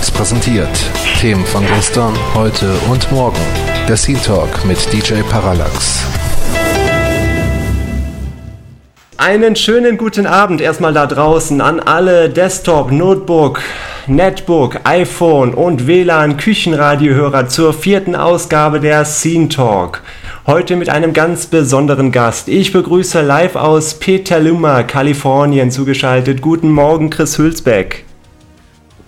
Soundtracks präsentiert. Themen von gestern, heute und morgen. Der Scene Talk mit DJ Parallax. Einen schönen guten Abend erstmal da draußen an alle Desktop, Notebook, Netbook, iPhone und WLAN Küchenradiohörer zur vierten Ausgabe der Scene Talk. Heute mit einem ganz besonderen Gast. Ich begrüße live aus Petaluma, Kalifornien zugeschaltet. Guten Morgen, Chris Hülsbeck.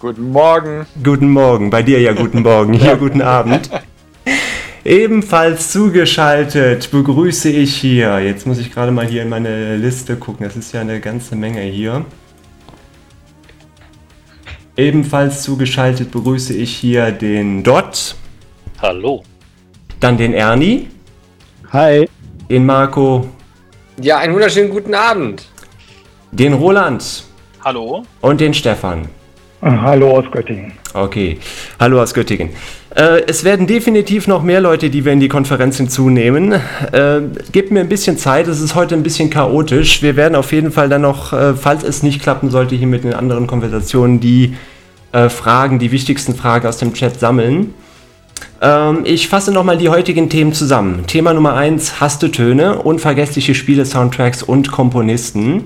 Guten Morgen. Guten Morgen. Bei dir ja guten Morgen. Hier guten Abend. Ebenfalls zugeschaltet begrüße ich hier, jetzt muss ich gerade mal hier in meine Liste gucken, das ist ja eine ganze Menge hier. Ebenfalls zugeschaltet begrüße ich hier den Dot. Hallo. Dann den Ernie. Hi. Den Marco. Ja, einen wunderschönen guten Abend. Den Roland. Hallo. Und den Stefan. Hallo aus Göttingen. Okay, hallo aus Göttingen. Äh, es werden definitiv noch mehr Leute, die wir in die Konferenz hinzunehmen. Äh, gebt mir ein bisschen Zeit, es ist heute ein bisschen chaotisch. Wir werden auf jeden Fall dann noch, äh, falls es nicht klappen sollte, hier mit den anderen Konversationen die äh, Fragen, die wichtigsten Fragen aus dem Chat sammeln. Ähm, ich fasse nochmal die heutigen Themen zusammen. Thema Nummer 1, Töne, unvergessliche Spiele, Soundtracks und Komponisten.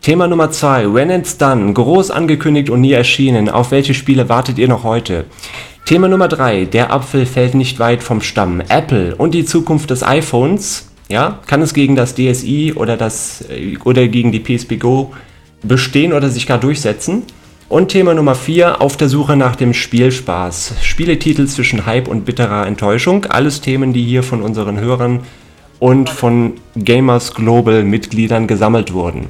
Thema Nummer 2, When It's Done, groß angekündigt und nie erschienen. Auf welche Spiele wartet ihr noch heute? Thema Nummer 3, der Apfel fällt nicht weit vom Stamm. Apple und die Zukunft des iPhones. Ja, kann es gegen das DSi oder, das, äh, oder gegen die PSP Go bestehen oder sich gar durchsetzen? Und Thema Nummer 4, auf der Suche nach dem Spielspaß. Spieletitel zwischen Hype und bitterer Enttäuschung. Alles Themen, die hier von unseren Hörern und von Gamers Global Mitgliedern gesammelt wurden.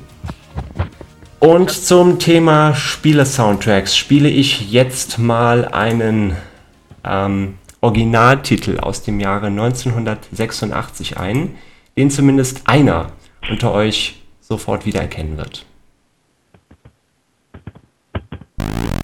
Und zum Thema Spiele-Soundtracks spiele ich jetzt mal einen ähm, Originaltitel aus dem Jahre 1986 ein, den zumindest einer unter euch sofort wiedererkennen wird. Thank you.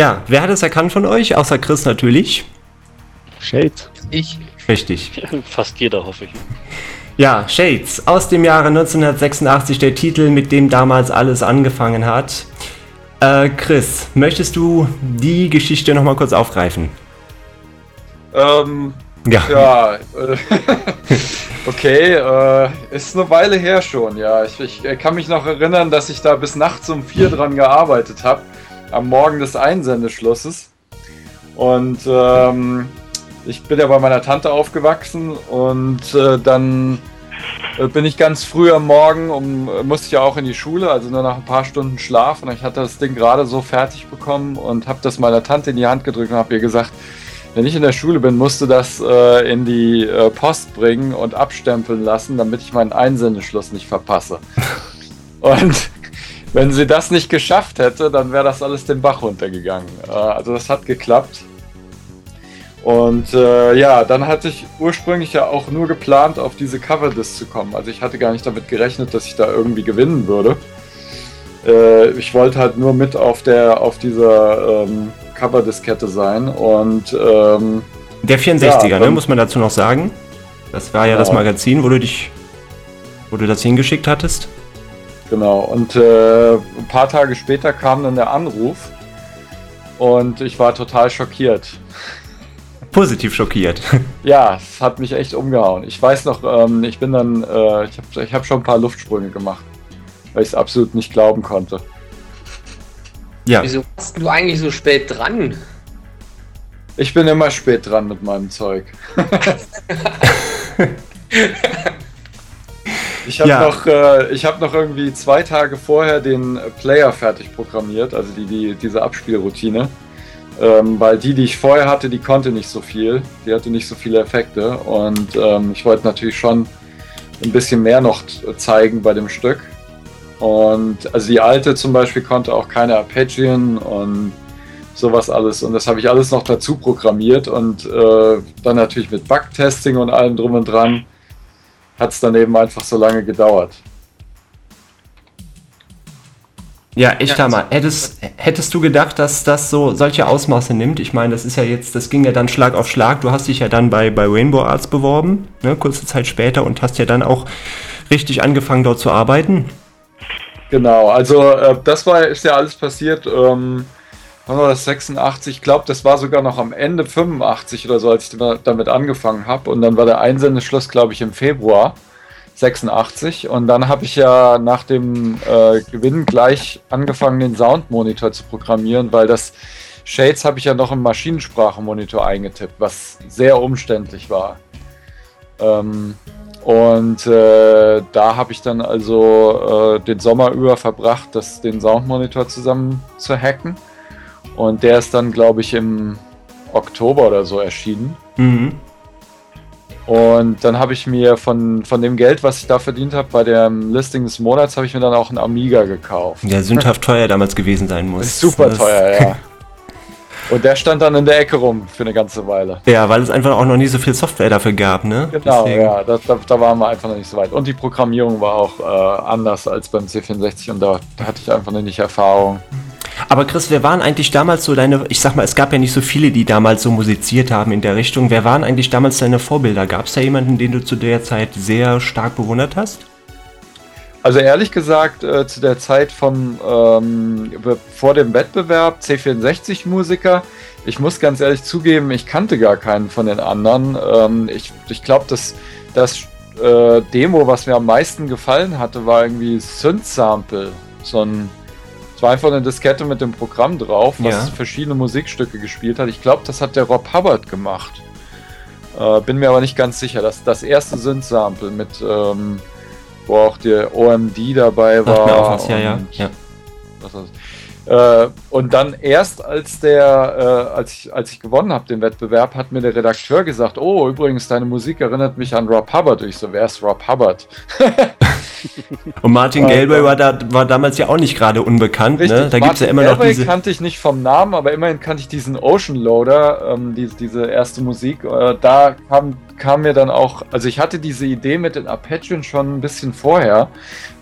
Ja, wer hat es erkannt von euch? Außer Chris natürlich. Shades. Ich. Richtig. Fast jeder, hoffe ich. Ja, Shades aus dem Jahre 1986, der Titel, mit dem damals alles angefangen hat. Äh, Chris, möchtest du die Geschichte nochmal kurz aufgreifen? Ähm, Ja. ja, äh, okay, äh, ist eine Weile her schon, ja. Ich, ich kann mich noch erinnern, dass ich da bis nachts um vier dran gearbeitet habe, am Morgen des Einsendeschlusses. Und ähm, ich bin ja bei meiner Tante aufgewachsen und äh, dann äh, bin ich ganz früh am Morgen, um, musste ich ja auch in die Schule, also nur nach ein paar Stunden Schlaf. Und ich hatte das Ding gerade so fertig bekommen und habe das meiner Tante in die Hand gedrückt und habe ihr gesagt, wenn ich in der Schule bin, musst du das äh, in die äh, Post bringen und abstempeln lassen, damit ich meinen Einsendeschluss nicht verpasse. und wenn sie das nicht geschafft hätte, dann wäre das alles den Bach runtergegangen. Äh, also das hat geklappt. Und äh, ja, dann hatte ich ursprünglich ja auch nur geplant, auf diese Coverdisc zu kommen. Also ich hatte gar nicht damit gerechnet, dass ich da irgendwie gewinnen würde. Äh, ich wollte halt nur mit auf der auf dieser ähm, Coverdiskette sein und ähm, Der 64er, Ja, ne, muss man dazu noch sagen. Das war ja das Genau. Magazin, wo du dich, wo du das hingeschickt hattest. Genau, und äh, ein paar Tage später kam dann der Anruf und ich war total schockiert. Positiv schockiert. Ja, es hat mich echt umgehauen. Ich weiß noch, ähm, ich bin dann, äh, ich habe ich hab schon ein paar Luftsprünge gemacht, weil ich es absolut nicht glauben konnte. Ja, Wieso warst du eigentlich so spät dran? Ich bin immer spät dran mit meinem Zeug. Ich habe Ja. noch, äh, ich hab noch irgendwie zwei Tage vorher den Player fertig programmiert, also die, die, diese Abspielroutine. Ähm, weil die, die ich vorher hatte, die konnte nicht so viel. Die hatte nicht so viele Effekte. Und ähm, ich wollte natürlich schon ein bisschen mehr noch zeigen bei dem Stück. Und also die alte zum Beispiel konnte auch keine Arpeggien und sowas alles. Und das habe ich alles noch dazu programmiert und äh, dann natürlich mit Bugtesting und allem drum und dran hat es dann eben einfach so lange gedauert. Ja, echt ja, Hammer. Hättest, hättest du gedacht, dass das so solche Ausmaße nimmt? Ich meine, das ist ja jetzt, das ging ja dann Schlag auf Schlag. Du hast dich ja dann bei, bei Rainbow Arts beworben, ne, kurze Zeit später, und hast ja dann auch richtig angefangen, dort zu arbeiten. Genau, also äh, das war ist ja alles passiert. Ähm, wann war das 86? Ich glaube, das war sogar noch am Ende 85 oder so, als ich damit angefangen habe. Und dann war der Einsendeschluss, glaube ich, im Februar. 86 und dann habe ich ja nach dem äh, Gewinn gleich angefangen, den Soundmonitor zu programmieren, weil das Shades habe ich ja noch im Maschinensprachemonitor eingetippt, was sehr umständlich war. Ähm, und äh, da habe ich dann also äh, den Sommer über verbracht, das, den Soundmonitor zusammen zu hacken. Und der ist dann, glaube ich, im Oktober oder so erschienen. Mhm. Und dann habe ich mir von, von dem Geld, was ich da verdient habe, bei dem Listing des Monats, habe ich mir dann auch einen Amiga gekauft. Der sündhaft teuer damals gewesen sein muss. Super teuer, ja. Und der stand dann in der Ecke rum für eine ganze Weile. Ja, weil es einfach auch noch nie so viel Software dafür gab, ne? Genau, Deswegen. ja, da, da, da, waren wir einfach noch nicht so weit. Und die Programmierung war auch äh, anders als beim C64 und da, da hatte ich einfach noch nicht Erfahrung. Aber Chris, wer waren eigentlich damals so deine, ich sag mal, es gab ja nicht so viele, die damals so musiziert haben in der Richtung. Wer waren eigentlich damals deine Vorbilder? Gab es da jemanden, den du zu der Zeit sehr stark bewundert hast? Also ehrlich gesagt, äh, zu der Zeit vom ähm, vor dem Wettbewerb C64-Musiker, ich muss ganz ehrlich zugeben, ich kannte gar keinen von den anderen. Ähm, ich ich glaube, das, das äh, Demo, was mir am meisten gefallen hatte, war irgendwie Synth-Sample. So ein es war einfach eine Diskette mit dem Programm drauf, was ja. verschiedene Musikstücke gespielt hat. Ich glaube, das hat der Rob Hubbard gemacht. Äh, bin mir aber nicht ganz sicher. Das, das erste Synth-Sample mit, ähm, wo auch der OMD dabei war. Was, ja, ja. ja. Was äh, und dann erst als der, äh, als ich, als ich gewonnen habe den Wettbewerb, hat mir der Redakteur gesagt, oh übrigens, deine Musik erinnert mich an Rob Hubbard. Ich so, wer ist Rob Hubbard? Und Martin Galway war, da, war damals ja auch nicht gerade unbekannt. Ne? Richtig, ne? Da gibt es ja immer Galway noch diese. kannte ich nicht vom Namen, aber immerhin kannte ich diesen Ocean Loader, ähm, die, diese erste Musik. Äh, da kam, kam mir dann auch, also ich hatte diese Idee mit den Arpeggien schon ein bisschen vorher,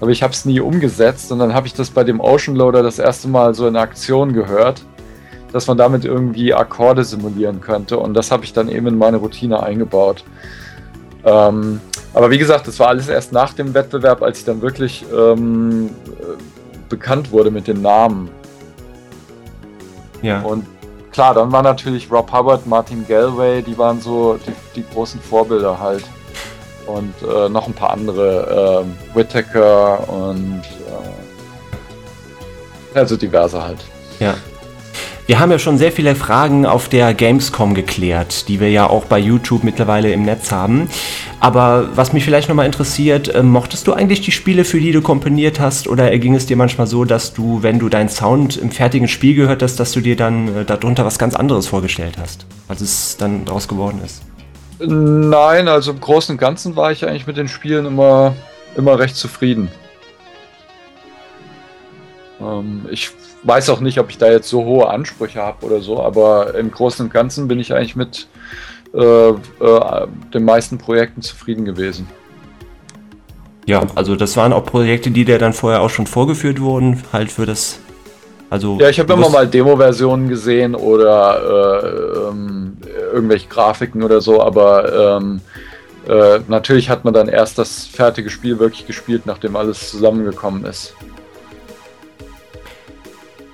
aber ich habe es nie umgesetzt und dann habe ich das bei dem Ocean Loader das erste Mal so in Aktion gehört, dass man damit irgendwie Akkorde simulieren könnte und das habe ich dann eben in meine Routine eingebaut. Ähm, aber wie gesagt, das war alles erst nach dem Wettbewerb, als ich dann wirklich ähm, bekannt wurde mit den Namen. Ja. Und klar, dann war natürlich Rob Hubbard, Martin Galway, die waren so die, die großen Vorbilder halt. Und äh, noch ein paar andere, äh, Whittaker und äh, also diverse halt. Ja. Wir haben ja schon sehr viele Fragen auf der Gamescom geklärt, die wir ja auch bei YouTube mittlerweile im Netz haben. Aber was mich vielleicht nochmal interessiert, äh, mochtest du eigentlich die Spiele, für die du komponiert hast, oder erging es dir manchmal so, dass du, wenn du deinen Sound im fertigen Spiel gehört hast, dass du dir dann äh, darunter was ganz anderes vorgestellt hast, als es dann daraus geworden ist? Nein, also im Großen und Ganzen war ich eigentlich mit den Spielen immer, immer recht zufrieden. Ähm, ich weiß auch nicht, ob ich da jetzt so hohe Ansprüche habe oder so, aber im Großen und Ganzen bin ich eigentlich mit äh, äh, den meisten Projekten zufrieden gewesen. Ja, also das waren auch Projekte, die dir dann vorher auch schon vorgeführt wurden, halt für das. Also ja, ich habe immer mal Demo-Versionen gesehen oder äh, ähm, irgendwelche Grafiken oder so, aber ähm, äh, natürlich hat man dann erst das fertige Spiel wirklich gespielt, nachdem alles zusammengekommen ist.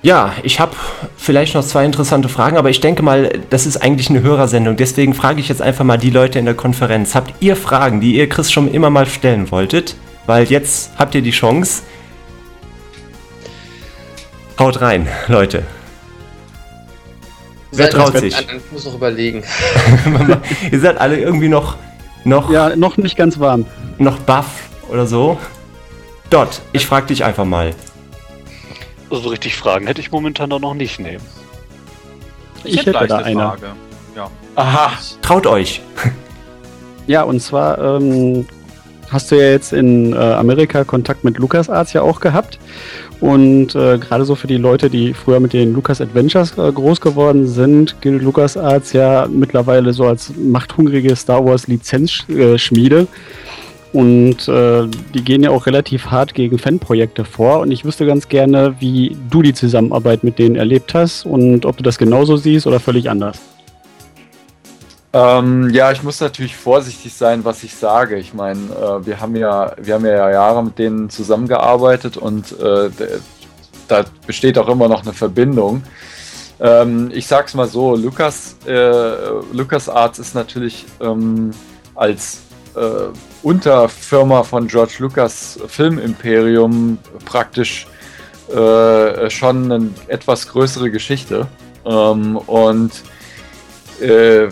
Ja, ich habe vielleicht noch zwei interessante Fragen, aber ich denke mal, das ist eigentlich eine Hörersendung. Deswegen frage ich jetzt einfach mal die Leute in der Konferenz. Habt ihr Fragen, die ihr Chris schon immer mal stellen wolltet? Weil jetzt habt ihr die Chance. Haut rein, Leute. Wer traut sich? Ich muss noch überlegen. ihr seid alle irgendwie noch, noch. Ja, noch nicht ganz warm. Noch baff oder so. Dort, ich frage dich einfach mal. So richtig Fragen hätte ich momentan noch nicht nehmen. Ich, ich hätte, hätte da eine. Frage. Ja. Aha, traut euch. Ja, und zwar ähm, hast du ja jetzt in äh, Amerika Kontakt mit LucasArts ja auch gehabt. Und äh, gerade so für die Leute, die früher mit den Lucas Adventures äh, groß geworden sind, gilt LucasArts ja mittlerweile so als machthungrige Star Wars Lizenzschmiede. Und äh, die gehen ja auch relativ hart gegen Fanprojekte vor. Und ich wüsste ganz gerne, wie du die Zusammenarbeit mit denen erlebt hast und ob du das genauso siehst oder völlig anders. Ähm, ja, ich muss natürlich vorsichtig sein, was ich sage. Ich meine, äh, wir haben ja, wir haben ja Jahre mit denen zusammengearbeitet und äh, da besteht auch immer noch eine Verbindung. Ähm, ich sag's mal so: Lucas, äh, Lucas Arts ist natürlich ähm, als äh, Unterfirma von George Lucas Filmimperium praktisch äh, schon eine etwas größere Geschichte. Ähm, und äh,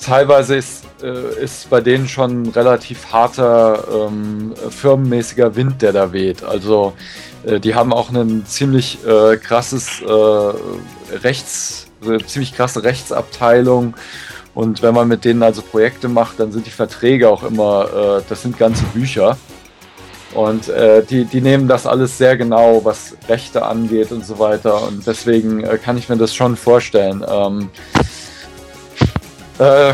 teilweise ist, äh, ist bei denen schon relativ harter ähm, firmenmäßiger Wind, der da weht. Also äh, die haben auch ein ziemlich äh, krasses Rechts, ziemlich krasse Rechtsabteilung. Und wenn man mit denen also Projekte macht, dann sind die Verträge auch immer, äh, das sind ganze Bücher. Und äh, die, die nehmen das alles sehr genau, was Rechte angeht und so weiter. Und deswegen äh, kann ich mir das schon vorstellen. Ähm, äh,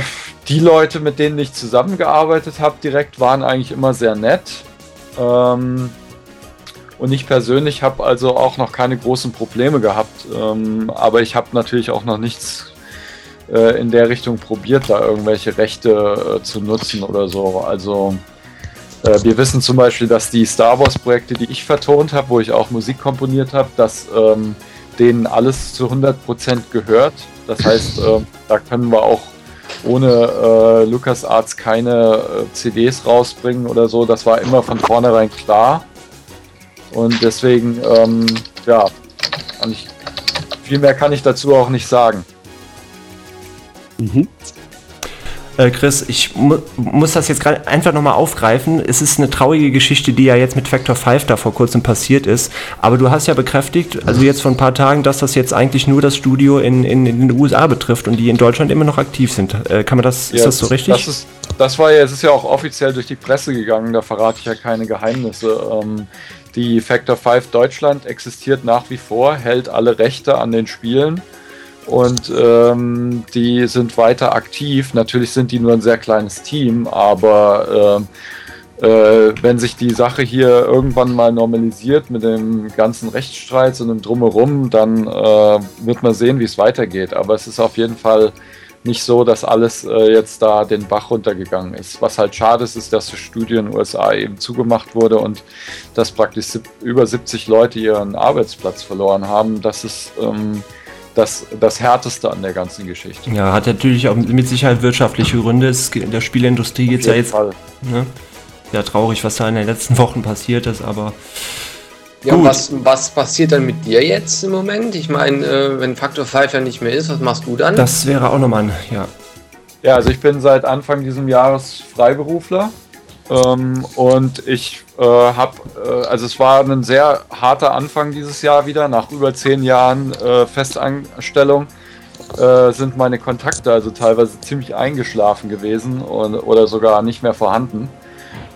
die Leute, mit denen ich zusammengearbeitet habe, direkt waren eigentlich immer sehr nett. Ähm, und ich persönlich habe also auch noch keine großen Probleme gehabt. Ähm, aber ich habe natürlich auch noch nichts äh, in der Richtung probiert, da irgendwelche Rechte äh, zu nutzen oder so. Also äh, wir wissen zum Beispiel, dass die Star Wars-Projekte, die ich vertont habe, wo ich auch Musik komponiert habe, dass ähm, denen alles zu 100% gehört. Das heißt, äh, da können wir auch ohne äh, LucasArts keine äh, CDs rausbringen oder so. Das war immer von vornherein klar. Und deswegen, ähm, ja, ich, viel mehr kann ich dazu auch nicht sagen. Mhm. Äh, Chris, ich mu muss das jetzt gerade einfach nochmal aufgreifen. Es ist eine traurige Geschichte, die ja jetzt mit Factor 5 da vor kurzem passiert ist. Aber du hast ja bekräftigt, also jetzt vor ein paar Tagen, dass das jetzt eigentlich nur das Studio in, in, in den USA betrifft und die in Deutschland immer noch aktiv sind. Äh, kann man das, ja, ist das so richtig? Das ist, das war ja, es ist ja auch offiziell durch die Presse gegangen, da verrate ich ja keine Geheimnisse. Ähm, die Factor 5 Deutschland existiert nach wie vor, hält alle Rechte an den Spielen und ähm, die sind weiter aktiv. Natürlich sind die nur ein sehr kleines Team, aber äh, äh, wenn sich die Sache hier irgendwann mal normalisiert mit dem ganzen Rechtsstreit und dem Drumherum, dann äh, wird man sehen, wie es weitergeht. Aber es ist auf jeden Fall nicht so, dass alles äh, jetzt da den Bach runtergegangen ist. Was halt schade ist, ist, dass das Studio in den USA eben zugemacht wurde und dass praktisch über 70 Leute ihren Arbeitsplatz verloren haben. Das ist ähm, das, das Härteste an der ganzen Geschichte. Ja, hat natürlich auch mit Sicherheit wirtschaftliche Gründe. in der Spielindustrie geht es ja jetzt. Ne? Ja, traurig, was da in den letzten Wochen passiert ist, aber. Ja, Gut. Was, was passiert dann mit dir jetzt im Moment? Ich meine, äh, wenn Faktor 5 ja nicht mehr ist, was machst du dann? Das wäre auch nochmal ein, ja. Ja, also ich bin seit Anfang dieses Jahres Freiberufler ähm, und ich äh, habe, äh, also es war ein sehr harter Anfang dieses Jahr wieder. Nach über zehn Jahren äh, Festanstellung äh, sind meine Kontakte also teilweise ziemlich eingeschlafen gewesen und, oder sogar nicht mehr vorhanden.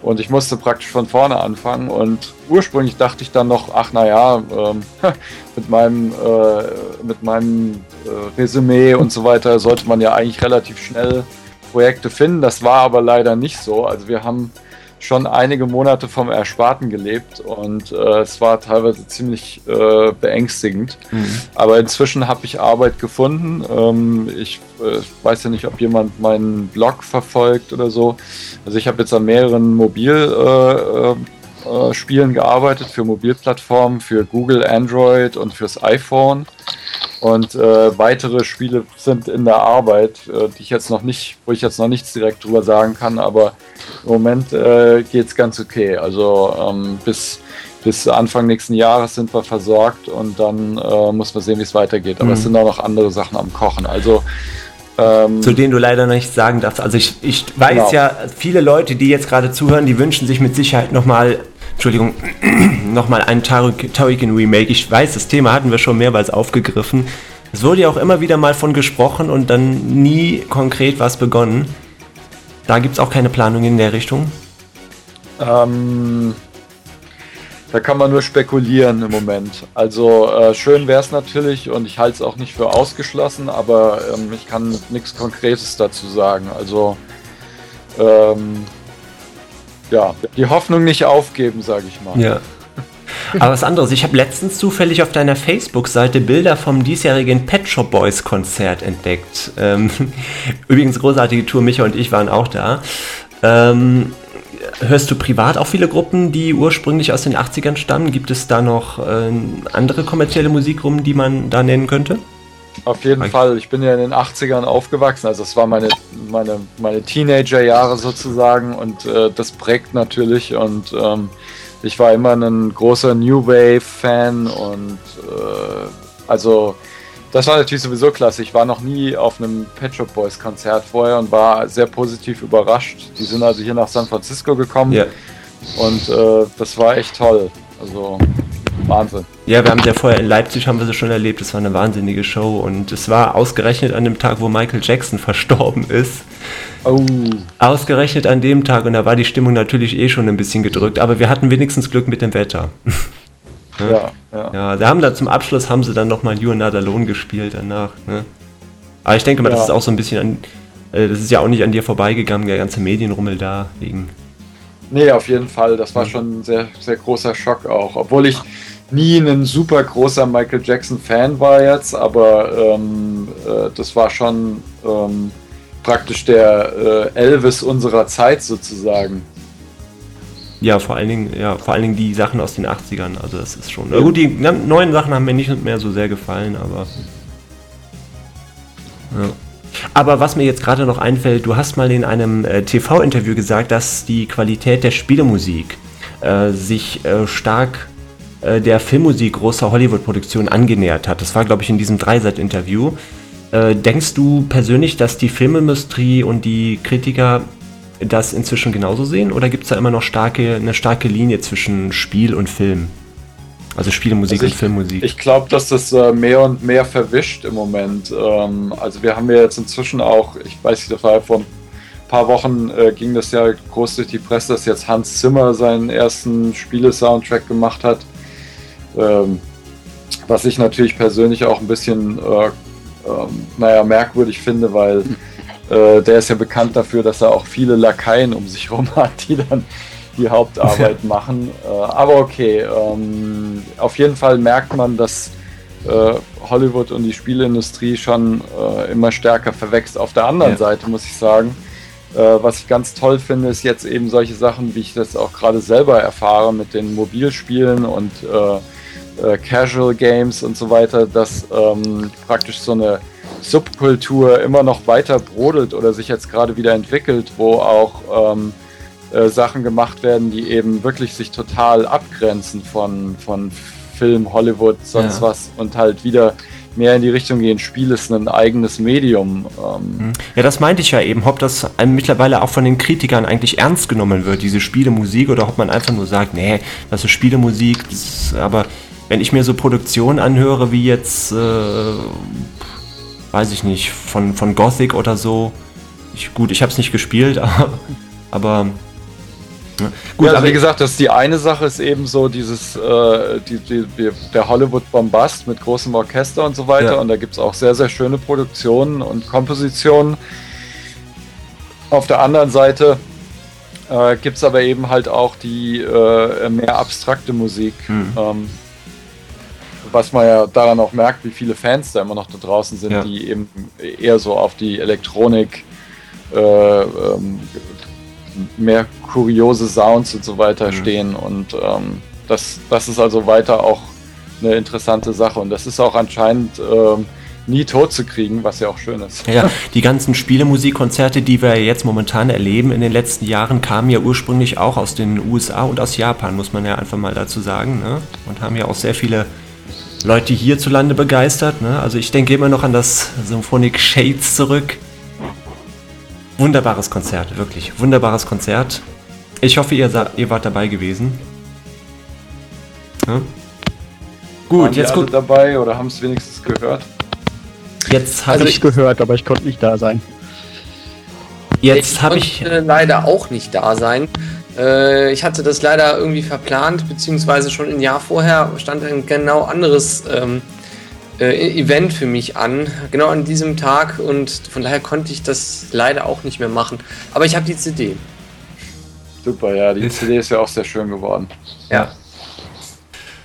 Und ich musste praktisch von vorne anfangen. Und ursprünglich dachte ich dann noch, ach naja, ähm, mit meinem, äh, mit meinem äh, Resümee und so weiter sollte man ja eigentlich relativ schnell Projekte finden. Das war aber leider nicht so. Also wir haben schon einige Monate vom Ersparten gelebt und äh, es war teilweise ziemlich äh, beängstigend. Mhm. Aber inzwischen habe ich Arbeit gefunden. Ähm, ich äh, weiß ja nicht, ob jemand meinen Blog verfolgt oder so. Also ich habe jetzt an mehreren Mobilspielen äh, äh, gearbeitet für Mobilplattformen, für Google, Android und fürs iPhone. Und äh, weitere Spiele sind in der Arbeit, äh, die ich jetzt noch nicht, wo ich jetzt noch nichts direkt drüber sagen kann, aber im Moment äh, geht es ganz okay. Also ähm, bis, bis Anfang nächsten Jahres sind wir versorgt und dann äh, muss man sehen, wie es weitergeht. Aber mhm. es sind auch noch andere Sachen am Kochen. Also ähm, zu denen du leider nicht sagen darfst. Also ich, ich weiß genau. ja, viele Leute, die jetzt gerade zuhören, die wünschen sich mit Sicherheit nochmal Entschuldigung, nochmal ein Tarikin Remake. Ich weiß, das Thema hatten wir schon mehrmals aufgegriffen. Es wurde ja auch immer wieder mal von gesprochen und dann nie konkret was begonnen. Da gibt es auch keine Planung in der Richtung. Ähm, da kann man nur spekulieren im Moment. Also äh, schön wäre es natürlich und ich halte es auch nicht für ausgeschlossen, aber ähm, ich kann nichts Konkretes dazu sagen. Also ähm, ja, die Hoffnung nicht aufgeben, sage ich mal. Ja. Aber was anderes, ich habe letztens zufällig auf deiner Facebook-Seite Bilder vom diesjährigen Pet Shop Boys Konzert entdeckt. Ähm, übrigens großartige Tour, Micha und ich waren auch da. Ähm, hörst du privat auch viele Gruppen, die ursprünglich aus den 80ern stammen? Gibt es da noch äh, andere kommerzielle Musikgruppen, die man da nennen könnte? Auf jeden okay. Fall. Ich bin ja in den 80ern aufgewachsen. Also es war meine, meine, meine Teenager-Jahre sozusagen und äh, das prägt natürlich und ähm, ich war immer ein großer New Wave-Fan und äh, also das war natürlich sowieso klasse. Ich war noch nie auf einem Pet Shop Boys Konzert vorher und war sehr positiv überrascht. Die sind also hier nach San Francisco gekommen yeah. und äh, das war echt toll. Also Wahnsinn. Ja, wir haben ja vorher in Leipzig haben wir sie schon erlebt. Es war eine wahnsinnige Show und es war ausgerechnet an dem Tag, wo Michael Jackson verstorben ist. Oh. Ausgerechnet an dem Tag und da war die Stimmung natürlich eh schon ein bisschen gedrückt, aber wir hatten wenigstens Glück mit dem Wetter. ne? Ja, ja. Ja, da haben da zum Abschluss haben sie dann nochmal You Another Alone gespielt danach. Ne? Aber ich denke mal, ja. das ist auch so ein bisschen an, äh, das ist ja auch nicht an dir vorbeigegangen, der ganze Medienrummel da wegen. Nee, auf jeden Fall. Das war schon ein sehr, sehr großer Schock auch. Obwohl ich nie ein super großer Michael Jackson-Fan war jetzt, aber ähm, äh, das war schon ähm, praktisch der äh, Elvis unserer Zeit sozusagen. Ja, vor allen Dingen, ja, vor allen Dingen die Sachen aus den 80ern, also das ist schon. Ja. Gut, die neuen Sachen haben mir nicht mehr so sehr gefallen, aber. Ja. Aber was mir jetzt gerade noch einfällt, du hast mal in einem äh, TV-Interview gesagt, dass die Qualität der Spielemusik äh, sich äh, stark äh, der Filmmusik großer Hollywood-Produktionen angenähert hat. Das war, glaube ich, in diesem Dreisat-Interview. Äh, denkst du persönlich, dass die Filmindustrie und die Kritiker das inzwischen genauso sehen oder gibt es da immer noch starke, eine starke Linie zwischen Spiel und Film? Also Spielmusik also ich, und Filmmusik. Ich glaube, dass das äh, mehr und mehr verwischt im Moment. Ähm, also wir haben ja jetzt inzwischen auch, ich weiß nicht, das war ja vor ein paar Wochen äh, ging das ja groß durch die Presse, dass jetzt Hans Zimmer seinen ersten Spiele-Soundtrack gemacht hat. Ähm, was ich natürlich persönlich auch ein bisschen äh, ähm, naja, merkwürdig finde, weil äh, der ist ja bekannt dafür, dass er auch viele Lakaien um sich herum hat, die dann die Hauptarbeit machen. Äh, aber okay, ähm, auf jeden Fall merkt man, dass äh, Hollywood und die Spielindustrie schon äh, immer stärker verwächst. Auf der anderen ja. Seite muss ich sagen, äh, was ich ganz toll finde, ist jetzt eben solche Sachen, wie ich das auch gerade selber erfahre mit den Mobilspielen und äh, äh, Casual Games und so weiter, dass ähm, praktisch so eine Subkultur immer noch weiter brodelt oder sich jetzt gerade wieder entwickelt, wo auch ähm, äh, Sachen gemacht werden, die eben wirklich sich total abgrenzen von, von Film, Hollywood, sonst ja. was und halt wieder mehr in die Richtung gehen, Spiel ist ein eigenes Medium. Ähm. Mhm. Ja, das meinte ich ja eben, ob das mittlerweile auch von den Kritikern eigentlich ernst genommen wird, diese Spielemusik, oder ob man einfach nur sagt, nee, das ist Spielemusik, das ist, aber wenn ich mir so Produktionen anhöre, wie jetzt, äh, weiß ich nicht, von, von Gothic oder so, ich, gut, ich habe es nicht gespielt, aber, aber ne? Gut, ja, also wie gesagt, das die eine Sache, ist eben so dieses, äh, die, die, der Hollywood-Bombast mit großem Orchester und so weiter. Ja. Und da gibt es auch sehr, sehr schöne Produktionen und Kompositionen. Auf der anderen Seite äh, gibt es aber eben halt auch die äh, mehr abstrakte Musik. Mhm. Ähm, was man ja daran auch merkt, wie viele Fans da immer noch da draußen sind, ja. die eben eher so auf die Elektronik, äh, ähm, mehr kuriose Sounds und so weiter mhm. stehen. Und ähm, das, das ist also weiter auch eine interessante Sache. Und das ist auch anscheinend ähm, nie tot zu kriegen, was ja auch schön ist. Ja, die ganzen Spielemusikkonzerte, die wir jetzt momentan erleben in den letzten Jahren, kamen ja ursprünglich auch aus den USA und aus Japan, muss man ja einfach mal dazu sagen. Ne? Und haben ja auch sehr viele Leute hierzulande begeistert. Ne? Also ich denke immer noch an das Symphonic Shades zurück. Wunderbares Konzert, wirklich. Wunderbares Konzert. Ich hoffe, ihr, ihr wart dabei gewesen. Ja? Gut, Waren jetzt gut. dabei oder haben es wenigstens gehört? Jetzt habe also ich gehört, aber ich konnte nicht da sein. Jetzt habe ich leider auch nicht da sein. Äh, ich hatte das leider irgendwie verplant, beziehungsweise schon ein Jahr vorher stand ein genau anderes ähm, äh, Event für mich an, genau an diesem Tag und von daher konnte ich das leider auch nicht mehr machen. Aber ich habe die CD. Super, ja, die CD ist ja auch sehr schön geworden. Ja.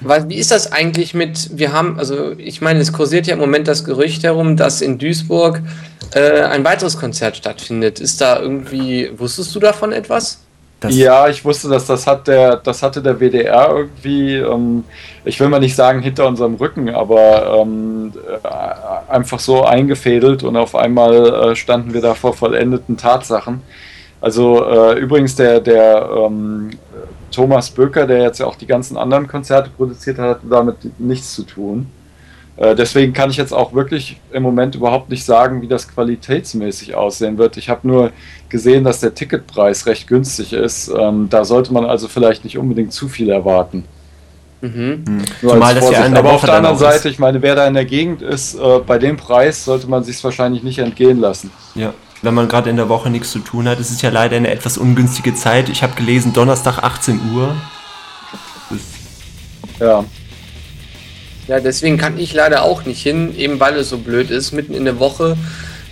Wie ist das eigentlich mit, wir haben, also ich meine, es kursiert ja im Moment das Gerücht herum, dass in Duisburg äh, ein weiteres Konzert stattfindet. Ist da irgendwie, wusstest du davon etwas? Das ja, ich wusste, dass das hat der, das hatte der WDR irgendwie, ähm, ich will mal nicht sagen hinter unserem Rücken, aber ähm, äh, einfach so eingefädelt und auf einmal äh, standen wir da vor vollendeten Tatsachen. Also äh, übrigens der, der ähm, Thomas Böker, der jetzt ja auch die ganzen anderen Konzerte produziert hat, hat damit nichts zu tun. Äh, deswegen kann ich jetzt auch wirklich im Moment überhaupt nicht sagen, wie das qualitätsmäßig aussehen wird. Ich habe nur gesehen, dass der Ticketpreis recht günstig ist. Ähm, da sollte man also vielleicht nicht unbedingt zu viel erwarten. Mhm. Hm. Zumal das ja Aber auf der anderen Seite, ich meine, wer da in der Gegend ist, äh, bei dem Preis sollte man sich wahrscheinlich nicht entgehen lassen. Ja, wenn man gerade in der Woche nichts zu tun hat. Es ist ja leider eine etwas ungünstige Zeit. Ich habe gelesen, Donnerstag 18 Uhr. Ja. Ja, deswegen kann ich leider auch nicht hin, eben weil es so blöd ist, mitten in der Woche.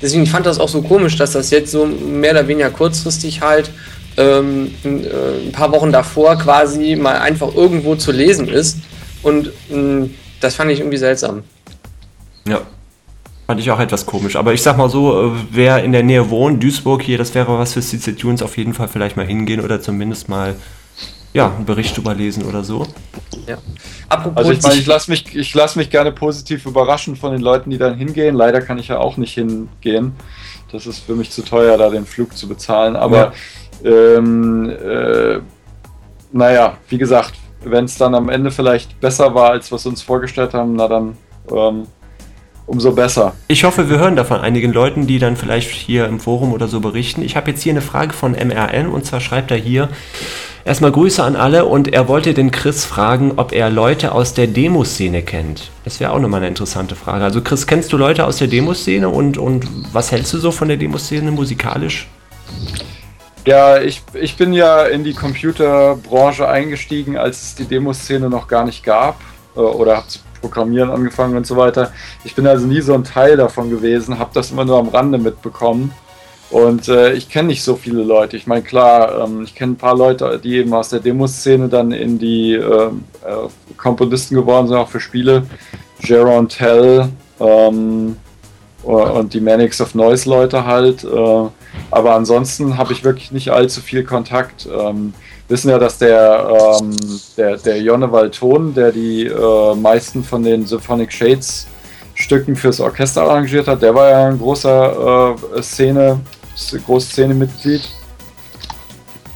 Deswegen fand das auch so komisch, dass das jetzt so mehr oder weniger kurzfristig halt ähm, äh, ein paar Wochen davor quasi mal einfach irgendwo zu lesen ist. Und mh, mm, das fand ich irgendwie seltsam. Ja, fand ich auch etwas komisch. Aber ich sag mal so, äh, wer in der Nähe wohnt, Duisburg hier, das wäre was für CC Tunes auf jeden Fall vielleicht mal hingehen oder zumindest mal ja, einen Bericht überlesen oder so. Ja. Apropos also ich meine, ich lasse mich, lass mich gerne positiv überraschen von den Leuten, die dann hingehen. Leider kann ich ja auch nicht hingehen. Das ist für mich zu teuer, da den Flug zu bezahlen. Aber ja. ähm, äh, naja, wie gesagt, wenn es dann am Ende vielleicht besser war, als was wir uns vorgestellt haben, na dann ähm, umso besser. Ich hoffe, wir hören davon einigen Leuten, die dann vielleicht hier im Forum oder so berichten. Ich habe jetzt hier eine Frage von MRN und zwar schreibt er hier, erstmal Grüße an alle und er wollte den Chris fragen, ob er Leute aus der Demoszene kennt. Das wäre auch nochmal eine interessante Frage. Also Chris, kennst du Leute aus der Demoszene und, und was hältst du so von der Demoszene musikalisch? Ja, ich, ich bin ja in die Computerbranche eingestiegen, als es die Demoszene noch gar nicht gab äh, oder habe Programmieren angefangen und so weiter. Ich bin also nie so ein Teil davon gewesen, habe das immer nur am Rande mitbekommen. Und äh, ich kenne nicht so viele Leute. Ich meine, klar, ähm, ich kenne ein paar Leute, die eben aus der Demoszene dann in die äh, äh, Komponisten geworden sind, auch für Spiele. Jaron Tell ähm, und die Manics of Noise Leute halt. Äh, aber ansonsten habe ich wirklich nicht allzu viel Kontakt. Ähm, wissen ja, dass der, ähm, der, der Jonne Walton, der die äh, meisten von den Symphonic Shades Stücken fürs Orchester arrangiert hat, der war ja ein großer äh, Szene, großes Szene-Mitglied.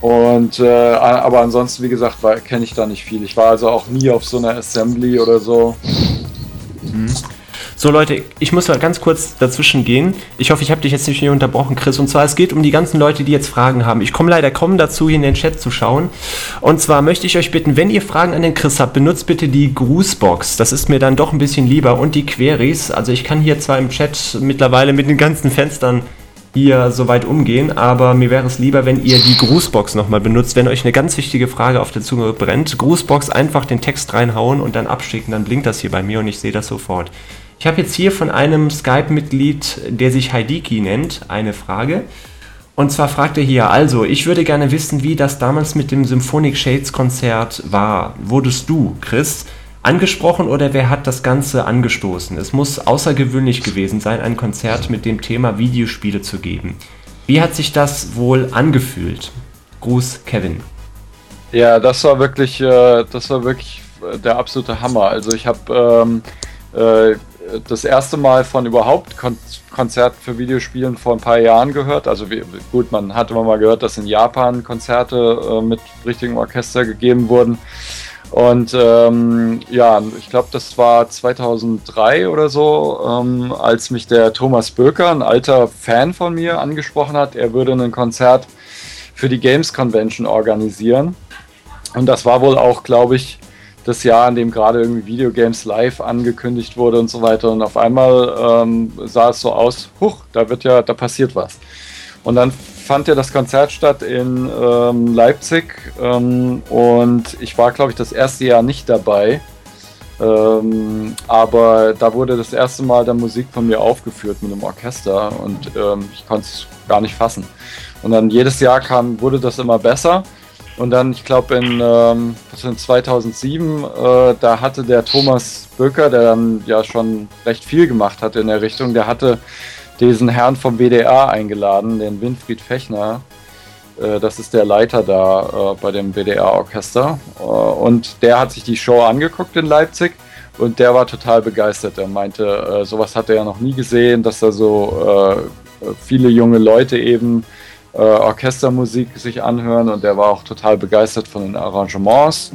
Und äh, aber ansonsten, wie gesagt, kenne ich da nicht viel. Ich war also auch nie auf so einer Assembly oder so. Mhm. So Leute, ich muss mal ganz kurz dazwischen gehen. Ich hoffe, ich habe dich jetzt nicht unterbrochen, Chris. Und zwar, es geht um die ganzen Leute, die jetzt Fragen haben. Ich komme leider kaum dazu, hier in den Chat zu schauen. Und zwar möchte ich euch bitten, wenn ihr Fragen an den Chris habt, benutzt bitte die Grußbox. Das ist mir dann doch ein bisschen lieber. Und die Queries. Also ich kann hier zwar im Chat mittlerweile mit den ganzen Fenstern hier so weit umgehen, aber mir wäre es lieber, wenn ihr die Grußbox nochmal benutzt, wenn euch eine ganz wichtige Frage auf der Zunge brennt. Grußbox einfach den Text reinhauen und dann abschicken, dann blinkt das hier bei mir und ich sehe das sofort. Ich habe jetzt hier von einem Skype-Mitglied, der sich Heidiki nennt, eine Frage. Und zwar fragt er hier, also, ich würde gerne wissen, wie das damals mit dem Symphonic Shades Konzert war. Wurdest du, Chris, angesprochen oder wer hat das Ganze angestoßen? Es muss außergewöhnlich gewesen sein, ein Konzert mit dem Thema Videospiele zu geben. Wie hat sich das wohl angefühlt? Gruß, Kevin. Ja, das war wirklich, äh, das war wirklich der absolute Hammer. Also ich habe ähm, äh, das erste Mal von überhaupt Kon Konzerten für Videospielen vor ein paar Jahren gehört. Also wie, gut, man hatte mal gehört, dass in Japan Konzerte äh, mit richtigem Orchester gegeben wurden. Und ähm, ja, ich glaube, das war 2003 oder so, ähm, als mich der Thomas Böker, ein alter Fan von mir, angesprochen hat, er würde ein Konzert für die Games Convention organisieren. Und das war wohl auch, glaube ich, das Jahr, in dem gerade irgendwie Videogames live angekündigt wurde und so weiter. Und auf einmal ähm, sah es so aus, huch, da wird ja, da passiert was. Und dann fand ja das Konzert statt in ähm, Leipzig ähm, und ich war, glaube ich, das erste Jahr nicht dabei. Ähm, aber da wurde das erste Mal dann Musik von mir aufgeführt mit einem Orchester und ähm, ich konnte es gar nicht fassen. Und dann jedes Jahr kam, wurde das immer besser. Und dann, ich glaube, in, ähm, in 2007, äh, da hatte der Thomas Böcker, der dann ja schon recht viel gemacht hat in der Richtung, der hatte diesen Herrn vom WDR eingeladen, den Winfried Fechner. Äh, das ist der Leiter da äh, bei dem WDR-Orchester. Äh, und der hat sich die Show angeguckt in Leipzig und der war total begeistert. Er meinte, äh, sowas hat er ja noch nie gesehen, dass da so äh, viele junge Leute eben äh, Orchestermusik sich anhören und der war auch total begeistert von den Arrangements.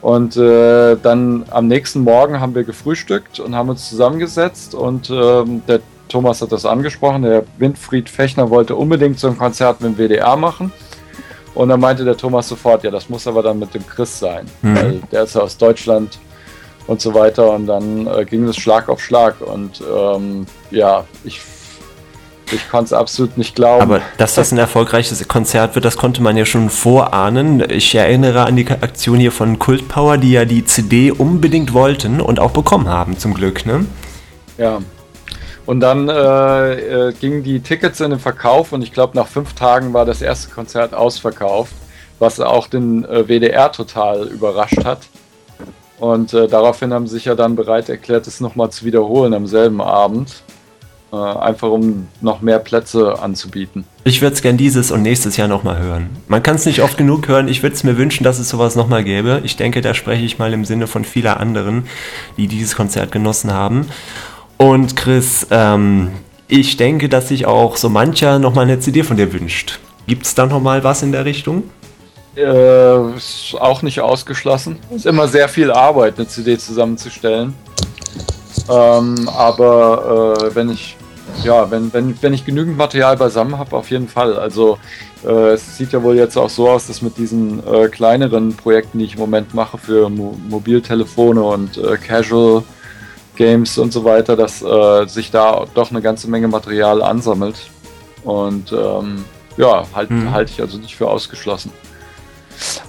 Und äh, dann am nächsten Morgen haben wir gefrühstückt und haben uns zusammengesetzt und ähm, der Thomas hat das angesprochen, der Winfried Fechner wollte unbedingt so ein Konzert mit dem WDR machen. Und dann meinte der Thomas sofort, ja, das muss aber dann mit dem Chris sein, mhm. weil der ist ja aus Deutschland und so weiter. Und dann äh, ging es Schlag auf Schlag. Und ähm, ja, ich ich konnte es absolut nicht glauben. Aber dass das ein erfolgreiches Konzert wird, das konnte man ja schon vorahnen. Ich erinnere an die Aktion hier von Cult Power, die ja die CD unbedingt wollten und auch bekommen haben, zum Glück, ne? Ja. Und dann äh, äh, gingen die Tickets in den Verkauf und ich glaube, nach fünf Tagen war das erste Konzert ausverkauft, was auch den äh, WDR total überrascht hat. Und äh, daraufhin haben sie sich ja dann bereit erklärt, es nochmal zu wiederholen am selben Abend. Äh, einfach um noch mehr Plätze anzubieten. Ich würde es gern dieses und nächstes Jahr nochmal hören. Man kann es nicht oft genug hören. Ich würde es mir wünschen, dass es sowas nochmal gäbe. Ich denke, da spreche ich mal im Sinne von vieler anderen, die dieses Konzert genossen haben. Und Chris, ähm, ich denke, dass sich auch so mancher nochmal eine CD von dir wünscht. Gibt es da nochmal was in der Richtung? Äh, ist auch nicht ausgeschlossen. Ist immer sehr viel Arbeit, eine CD zusammenzustellen. Ähm, aber äh, wenn ich ja, wenn, wenn, wenn ich genügend Material beisammen habe, auf jeden Fall. Also äh, es sieht ja wohl jetzt auch so aus, dass mit diesen äh, kleineren Projekten, die ich im Moment mache für Mo Mobiltelefone und äh, Casual Games und so weiter, dass äh, sich da doch eine ganze Menge Material ansammelt. Und ähm, ja, halte mhm. halt ich also nicht für ausgeschlossen.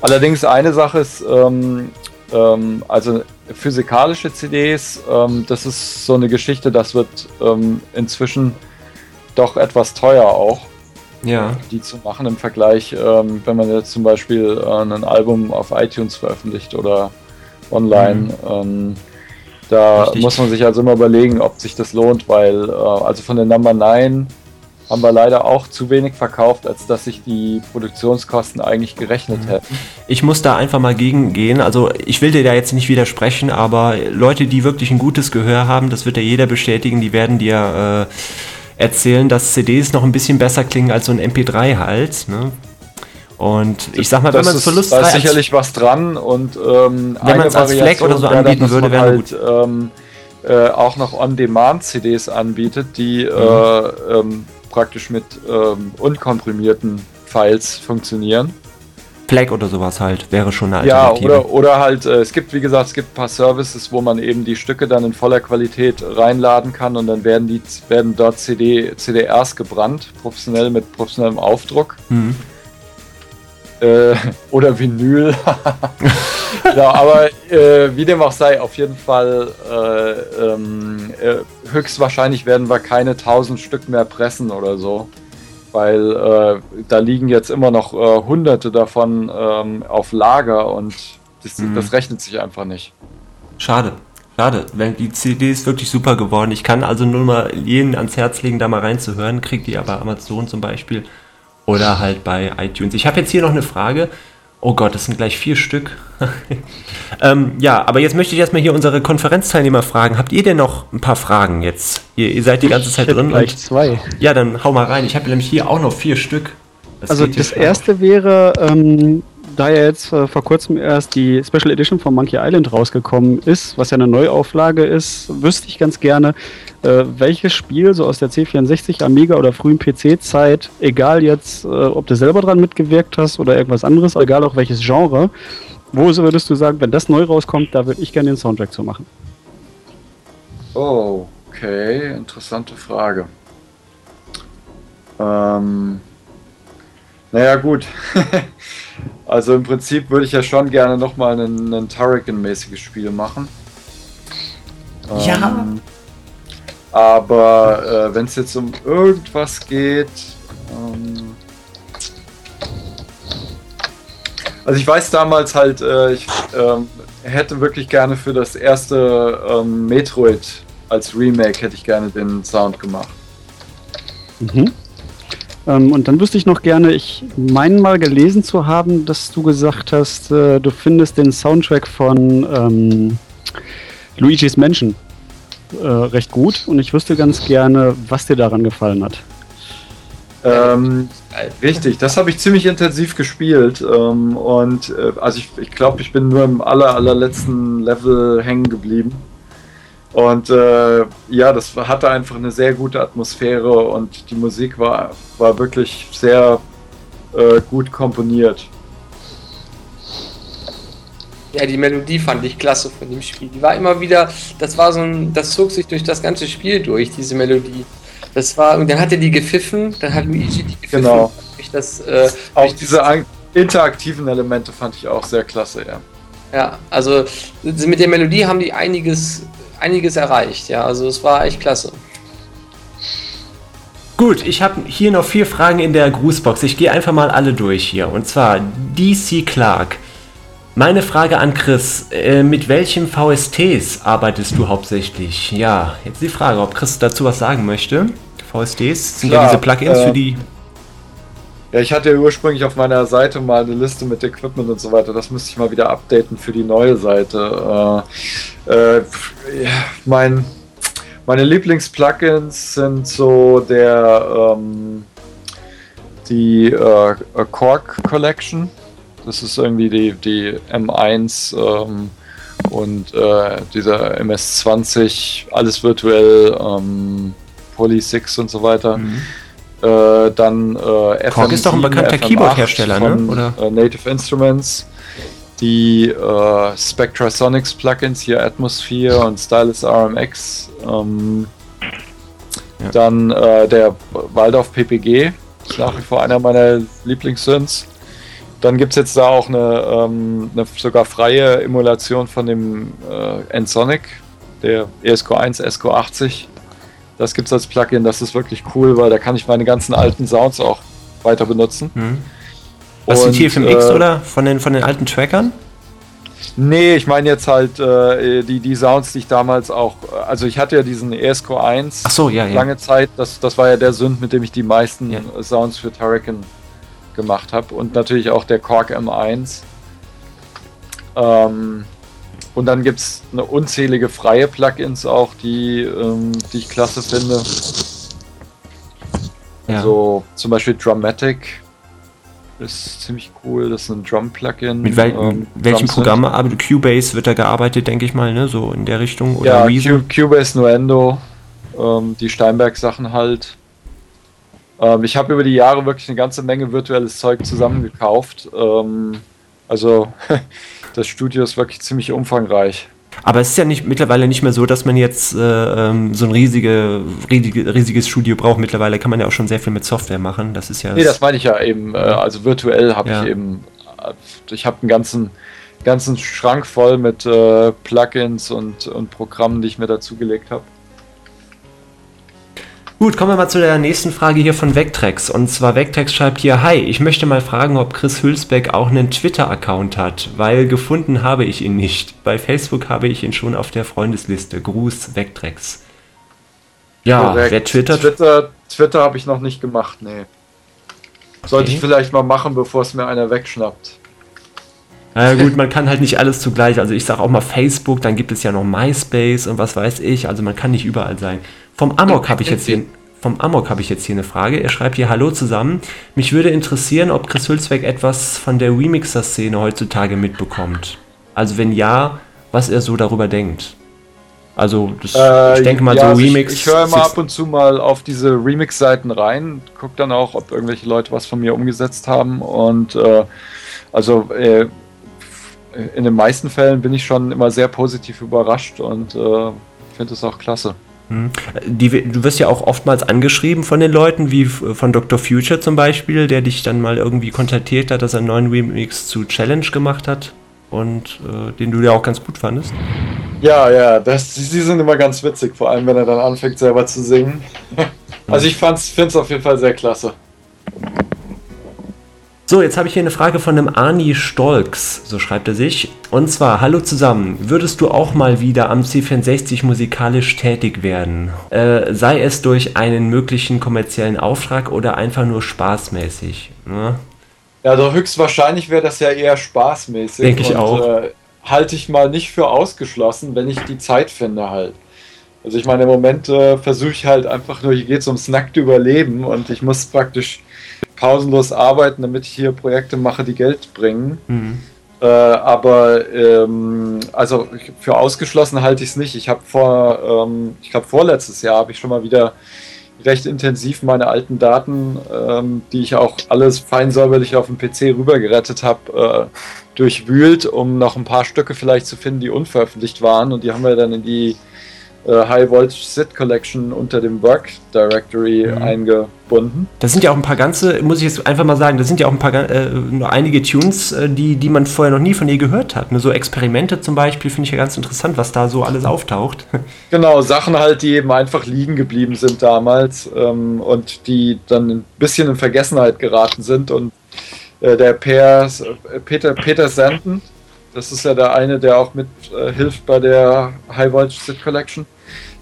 Allerdings eine Sache ist, ähm, ähm, also physikalische CDs, ähm, das ist so eine Geschichte, das wird ähm, inzwischen doch etwas teuer auch. Ja. Die zu machen im Vergleich, ähm, wenn man jetzt zum Beispiel äh, ein Album auf iTunes veröffentlicht oder online. Mhm. Da Richtig. muss man sich also immer überlegen, ob sich das lohnt, weil äh, also von der Number 9 haben wir leider auch zu wenig verkauft, als dass sich die Produktionskosten eigentlich gerechnet mhm. hätten. Ich muss da einfach mal gegengehen. Also ich will dir da jetzt nicht widersprechen, aber Leute, die wirklich ein gutes Gehör haben, das wird ja jeder bestätigen, die werden dir äh, erzählen, dass CDs noch ein bisschen besser klingen als so ein MP3 halt. Ne? Und ich sag mal, das wenn man es verlustfrei... Da ist sicherlich was dran und ähm, wenn man es als Fleck oder so anbieten würde, wäre halt, gut. Ähm, äh, auch noch On-Demand-CDs anbietet, die mhm. äh, ähm, praktisch mit ähm, unkomprimierten Files funktionieren. FLAC oder sowas halt, wäre schon eine Alternative. Ja, oder, oder halt, äh, es gibt, wie gesagt, es gibt ein paar Services, wo man eben die Stücke dann in voller Qualität reinladen kann und dann werden die werden dort CD, CDRs gebrannt, professionell mit professionellem Aufdruck. Mhm. Äh, oder Vinyl. ja, aber äh, wie dem auch sei, auf jeden Fall äh, ähm, äh, höchstwahrscheinlich werden wir keine 1000 Stück mehr pressen oder so. Weil äh, da liegen jetzt immer noch äh, hunderte davon ähm, auf Lager und das, mhm. das rechnet sich einfach nicht. Schade. Schade, weil die CD ist wirklich super geworden. Ich kann also nur mal jeden ans Herz legen, da mal reinzuhören. Kriegt die aber Amazon zum Beispiel oder halt bei iTunes. Ich habe jetzt hier noch eine Frage. Oh Gott, das sind gleich vier Stück. ähm, ja, aber jetzt möchte ich erstmal hier unsere Konferenzteilnehmer fragen. Habt ihr denn noch ein paar Fragen jetzt? Ihr, ihr seid die ganze Zeit ich drin. Gleich zwei. Ja, dann hau mal rein. Ich habe nämlich hier auch noch vier Stück. Das also das erste wäre, ähm, da ja jetzt äh, vor kurzem erst die Special Edition von Monkey Island rausgekommen ist, was ja eine Neuauflage ist, wüsste ich ganz gerne, äh, welches Spiel so aus der C64, Amiga oder frühen PC-Zeit, egal jetzt, äh, ob du selber dran mitgewirkt hast oder irgendwas anderes, egal auch welches Genre, wo würdest du sagen, wenn das neu rauskommt, da würde ich gerne den Soundtrack zu machen? Oh, okay, interessante Frage. Ähm, naja, gut. also im Prinzip würde ich ja schon gerne nochmal ein, ein Turrican-mäßiges Spiel machen. Ja. Ähm, aber äh, wenn es jetzt um irgendwas geht. Ähm, also ich weiß damals halt, äh, ich ähm, hätte wirklich gerne für das erste ähm, Metroid als Remake hätte ich gerne den Sound gemacht. Mhm. Ähm, und dann wüsste ich noch gerne, ich meine mal gelesen zu haben, dass du gesagt hast, äh, du findest den Soundtrack von ähm, Luigi's Mansion äh, recht gut und ich wüsste ganz gerne, was dir daran gefallen hat. Ähm, richtig, das habe ich ziemlich intensiv gespielt ähm, und äh, also ich, ich glaube, ich bin nur im aller, allerletzten Level hängen geblieben. Und äh, ja, das hatte einfach eine sehr gute Atmosphäre und die Musik war, war wirklich sehr äh, gut komponiert. Ja, die Melodie fand ich klasse von dem Spiel. Die war immer wieder, das war so ein, das zog sich durch das ganze Spiel durch, diese Melodie. Das war, und dann hat er die gepfiffen, dann hat Luigi die gepfiffen. Genau. Ich das, äh, auch diese interaktiven Elemente fand ich auch sehr klasse, ja. Ja, also mit der Melodie haben die einiges, einiges erreicht, ja. Also es war echt klasse. Gut, ich habe hier noch vier Fragen in der Grußbox. Ich gehe einfach mal alle durch hier. Und zwar DC Clark. Meine Frage an Chris, äh, mit welchen VSTs arbeitest du hauptsächlich? Ja, jetzt die Frage, ob Chris dazu was sagen möchte. VSTs sind Klar, ja diese Plugins äh, für die... Ja, ich hatte ja ursprünglich auf meiner Seite mal eine Liste mit Equipment und so weiter. Das müsste ich mal wieder updaten für die neue Seite. Äh, äh mein, meine Lieblingsplugins sind so der ähm, die äh, Cork Collection das ist irgendwie die, die M1 ähm, und äh, dieser MS20, alles virtuell, ähm, Poly 6 und so weiter. Mhm. Äh, dann äh, FM ist doch ein bekannter Keyboard-Hersteller, ne? Oder? Äh, Native Instruments. Die äh, Spectrasonics Plugins, hier Atmosphere und Stylus RMX. Ähm, ja. Dann äh, der Waldorf PPG, ist nach wie vor einer meiner Lieblingssynths. Dann gibt es jetzt da auch eine, ähm, eine, sogar freie Emulation von dem äh, Ensonic, der ESCO1 SCO80. Das gibt es als Plugin, das ist wirklich cool, weil da kann ich meine ganzen alten Sounds auch weiter benutzen. Mhm. Was Und, die TFMX äh, oder von den, von den alten Trackern? Nee, ich meine jetzt halt äh, die, die Sounds, die ich damals auch. Also ich hatte ja diesen ESCO1 so, ja, lange ja. Zeit. Das, das war ja der Sünd, mit dem ich die meisten ja. Sounds für Turrican gemacht habe und natürlich auch der Korg M1. Ähm, und dann gibt es eine unzählige freie Plugins auch, die, ähm, die ich klasse finde. Ja. Also zum Beispiel Dramatic ist ziemlich cool, das ist ein Drum-Plugin. Mit wel ähm, welchem Programm arbeitet Cubase wird da gearbeitet, denke ich mal, ne? So in der Richtung? Oder ja, Cubase, Nuendo, ähm, die Steinberg-Sachen halt. Ähm, ich habe über die Jahre wirklich eine ganze Menge virtuelles Zeug zusammengekauft. Ähm, also das Studio ist wirklich ziemlich umfangreich. Aber es ist ja nicht, mittlerweile nicht mehr so, dass man jetzt äh, ähm, so ein riesige, riesige, riesiges Studio braucht. Mittlerweile kann man ja auch schon sehr viel mit Software machen. Das ist ja. Nee, das meine ich ja eben. Äh, also virtuell habe ja. ich eben. Äh, ich habe einen ganzen, ganzen Schrank voll mit äh, Plugins und, und Programmen, die ich mir dazugelegt habe. Gut, kommen wir mal zu der nächsten Frage hier von Vectrex. Und zwar Vectrex schreibt hier, Hi, ich möchte mal fragen, ob Chris Hülsbeck auch einen Twitter-Account hat, weil gefunden habe ich ihn nicht. Bei Facebook habe ich ihn schon auf der Freundesliste. Gruß, Vectrex. Ja, Korrekt. wer twittert? Twitter, Twitter habe ich noch nicht gemacht, nee. Sollte okay. ich vielleicht mal machen, bevor es mir einer wegschnappt. Na gut, man kann halt nicht alles zugleich. Also ich sage auch mal Facebook, dann gibt es ja noch MySpace und was weiß ich. Also man kann nicht überall sein. Vom Amok habe ich jetzt hier. Vom Amok habe ich jetzt hier eine Frage. Er schreibt hier Hallo zusammen. Mich würde interessieren, ob Chris Hülsbeck etwas von der Remixer-Szene heutzutage mitbekommt. Also wenn ja, was er so darüber denkt. Also das, äh, ich denke mal ja, so Remix. Ich, ich höre immer ab und zu mal auf diese Remix-Seiten rein, gucke dann auch, ob irgendwelche Leute was von mir umgesetzt haben und äh, also äh, in den meisten Fällen bin ich schon immer sehr positiv überrascht und äh, finde es auch klasse. Hm. Die, du wirst ja auch oftmals angeschrieben von den Leuten, wie von Dr. Future zum Beispiel, der dich dann mal irgendwie kontaktiert hat, dass er einen neuen Remix zu Challenge gemacht hat und äh, den du ja auch ganz gut fandest. Ja, ja, das, die sind immer ganz witzig, vor allem wenn er dann anfängt selber zu singen. also ich finde es auf jeden Fall sehr klasse. So, jetzt habe ich hier eine Frage von einem Arni Stolks, so schreibt er sich. Und zwar, hallo zusammen, würdest du auch mal wieder am C64 musikalisch tätig werden? Äh, sei es durch einen möglichen kommerziellen Auftrag oder einfach nur spaßmäßig? Ne? Ja, also höchstwahrscheinlich wäre das ja eher spaßmäßig. Denke ich auch. Äh, halte ich mal nicht für ausgeschlossen, wenn ich die Zeit finde halt. Also ich meine, im Moment äh, versuche ich halt einfach nur, hier geht es ums nackte Überleben und ich muss praktisch pausenlos arbeiten, damit ich hier Projekte mache, die Geld bringen. Mhm. Äh, aber ähm, also für ausgeschlossen halte ich es nicht. Ich habe vor, ähm, ich glaube vorletztes Jahr habe ich schon mal wieder recht intensiv meine alten Daten, ähm, die ich auch alles fein säuberlich auf dem PC rübergerettet habe, äh, durchwühlt, um noch ein paar Stücke vielleicht zu finden, die unveröffentlicht waren. Und die haben wir dann in die High Voltage Sit Collection unter dem Work Directory mhm. eingebunden. Das sind ja auch ein paar ganze, muss ich jetzt einfach mal sagen, das sind ja auch ein paar äh, nur einige Tunes, äh, die, die man vorher noch nie von ihr gehört hat. Ne? So Experimente zum Beispiel finde ich ja ganz interessant, was da so alles auftaucht. Genau, Sachen halt, die eben einfach liegen geblieben sind damals ähm, und die dann ein bisschen in Vergessenheit geraten sind. Und äh, der per, Peter, Peter Sanden, das ist ja der eine, der auch mit äh, hilft bei der High Voltage Sit Collection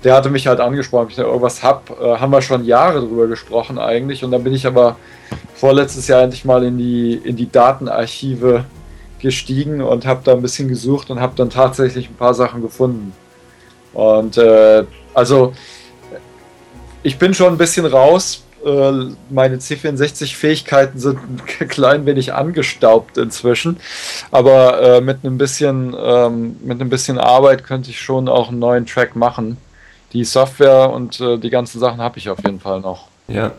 der hatte mich halt angesprochen, ob ich da irgendwas hab. Äh, haben wir schon Jahre drüber gesprochen eigentlich. Und dann bin ich aber vorletztes Jahr endlich mal in die, in die Datenarchive gestiegen und habe da ein bisschen gesucht und habe dann tatsächlich ein paar Sachen gefunden. Und äh, also ich bin schon ein bisschen raus. Äh, meine C64-Fähigkeiten sind ein klein wenig angestaubt inzwischen. Aber äh, mit einem bisschen, ähm, mit einem bisschen Arbeit könnte ich schon auch einen neuen Track machen die Software und äh, die ganzen Sachen habe ich auf jeden Fall noch. Ja.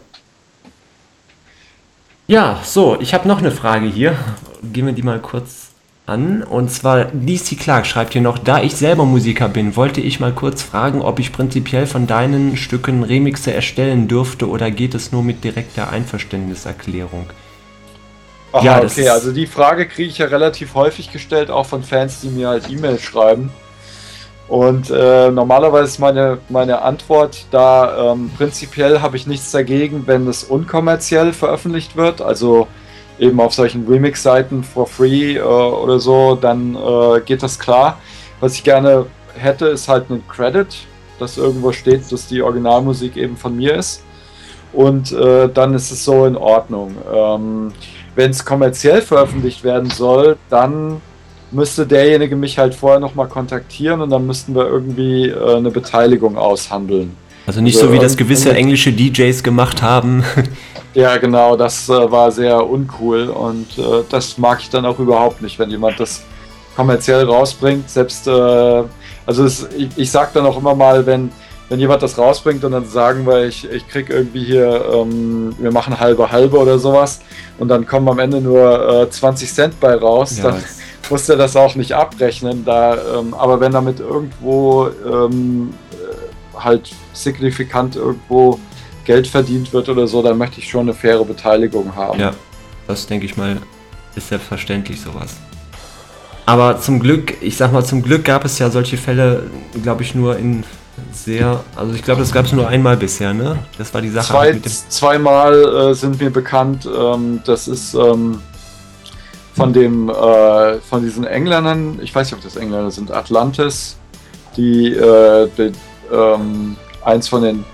Ja, so, ich habe noch eine Frage hier. Gehen wir die mal kurz an. Und zwar, DC Clark schreibt hier noch, da ich selber Musiker bin, wollte ich mal kurz fragen, ob ich prinzipiell von deinen Stücken Remixe erstellen dürfte oder geht es nur mit direkter Einverständniserklärung? Aha, ja, okay, also die Frage kriege ich ja relativ häufig gestellt, auch von Fans, die mir halt E-Mails schreiben. Und äh, normalerweise ist meine, meine Antwort da, ähm, prinzipiell habe ich nichts dagegen, wenn es unkommerziell veröffentlicht wird, also eben auf solchen Remix-Seiten for free äh, oder so, dann äh, geht das klar. Was ich gerne hätte, ist halt ein Credit, dass irgendwo steht, dass die Originalmusik eben von mir ist. Und äh, dann ist es so in Ordnung. Ähm, wenn es kommerziell veröffentlicht werden soll, dann müsste derjenige mich halt vorher nochmal kontaktieren und dann müssten wir irgendwie äh, eine Beteiligung aushandeln. Also nicht also, so wie das gewisse englische DJs gemacht haben. Ja, genau, das äh, war sehr uncool und äh, das mag ich dann auch überhaupt nicht, wenn jemand das kommerziell rausbringt. Selbst, äh, also es, ich, ich sag dann auch immer mal, wenn, wenn jemand das rausbringt und dann sagen wir, ich, ich krieg irgendwie hier, ähm, wir machen halbe halbe oder sowas und dann kommen am Ende nur 20 äh, Cent bei raus, ja, dann, musste das auch nicht abrechnen. Da, ähm, aber wenn damit irgendwo ähm, äh, halt signifikant irgendwo Geld verdient wird oder so, dann möchte ich schon eine faire Beteiligung haben. Ja, das denke ich mal, ist selbstverständlich sowas. Aber zum Glück, ich sag mal, zum Glück gab es ja solche Fälle, glaube ich, nur in sehr, also ich glaube, das gab es nur einmal bisher, ne? Das war die Sache. Zwei, zweimal äh, sind mir bekannt. Ähm, das ist ähm, von dem äh, von diesen Engländern, ich weiß nicht, ob das Engländer sind, Atlantis, die, äh, die ähm, eins von den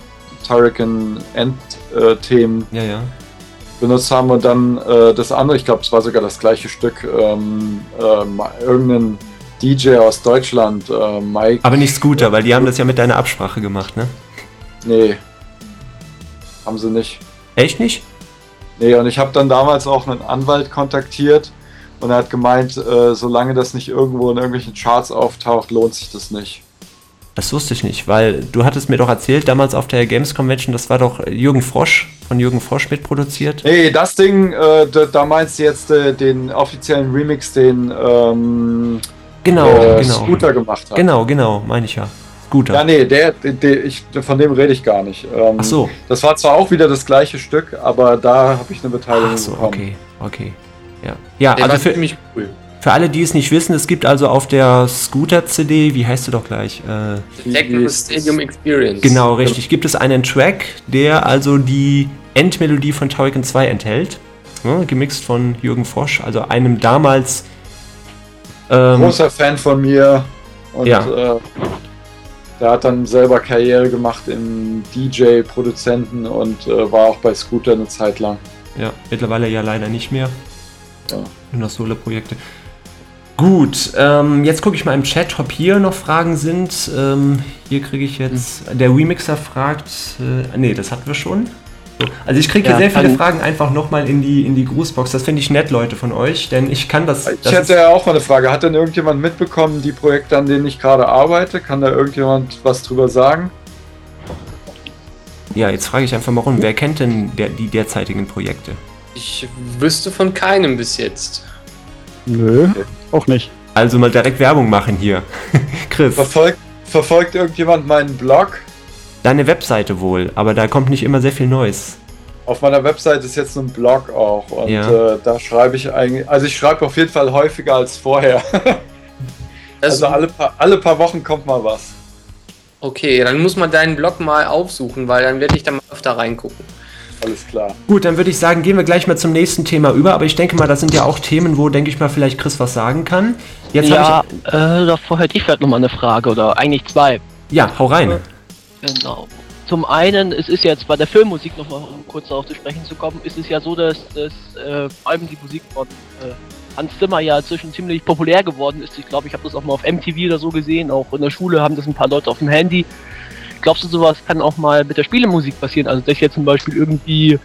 Turrican End-Themen ja, ja. benutzt haben und dann äh, das andere, ich glaube, es war sogar das gleiche Stück, ähm, äh, irgendein DJ aus Deutschland, äh, Mike. Aber nicht Scooter, weil die haben das ja mit deiner Absprache gemacht, ne? Nee. Haben sie nicht. Echt nicht? Nee, und ich habe dann damals auch einen Anwalt kontaktiert, und er hat gemeint, äh, solange das nicht irgendwo in irgendwelchen Charts auftaucht, lohnt sich das nicht. Das wusste ich nicht, weil du hattest mir doch erzählt, damals auf der Games Convention, das war doch Jürgen Frosch, von Jürgen Frosch mitproduziert. Nee, das Ding, äh, da, da, meinst du jetzt äh, den offiziellen Remix, den ähm, genau, äh, genau. Scooter gemacht hat. Genau, genau, meine ich ja. Scooter. Ja, nee, der, der, ich, von dem rede ich gar nicht. Ähm, Ach so. Das war zwar auch wieder das gleiche Stück, aber da habe ich eine Beteiligung Ach so, bekommen. okay, okay. Ja, ja der also für, cool. Für alle, die es nicht wissen, es gibt also auf der Scooter-CD, wie heißt du doch gleich? Äh, Technical Stadium Experience. Genau, richtig. Gibt es einen Track, der also die Endmelodie von Tauiken 2 enthält. Ja, gemixt von Jürgen Frosch, also einem damals. Ähm, Großer Fan von mir. Und ja. äh, der hat dann selber Karriere gemacht im DJ-Produzenten und äh, war auch bei Scooter eine Zeit lang. Ja, mittlerweile ja leider nicht mehr. Ja. Nur noch Solo-Projekte. Gut, ähm, jetzt gucke ich mal im Chat, ob hier noch Fragen sind. Ähm, hier kriege ich jetzt, der Remixer fragt, äh, nee, das hatten wir schon. So. Also ich kriege ja, hier sehr viele Fragen einfach nochmal in die, in die Grußbox. Das finde ich nett, Leute, von euch, denn ich kann das... Ich das hätte ja auch mal eine Frage. Hat denn irgendjemand mitbekommen, die Projekte, an denen ich gerade arbeite? Kann da irgendjemand was drüber sagen? Ja, jetzt frage ich einfach mal rum, wer kennt denn der, die derzeitigen Projekte? Ich wüsste von keinem bis jetzt. Nö. Auch nicht. Also mal direkt Werbung machen hier. Chris. Verfolgt, verfolgt irgendjemand meinen Blog? Deine Webseite wohl, aber da kommt nicht immer sehr viel Neues. Auf meiner Webseite ist jetzt ein Blog auch und ja. äh, da schreibe ich eigentlich, also ich schreibe auf jeden Fall häufiger als vorher. also alle paar, alle paar Wochen kommt mal was. Okay, dann muss man deinen Blog mal aufsuchen, weil dann werde ich da mal öfter reingucken. Alles klar. Gut, dann würde ich sagen, gehen wir gleich mal zum nächsten Thema über. Aber ich denke mal, das sind ja auch Themen, wo, denke ich mal, vielleicht Chris was sagen kann. Jetzt ja, ich, äh, davor hätte ich vielleicht nochmal eine Frage oder eigentlich zwei. Ja, hau rein. Genau. Zum einen, es ist jetzt bei der Filmmusik nochmal, um kurz darauf zu sprechen zu kommen, ist es ja so, dass, dass äh, vor allem die Musik von äh, Hans Zimmer ja inzwischen ziemlich populär geworden ist. Ich glaube, ich habe das auch mal auf MTV oder so gesehen. Auch in der Schule haben das ein paar Leute auf dem Handy. Glaubst du, sowas kann auch mal mit der Spielemusik passieren? Also, dass ich jetzt zum Beispiel irgendwie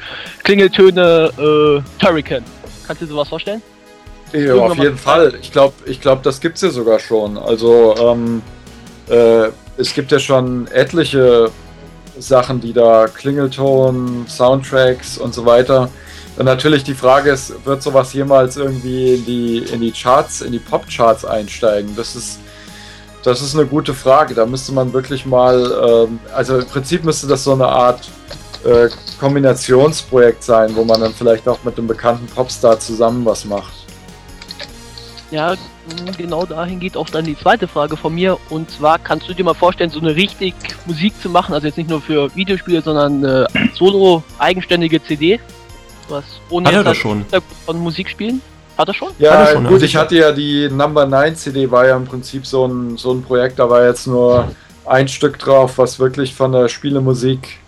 Klingeltöne, äh, Turrican. Kannst du dir sowas vorstellen? Ja, auf jeden Fall. Ich glaube, ich glaub, das gibt es ja sogar schon. Also, ähm, äh, es gibt ja schon etliche Sachen, die da Klingelton, Soundtracks und so weiter. Und natürlich die Frage ist, wird sowas jemals irgendwie in die, in die Charts, in die Pop-Charts einsteigen? Das ist das ist eine gute Frage. Da müsste man wirklich mal, ähm, also im Prinzip müsste das so eine Art äh, Kombinationsprojekt sein, wo man dann vielleicht auch mit einem bekannten Popstar zusammen was macht. Ja, genau dahin geht auch dann die zweite Frage von mir. Und zwar kannst du dir mal vorstellen, so eine richtig Musik zu machen, also jetzt nicht nur für Videospiele, sondern eine solo eigenständige CD, was ohne Hat er schon. von Musik spielen? Hat er schon? Ja, er schon, gut, ich hatte ja die Number 9 CD, war ja im Prinzip so ein, so ein Projekt, da war jetzt nur ein Stück drauf, was wirklich von der Spielemusik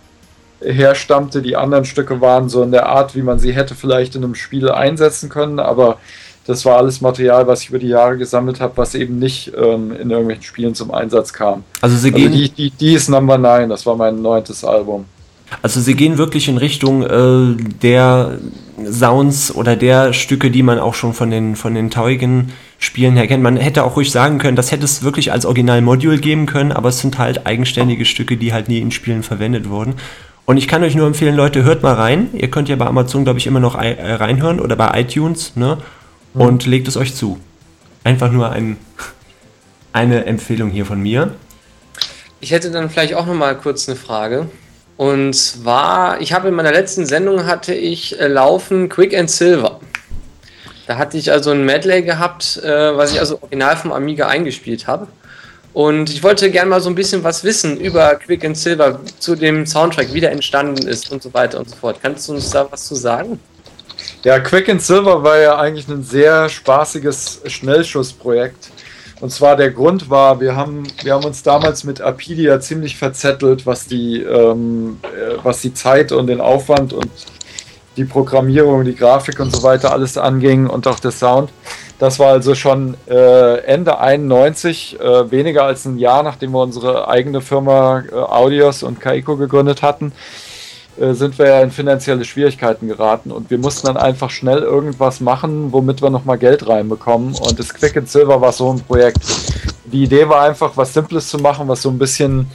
herstammte. Die anderen Stücke waren so in der Art, wie man sie hätte vielleicht in einem Spiel einsetzen können, aber das war alles Material, was ich über die Jahre gesammelt habe, was eben nicht ähm, in irgendwelchen Spielen zum Einsatz kam. Also sie also gehen. Die, die, die ist Number 9, das war mein neuntes Album. Also sie gehen wirklich in Richtung äh, der Sounds oder der Stücke, die man auch schon von den, von den tauigen Spielen her kennt. Man hätte auch ruhig sagen können, das hätte es wirklich als Original-Module geben können, aber es sind halt eigenständige Stücke, die halt nie in Spielen verwendet wurden. Und ich kann euch nur empfehlen, Leute, hört mal rein. Ihr könnt ja bei Amazon, glaube ich, immer noch äh, reinhören oder bei iTunes, ne? Mhm. Und legt es euch zu. Einfach nur ein, eine Empfehlung hier von mir. Ich hätte dann vielleicht auch noch mal kurz eine Frage. Und zwar, ich habe in meiner letzten Sendung hatte ich äh, laufen Quick and Silver. Da hatte ich also ein Medley gehabt, äh, was ich also original vom Amiga eingespielt habe. Und ich wollte gerne mal so ein bisschen was wissen über Quick and Silver, zu dem Soundtrack, wie der entstanden ist und so weiter und so fort. Kannst du uns da was zu sagen? Ja, Quick and Silver war ja eigentlich ein sehr spaßiges Schnellschussprojekt. Und zwar der Grund war, wir haben, wir haben uns damals mit Apidia ziemlich verzettelt, was die, ähm, äh, was die Zeit und den Aufwand und die Programmierung, die Grafik und so weiter alles anging und auch der Sound. Das war also schon äh, Ende 91, äh, weniger als ein Jahr, nachdem wir unsere eigene Firma äh, Audios und Kaiko gegründet hatten. Äh, sind wir ja in finanzielle Schwierigkeiten geraten und wir mussten dann einfach schnell irgendwas machen, womit wir nochmal Geld reinbekommen. Und das Quick and Silver war so ein Projekt. die Idee war einfach, was Simples zu machen, was so ein bisschen,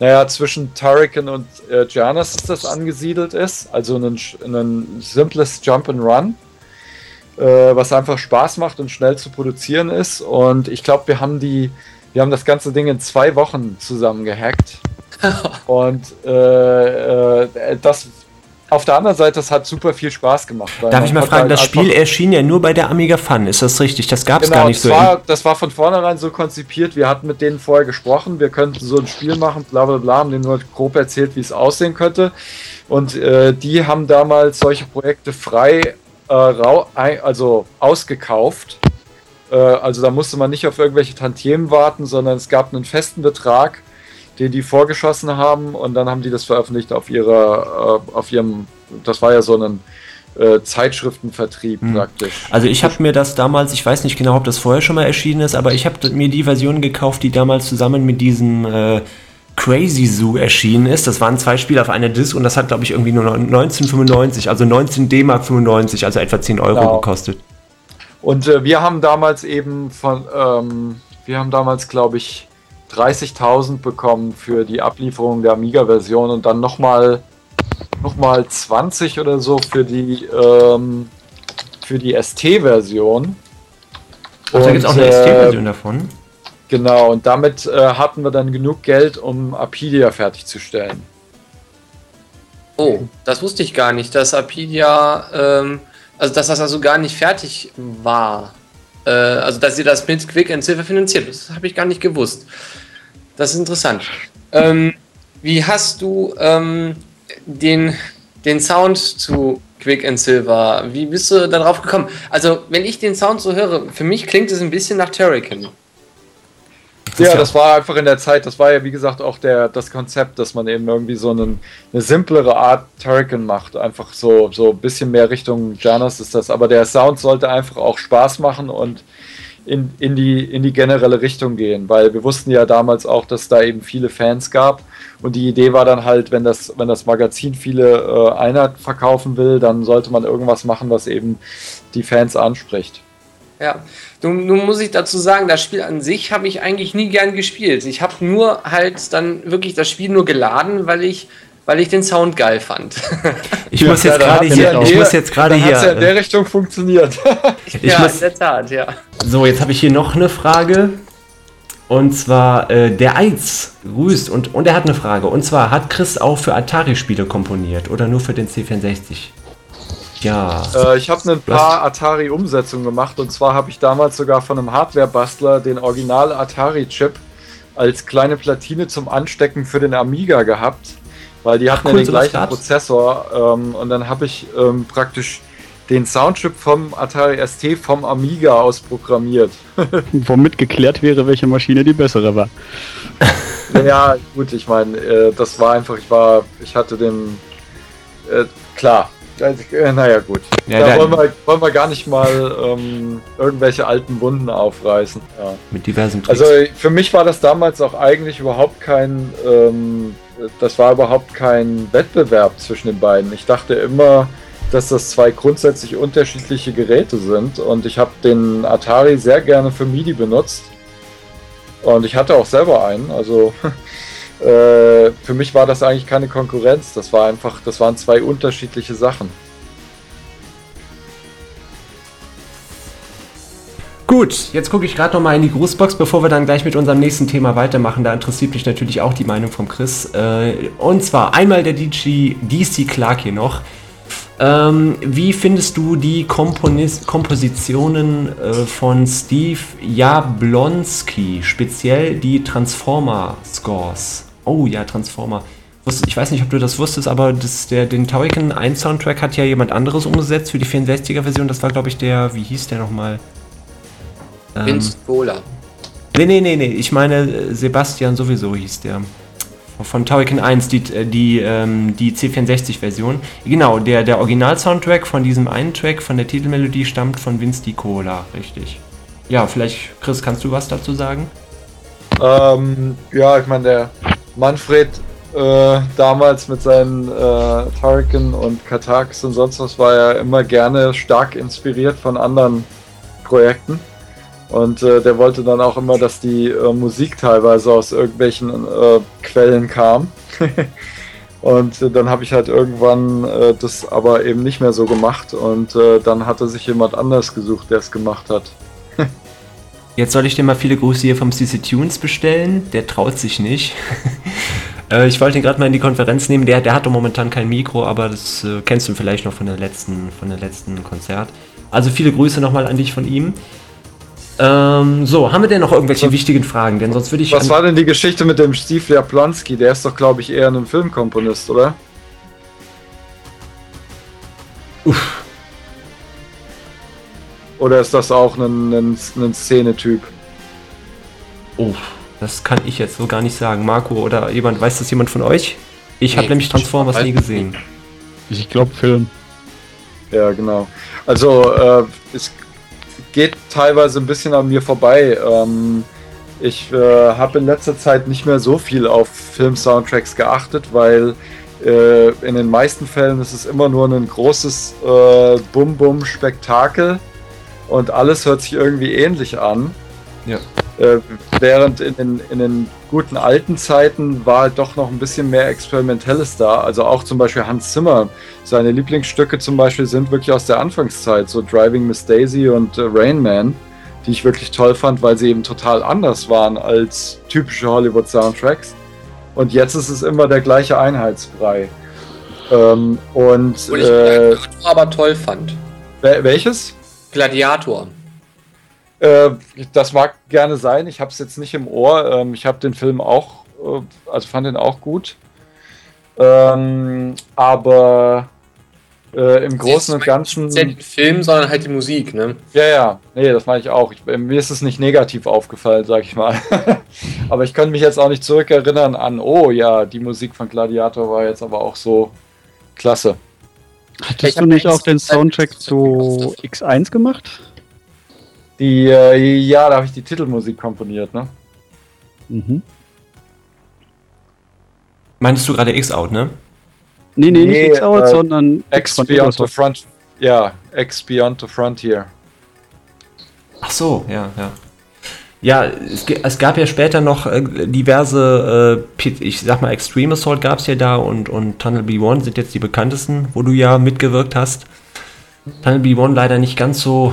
naja, zwischen Turrican und äh, das angesiedelt ist. Also ein, ein simples Jump and Run, äh, was einfach Spaß macht und schnell zu produzieren ist. Und ich glaube, wir haben die, wir haben das ganze Ding in zwei Wochen zusammen gehackt. und äh, äh, das auf der anderen Seite, das hat super viel Spaß gemacht. Darf ich mal fragen, halt das Spiel erschien ja nur bei der Amiga Fun, ist das richtig? Das gab es genau, gar nicht so. War, das war von vornherein so konzipiert, wir hatten mit denen vorher gesprochen, wir könnten so ein Spiel machen, bla bla bla, haben denen nur grob erzählt, wie es aussehen könnte. Und äh, die haben damals solche Projekte frei, äh, rau, also ausgekauft. Äh, also da musste man nicht auf irgendwelche Tantiemen warten, sondern es gab einen festen Betrag den die vorgeschossen haben und dann haben die das veröffentlicht auf ihrer, äh, auf ihrem, das war ja so ein äh, Zeitschriftenvertrieb hm. praktisch. Also ich habe mir das damals, ich weiß nicht genau, ob das vorher schon mal erschienen ist, aber ich habe mir die Version gekauft, die damals zusammen mit diesem äh, Crazy Zoo erschienen ist. Das waren zwei Spiele auf einer Disc und das hat, glaube ich, irgendwie nur 1995, also 19 D-Mark 95, also etwa 10 Euro genau. gekostet. Und äh, wir haben damals eben von, ähm, wir haben damals, glaube ich, 30.000 bekommen für die Ablieferung der Amiga-Version und dann nochmal noch mal 20 oder so für die, ähm, für die ST-Version. Ach, da gibt es auch eine äh, ST-Version davon? Genau, und damit äh, hatten wir dann genug Geld, um Apidia fertigzustellen. Oh, das wusste ich gar nicht, dass Apidia, ähm, also dass das also gar nicht fertig war. Äh, also dass ihr das mit Quick and Silver finanziert. Das habe ich gar nicht gewusst. Das ist interessant. Ähm, wie hast du ähm, den, den Sound zu Quick and Silver, wie bist du darauf gekommen? Also, wenn ich den Sound so höre, für mich klingt es ein bisschen nach Turrican. Ja, das war einfach in der Zeit, das war ja wie gesagt auch der, das Konzept, dass man eben irgendwie so einen, eine simplere Art Turrican macht. Einfach so, so ein bisschen mehr Richtung Janus ist das. Aber der Sound sollte einfach auch Spaß machen und in, in, die, in die generelle Richtung gehen, weil wir wussten ja damals auch, dass da eben viele Fans gab. Und die Idee war dann halt, wenn das, wenn das Magazin viele äh, Einheiten verkaufen will, dann sollte man irgendwas machen, was eben die Fans anspricht. Ja, nun, nun muss ich dazu sagen, das Spiel an sich habe ich eigentlich nie gern gespielt. Ich habe nur halt dann wirklich das Spiel nur geladen, weil ich weil ich den Sound geil fand. Ich muss jetzt gerade hier, ich muss jetzt gerade hier. Ja in der Richtung funktioniert. ja, muss, in der Tat, ja. So, jetzt habe ich hier noch eine Frage. Und zwar, äh, der Eiz grüßt und, und er hat eine Frage. Und zwar, hat Chris auch für Atari-Spiele komponiert oder nur für den C64? Ja. Äh, ich habe ein paar Atari-Umsetzungen gemacht und zwar habe ich damals sogar von einem Hardware-Bastler den Original Atari-Chip als kleine Platine zum Anstecken für den Amiga gehabt weil die hatten Ach, cool, ja den gleichen so Prozessor ähm, und dann habe ich ähm, praktisch den Soundchip vom Atari ST vom Amiga aus programmiert. Womit geklärt wäre, welche Maschine die bessere war. ja, gut, ich meine, äh, das war einfach, ich war, ich hatte den, äh, klar, äh, naja gut. Ja, da wollen wir, wollen wir gar nicht mal ähm, irgendwelche alten Wunden aufreißen. Ja. Mit diversen Tricks. Also für mich war das damals auch eigentlich überhaupt kein ähm, das war überhaupt kein Wettbewerb zwischen den beiden. Ich dachte immer, dass das zwei grundsätzlich unterschiedliche Geräte sind und ich habe den Atari sehr gerne für MIDI benutzt und ich hatte auch selber einen. Also äh, für mich war das eigentlich keine Konkurrenz. Das war einfach, das waren zwei unterschiedliche Sachen. Gut, jetzt gucke ich gerade noch mal in die Grußbox, bevor wir dann gleich mit unserem nächsten Thema weitermachen. Da interessiert mich natürlich auch die Meinung von Chris. Äh, und zwar einmal der DJ, DC Clark hier noch. Ähm, wie findest du die Komponis Kompositionen äh, von Steve Jablonski, speziell die Transformer-Scores? Oh ja, Transformer. Ich weiß nicht, ob du das wusstest, aber das, der, den Tauriken 1 Soundtrack hat ja jemand anderes umgesetzt für die 64er-Version. Das war, glaube ich, der, wie hieß der nochmal? Ähm, Vince Cola. Nee, nee, nee, nee. Ich meine, Sebastian sowieso hieß der. Von Tauriken 1, die, die, ähm, die C64-Version. Genau, der, der Original-Soundtrack von diesem einen Track, von der Titelmelodie, stammt von Vince Di Cola, richtig. Ja, vielleicht, Chris, kannst du was dazu sagen? Ähm, ja, ich meine, der Manfred äh, damals mit seinen äh, Tarkin und Kataks und sonst was war ja immer gerne stark inspiriert von anderen Projekten. Und äh, der wollte dann auch immer, dass die äh, Musik teilweise aus irgendwelchen äh, Quellen kam. und äh, dann habe ich halt irgendwann äh, das aber eben nicht mehr so gemacht. Und äh, dann hatte sich jemand anders gesucht, der es gemacht hat. Jetzt soll ich dir mal viele Grüße hier vom CC Tunes bestellen. Der traut sich nicht. äh, ich wollte ihn gerade mal in die Konferenz nehmen. Der, der hat doch momentan kein Mikro, aber das äh, kennst du vielleicht noch von der letzten, von der letzten Konzert. Also viele Grüße nochmal an dich von ihm. Ähm, so, haben wir denn noch irgendwelche wichtigen Fragen? Denn sonst würde ich. Was war denn die Geschichte mit dem Steve Jablonski? Der ist doch, glaube ich, eher ein Filmkomponist, oder? Uff. Oder ist das auch ein, ein, ein Szenetyp? Oh, das kann ich jetzt so gar nicht sagen. Marco oder jemand, weiß das jemand von euch? Ich nee, habe nämlich Transformers nie gesehen. Ich glaube Film. Ja, genau. Also, äh, es geht teilweise ein bisschen an mir vorbei. Ähm, ich äh, habe in letzter Zeit nicht mehr so viel auf Film-Soundtracks geachtet, weil äh, in den meisten Fällen ist es immer nur ein großes äh, Bum-Bum-Spektakel und alles hört sich irgendwie ähnlich an. Ja. Äh, während in den, in den guten alten Zeiten war halt doch noch ein bisschen mehr Experimentelles da. Also auch zum Beispiel Hans Zimmer. Seine Lieblingsstücke zum Beispiel sind wirklich aus der Anfangszeit, so Driving Miss Daisy und äh, Rain Man, die ich wirklich toll fand, weil sie eben total anders waren als typische Hollywood-Soundtracks. Und jetzt ist es immer der gleiche Einheitsbrei. Ähm, und, Obwohl ich äh, aber toll fand. Welches? Gladiator. Äh, das mag gerne sein. Ich habe es jetzt nicht im Ohr. Ähm, ich habe den Film auch, äh, also fand den auch gut. Ähm, aber äh, im Großen und Ganzen. Nicht den Film, sondern halt die Musik, ne? Ja, ja. Nee, das meine ich auch. Ich, mir ist es nicht negativ aufgefallen, sag ich mal. aber ich kann mich jetzt auch nicht zurückerinnern an, oh ja, die Musik von Gladiator war jetzt aber auch so klasse. Hattest du nicht auch den Soundtrack zu X1 gemacht? Die, äh, ja, da habe ich die Titelmusik komponiert, ne? Mhm. Meinst du gerade X-Out, ne? Nee, nee, nicht X-Out, äh, sondern X Beyond the Front. Ja, X Beyond the Frontier. Ach so, ja, ja. Ja, es, es, gab ja später noch äh, diverse, äh, ich sag mal, Extreme Assault gab es ja da und, und Tunnel B1 sind jetzt die bekanntesten, wo du ja mitgewirkt hast. Tunnel B1 leider nicht ganz so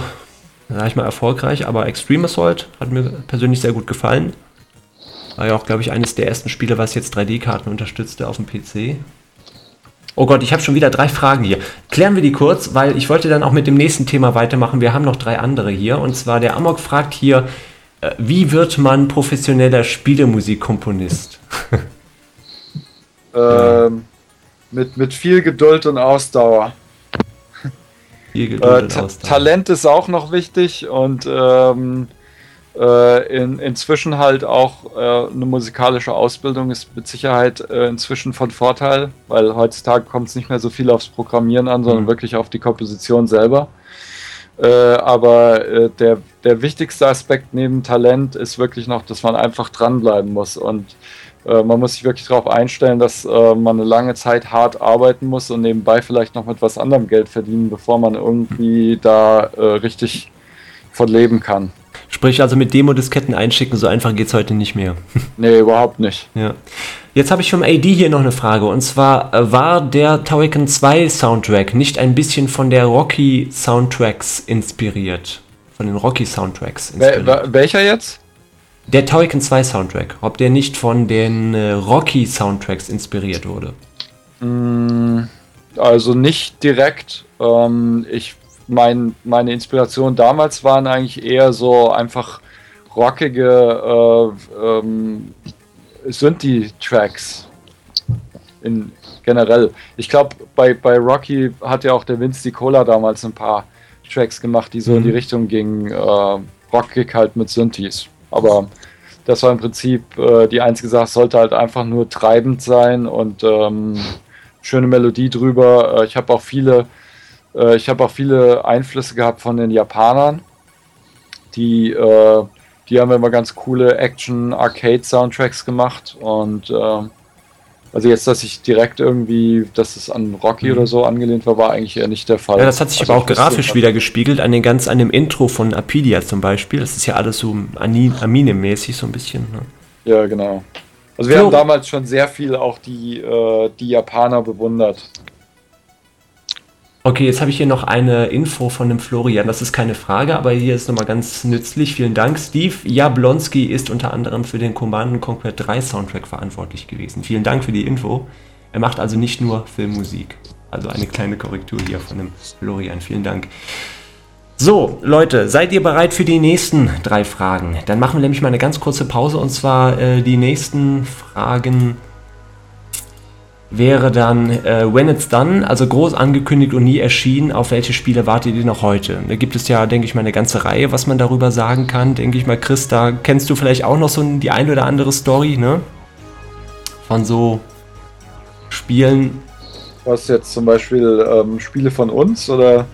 sag ich mal, erfolgreich, aber Extreme Assault hat mir persönlich sehr gut gefallen. War ja auch, glaube ich, eines der ersten Spiele, was jetzt 3D-Karten unterstützte auf dem PC. Oh Gott, ich habe schon wieder drei Fragen hier. Klären wir die kurz, weil ich wollte dann auch mit dem nächsten Thema weitermachen. Wir haben noch drei andere hier. Und zwar der Amok fragt hier, wie wird man professioneller Spielemusikkomponist? ähm, mit, mit viel Geduld und Ausdauer. Äh, Ta Talent ist auch noch wichtig und ähm, äh, in, inzwischen halt auch äh, eine musikalische Ausbildung ist mit Sicherheit äh, inzwischen von Vorteil, weil heutzutage kommt es nicht mehr so viel aufs Programmieren an, sondern mhm. wirklich auf die Komposition selber. Äh, aber äh, der, der wichtigste Aspekt neben Talent ist wirklich noch, dass man einfach dranbleiben muss und äh, man muss sich wirklich darauf einstellen, dass äh, man eine lange Zeit hart arbeiten muss und nebenbei vielleicht noch mit was anderem Geld verdienen, bevor man irgendwie da äh, richtig von leben kann. Sprich also mit Demo-Disketten einschicken, so einfach geht es heute nicht mehr. nee, überhaupt nicht. Ja. Jetzt habe ich vom AD hier noch eine Frage und zwar äh, war der Tauriken 2 Soundtrack nicht ein bisschen von der Rocky Soundtracks inspiriert? Von den Rocky Soundtracks inspiriert? Wel welcher jetzt? Der Tauriken 2 Soundtrack, ob der nicht von den äh, Rocky Soundtracks inspiriert wurde? Mm, also nicht direkt. Ähm, ich mein, meine Inspiration damals waren eigentlich eher so einfach rockige äh, ähm, Synthi-Tracks. In, generell. Ich glaube, bei, bei Rocky hat ja auch der Vince Cola damals ein paar Tracks gemacht, die so mhm. in die mhm. Richtung gingen, äh, rockig halt mit Synthes. Aber das war im Prinzip äh, die einzige Sache, sollte halt einfach nur treibend sein und ähm, schöne Melodie drüber. Äh, ich habe auch viele, äh, ich habe auch viele Einflüsse gehabt von den Japanern, die, äh, die haben immer ganz coole Action-Arcade-Soundtracks gemacht und äh, Also jetzt, dass ich direkt irgendwie, dass es an Rocky mhm. oder so angelehnt war, war eigentlich eher nicht der Fall. Ja, das hat sich also aber auch grafisch wieder gespiegelt, an, den ganz, an dem Intro von Apidia zum Beispiel. Das ist ja alles so Amine-mäßig so ein bisschen. Ne? Ja, genau. Also wir so. haben damals schon sehr viel auch die, äh, die Japaner bewundert. Okay, jetzt habe ich hier noch eine Info von dem Florian. Das ist keine Frage, aber hier ist nochmal ganz nützlich. Vielen Dank. Steve Jablonski ist unter anderem für den Command Conquer 3 Soundtrack verantwortlich gewesen. Vielen Dank für die Info. Er macht also nicht nur Filmmusik. Also eine kleine Korrektur hier von dem Florian. Vielen Dank. So, Leute, seid ihr bereit für die nächsten drei Fragen? Dann machen wir nämlich mal eine ganz kurze Pause und zwar äh, die nächsten Fragen wäre dann äh, When It's Done, also groß angekündigt und nie erschienen. Auf welche Spiele wartet ihr noch heute? Da gibt es ja, denke ich mal, eine ganze Reihe, was man darüber sagen kann. Denke ich mal, Chris, da kennst du vielleicht auch noch so die ein oder andere Story, ne? Von so Spielen. Was jetzt zum Beispiel ähm, Spiele von uns oder?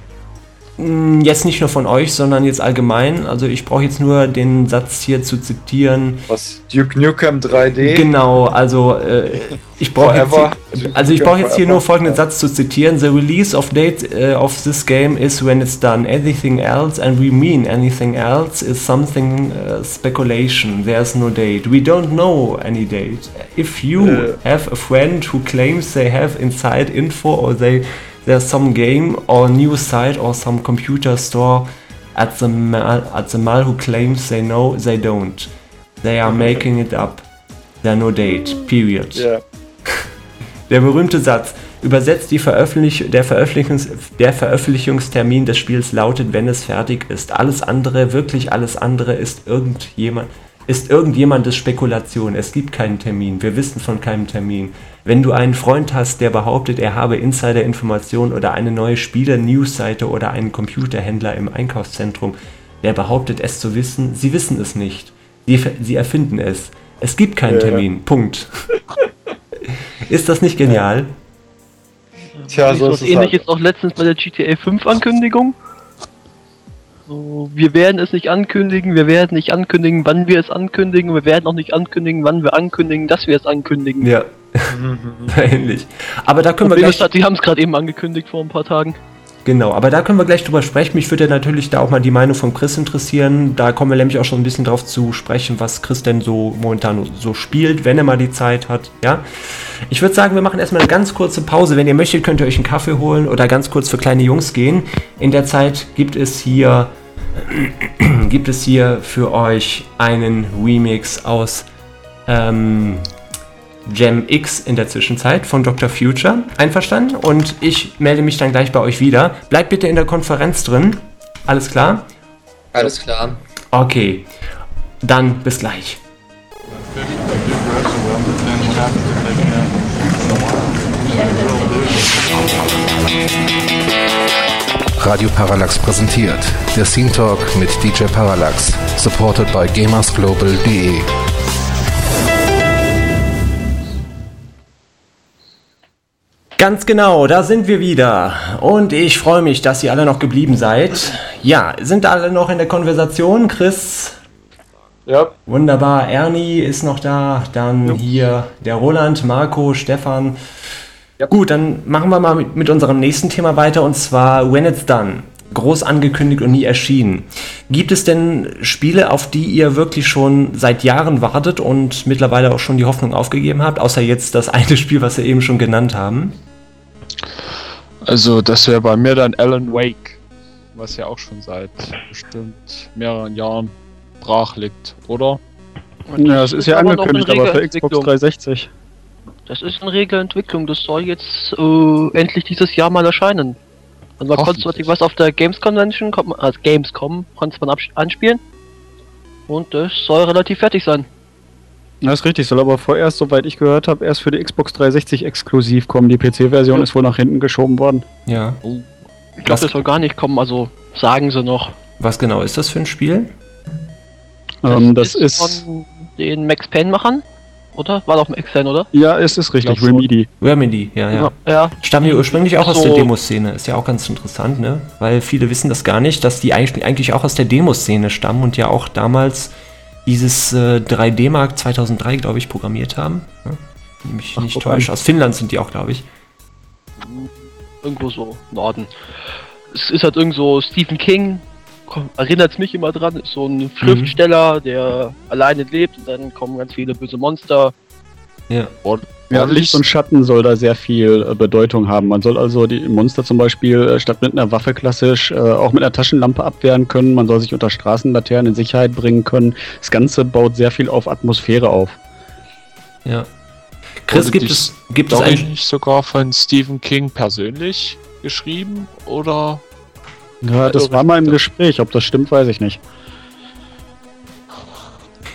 Hm, jetzt nicht nur von euch, sondern jetzt allgemein. Also ich brauche jetzt nur den Satz hier zu zitieren. Was? Duke Nukem 3D? Genau, also äh, ich brauche jetzt, also ich brauche jetzt hier nur folgenden Satz zu zitieren. The release of date uh, of this game is when it's done. Anything else, and we mean anything else, is something uh, speculation. There's no date. We don't know any date. If you uh. have a friend who claims they have inside info or they there's some game or new site or some computer store at the mall, at the mall who claims they know they don't. They are making it up. There no date. Period. Yeah. Der berühmte Satz. Übersetzt die Veröffentlich der, Veröffentlichungs der Veröffentlichungstermin des Spiels lautet, wenn es fertig ist. Alles andere, wirklich alles andere, ist irgendjemand, ist irgendjemandes Spekulation. Es gibt keinen Termin. Wir wissen von keinem Termin. Wenn du einen Freund hast, der behauptet, er habe Insider-Informationen oder eine neue Spieler-News-Seite oder einen Computerhändler im Einkaufszentrum, der behauptet es zu wissen, sie wissen es nicht. Sie, sie erfinden es. Es gibt keinen ja, Termin. Ja. Punkt. ist das nicht genial? Tja, so ist es ähnliches halt. auch letztens bei der GTA 5 Ankündigung. So, wir werden es nicht ankündigen, wir werden nicht ankündigen, wann wir es ankündigen, wir werden auch nicht ankündigen, wann wir ankündigen, dass wir es ankündigen. Ja. Ähnlich. Aber da können Und wir gleich. Die haben es gerade eben angekündigt vor ein paar Tagen. Genau, aber da können wir gleich drüber sprechen. Mich würde natürlich da auch mal die Meinung von Chris interessieren. Da kommen wir nämlich auch schon ein bisschen drauf zu sprechen, was Chris denn so momentan so spielt, wenn er mal die Zeit hat. Ja, ich würde sagen, wir machen erstmal eine ganz kurze Pause. Wenn ihr möchtet, könnt ihr euch einen Kaffee holen oder ganz kurz für kleine Jungs gehen. In der Zeit gibt es hier gibt es hier für euch einen Remix aus ähm, Gem X in der Zwischenzeit von Dr. Future. Einverstanden? Und ich melde mich dann gleich bei euch wieder. Bleibt bitte in der Konferenz drin. Alles klar? Alles klar. Okay. Dann bis gleich. Radio Parallax präsentiert der Scene Talk mit DJ Parallax, supported by gamersglobal.de. Ganz genau, da sind wir wieder. Und ich freue mich, dass ihr alle noch geblieben seid. Ja, sind alle noch in der Konversation? Chris? Ja. Wunderbar. Ernie ist noch da. Dann ja. hier der Roland, Marco, Stefan. Ja. Gut, dann machen wir mal mit, mit unserem nächsten Thema weiter und zwar When It's Done. Groß angekündigt und nie erschienen. Gibt es denn Spiele, auf die ihr wirklich schon seit Jahren wartet und mittlerweile auch schon die Hoffnung aufgegeben habt, außer jetzt das eine Spiel, was wir eben schon genannt haben? Also das wäre bei mir dann Alan Wake, was ja auch schon seit bestimmt mehreren Jahren brach liegt, oder? Und ja, es ist ja angekündigt, aber für Xbox 360. Das ist eine Regelentwicklung, das soll jetzt äh, endlich dieses Jahr mal erscheinen. Und man konnte was auf der Games Convention, also Gamescom, konnte man anspielen. Und das soll relativ fertig sein. Das ist richtig, soll aber vorerst, soweit ich gehört habe, erst für die Xbox 360 exklusiv kommen. Die PC-Version ja. ist wohl nach hinten geschoben worden. Ja. Oh. Ich glaube, das soll gar nicht kommen, also sagen sie noch. Was genau ist das für ein Spiel? Ähm, das, das, ist von den Max Payne-Machern, oder? War doch Max Payne, oder? Ja, es ist richtig, Remedy. Remedy, ja, ja. ja. Stammen ja ursprünglich auch so. aus der Demoszene. Ist ja auch ganz interessant, ne? Weil viele wissen das gar nicht, dass die eigentlich auch aus der Demoszene stammen und ja auch damals dieses äh, 3D-Mark 2003, glaube ich, programmiert haben. Ja? mich Ach, nicht täusche. Aus Finnland sind die auch, glaube ich. Irgendwo so Norden. Es ist halt irgendwo Stephen King, erinnert es mich immer dran, ist so ein. Schriftsteller, mhm. der alleine lebt und dann kommen ganz viele böse Monster. Ja. Und ja, Licht und Schatten soll da sehr viel äh, Bedeutung haben. Man soll also die Monster zum Beispiel äh, statt mit einer Waffe klassisch äh, auch mit einer Taschenlampe abwehren können. Man soll sich unter Straßenlaternen in Sicherheit bringen können. Das Ganze baut sehr viel auf Atmosphäre auf. Ja. Chris, Wurde gibt es, gibt es eigentlich sogar von Stephen King persönlich geschrieben oder? Ja, das war mal im Gespräch. Ob das stimmt, weiß ich nicht.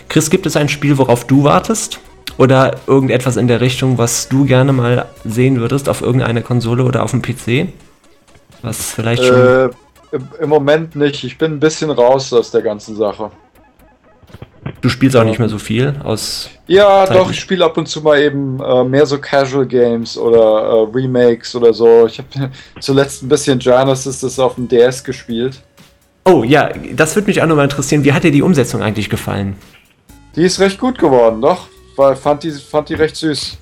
Chris, gibt es ein Spiel, worauf du wartest? Oder irgendetwas in der Richtung, was du gerne mal sehen würdest auf irgendeiner Konsole oder auf dem PC? Was vielleicht schon. Äh, Im Moment nicht. Ich bin ein bisschen raus aus der ganzen Sache. Du spielst auch nicht mehr so viel aus. Ja, Zeiten. doch, ich spiele ab und zu mal eben äh, mehr so Casual Games oder äh, Remakes oder so. Ich habe zuletzt ein bisschen Genesis das auf dem DS gespielt. Oh ja, das würde mich auch nochmal interessieren. Wie hat dir die Umsetzung eigentlich gefallen? Die ist recht gut geworden, doch. Weil fand die, fand die recht süß.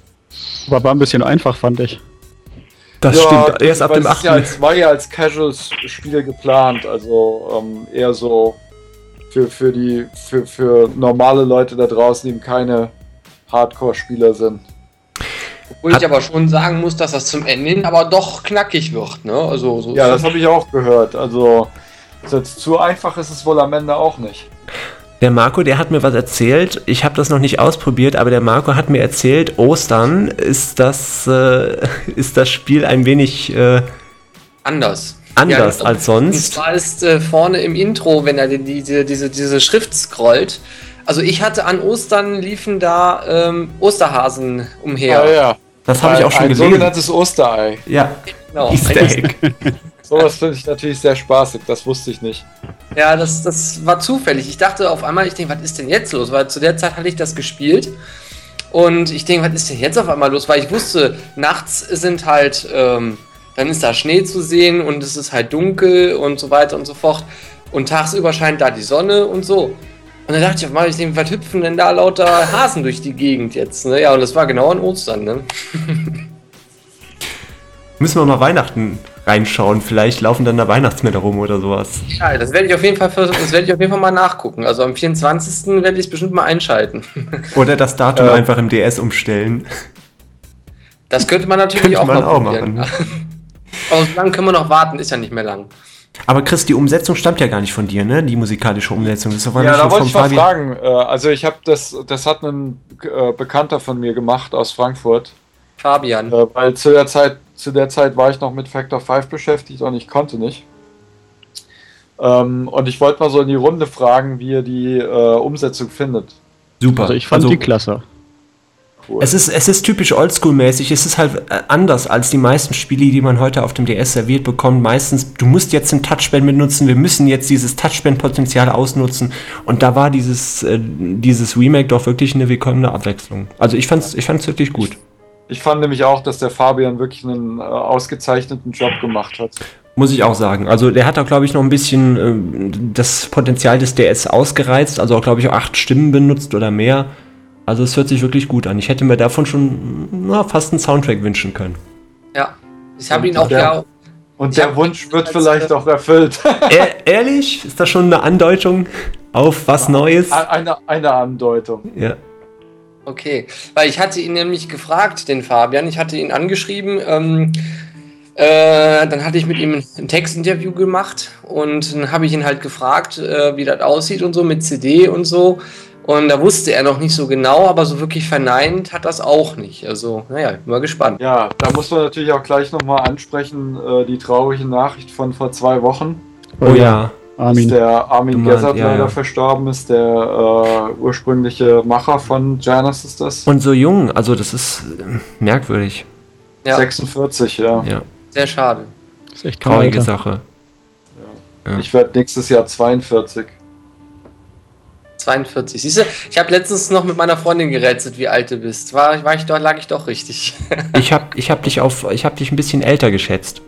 Aber war ein bisschen einfach, fand ich. Das ja, stimmt, erst ab dem 8. Ja als, war ja als Casual-Spiel geplant, also ähm, eher so für, für, die, für, für normale Leute da draußen, die eben keine Hardcore-Spieler sind. Obwohl ich aber schon sagen muss, dass das zum Ende hin aber doch knackig wird. Ne? Also, so ja, das habe ich auch gehört. Also zu einfach ist es wohl am Ende auch nicht. Der Marco, der hat mir was erzählt. Ich habe das noch nicht ausprobiert, aber der Marco hat mir erzählt, Ostern ist das, äh, ist das Spiel ein wenig äh, anders anders ja, als sonst. Und zwar ist äh, vorne im Intro, wenn er die, diese, diese, diese Schrift scrollt. Also ich hatte an Ostern liefen da ähm, Osterhasen umher. Ah, ja. Das habe ich auch schon ein gesehen. Ein sogenanntes Osterei. Ja. Genau. Easter Egg. Sowas finde ich natürlich sehr spaßig, das wusste ich nicht. Ja, das, das war zufällig. Ich dachte auf einmal, ich denke, was ist denn jetzt los? Weil zu der Zeit hatte ich das gespielt. Und ich denke, was ist denn jetzt auf einmal los? Weil ich wusste, nachts sind halt ähm, dann ist da Schnee zu sehen und es ist halt dunkel und so weiter und so fort. Und tagsüber scheint da die Sonne und so. Und dann dachte ich auf einmal, ich denke, was hüpfen denn da lauter Hasen durch die Gegend jetzt? Ne? Ja, und das war genau an Ostern, ne? Müssen wir mal Weihnachten reinschauen. Vielleicht laufen dann da Weihnachtsmänner rum oder sowas. Ja, das werde ich auf jeden Fall das werde ich auf jeden Fall mal nachgucken. Also am 24. werde ich es bestimmt mal einschalten. Oder das Datum äh, einfach im DS umstellen. Das könnte man natürlich könnte auch, man auch machen. Ne? Aber so lange können wir noch warten, ist ja nicht mehr lang. Aber Chris, die Umsetzung stammt ja gar nicht von dir, ne? Die musikalische Umsetzung. Das ist ja, da wollte ich mal fragen. Äh, also ich habe das, das hat ein äh, Bekannter von mir gemacht aus Frankfurt. Fabian. Äh, weil zu der Zeit, zu der Zeit war ich noch mit Factor 5 beschäftigt und ich konnte nicht. Ähm, und ich wollte mal so in die Runde fragen, wie ihr die Umsetzung findet. Super. Also ich fand also, die klasse cool. Es ist, es ist typisch oldschool-mäßig. Es ist halt äh, anders als die meisten Spiele, die man heute auf dem DS serviert bekommt. Meistens, du musst jetzt ein Touchband benutzen, wir müssen jetzt dieses Touchband-Potenzial ausnutzen. Und da war dieses, äh, dieses Remake doch wirklich eine willkommene Abwechslung. Also ich fand's, ich fand's wirklich gut. Ich fand nämlich auch, dass der Fabian wirklich einen äh, ausgezeichneten Job gemacht hat. Muss ich auch sagen. Also der hat da, glaube ich, noch ein bisschen äh, das Potenzial des DS ausgereizt. Also auch, glaube ich, auch acht Stimmen benutzt oder mehr. Also es hört sich wirklich gut an. Ich hätte mir davon schon na, fast einen Soundtrack wünschen können. Ja, ich habe ihn auch der, ja. Und der Wunsch wird vielleicht auch erfüllt. E ehrlich? Ist das schon eine Andeutung auf was Neues? Eine, eine Andeutung. Ja. Okay, weil ich hatte ihn nämlich gefragt, den Fabian, ich hatte ihn angeschrieben, ähm, äh, dann hatte ich mit ihm ein Textinterview gemacht und dann habe ich ihn halt gefragt, äh, wie das aussieht und so mit CD und so. Und da wusste er noch nicht so genau, aber so wirklich verneint hat das auch nicht. Also, naja, bin mal gespannt. Ja, da muss man natürlich auch gleich nochmal ansprechen, äh, die traurige Nachricht von vor zwei Wochen. Oh ja. Armin. Dass der Armin Gessert ja, leider ja. verstorben ist, der äh, ursprüngliche Macher von Janus ist das. Und so jung, also das ist äh, merkwürdig. Ja. 46, ja. ja. Sehr schade. Das ist echt traurige Sache. Ja. Ich werde nächstes Jahr 42. 42. Siehst du, ich habe letztens noch mit meiner Freundin gerätselt, wie alt du bist. War, war ich doch, lag ich doch richtig. ich habe ich hab dich auf, ich habe dich ein bisschen älter geschätzt.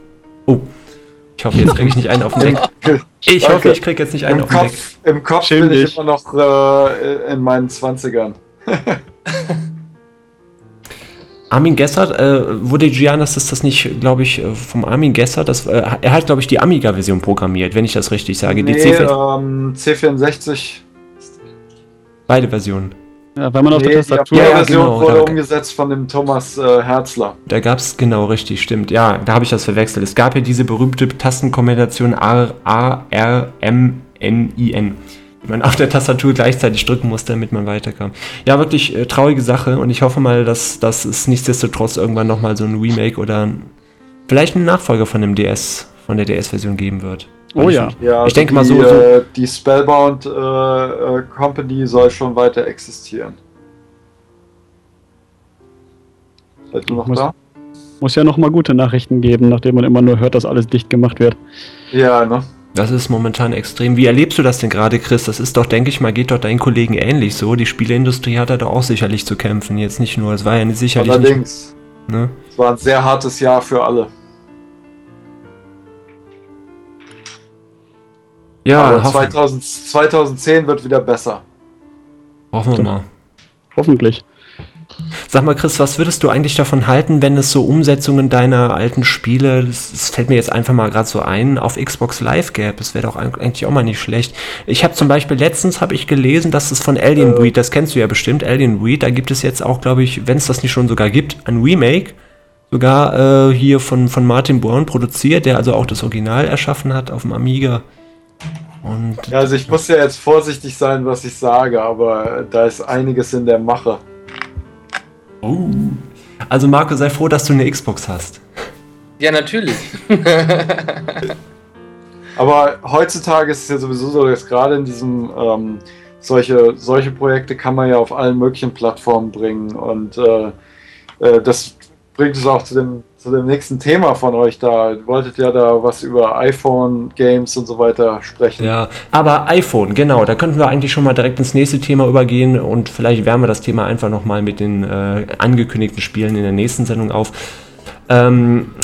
Oh. Ich hoffe, jetzt kriege ich nicht einen auf den Deck. Ich Danke. hoffe, ich kriege jetzt nicht einen Im auf den Deck. Im Kopf Schäm bin dich. ich immer noch äh, in meinen 20ern. Armin Gessert, äh, wurde Giannis ist das nicht, glaube ich, äh, vom Armin Gessert, das, äh, er hat, glaube ich, die Amiga-Version programmiert, wenn ich das richtig sage. Nee, die C4, ähm, C64. Beide Versionen. Ja, weil man auf nee, der Tastatur. Die Ja, Version genau, wurde da- umgesetzt von dem Thomas äh, Herzler. Da gab es, genau, richtig, stimmt. Ja, da habe ich das verwechselt. Es gab ja diese berühmte Tastenkombination A, A, R, M, N, I, N. Die man auf der Tastatur gleichzeitig drücken musste, damit man weiterkam. Ja, wirklich äh, traurige Sache und ich hoffe mal, dass, dass es nichtsdestotrotz irgendwann nochmal so ein Remake oder vielleicht einen Nachfolger von dem DS, von der DS-Version geben wird. Oh ja. Ja, Ich denke die, mal so- so- Äh, die Spellbound äh, äh, Company soll schon weiter existieren. Seid ihr noch Muss- da? Muss ja noch mal gute Nachrichten geben, nachdem man immer nur hört, dass alles dicht gemacht wird. Ja, ne? Das ist momentan extrem. Wie erlebst du das denn gerade, Chris? Das ist doch, denke ich mal, geht doch deinen Kollegen ähnlich so. Die Spieleindustrie hat da doch auch sicherlich zu kämpfen. Jetzt nicht nur, es war ja nicht sicherlich Allerdings. nicht. Ne? Es war ein sehr hartes Jahr für alle. Ja, Aber hoffen, 2000, 2010 wird wieder besser. hoffen wir mal. Hoffentlich. Sag mal, Chris, was würdest du eigentlich davon halten, wenn es so Umsetzungen deiner alten Spiele, das, das fällt mir jetzt einfach mal gerade so ein, auf Xbox Live gäbe? Das wäre doch eig- eigentlich auch mal nicht schlecht. Ich habe zum Beispiel letztens habe ich gelesen, dass es von Alien Äh. Breed, das kennst du ja bestimmt, Alien Breed, da gibt es jetzt auch, glaube ich, wenn es das nicht schon sogar gibt, ein Remake, sogar äh, hier von, von Martin Born produziert, der also auch das Original erschaffen hat auf dem Amiga. Und Ja, also ich muss ja jetzt vorsichtig sein, was ich sage, aber da ist einiges in der Mache. oh. Also Marco, sei froh, dass du eine Xbox hast. Ja, natürlich. Aber heutzutage ist es ja sowieso so, dass gerade in diesem ähm, solche, solche Projekte kann man ja auf allen möglichen Plattformen bringen und äh, äh, das bringt es auch zu dem, zu dem nächsten Thema von euch da. Ihr wolltet ja da was über iPhone-Games und so weiter sprechen. Ja, aber iPhone, genau, da könnten wir eigentlich schon mal direkt ins nächste Thema übergehen und vielleicht wärmen wir das Thema einfach nochmal mit den äh, angekündigten Spielen in der nächsten Sendung auf. Ähm,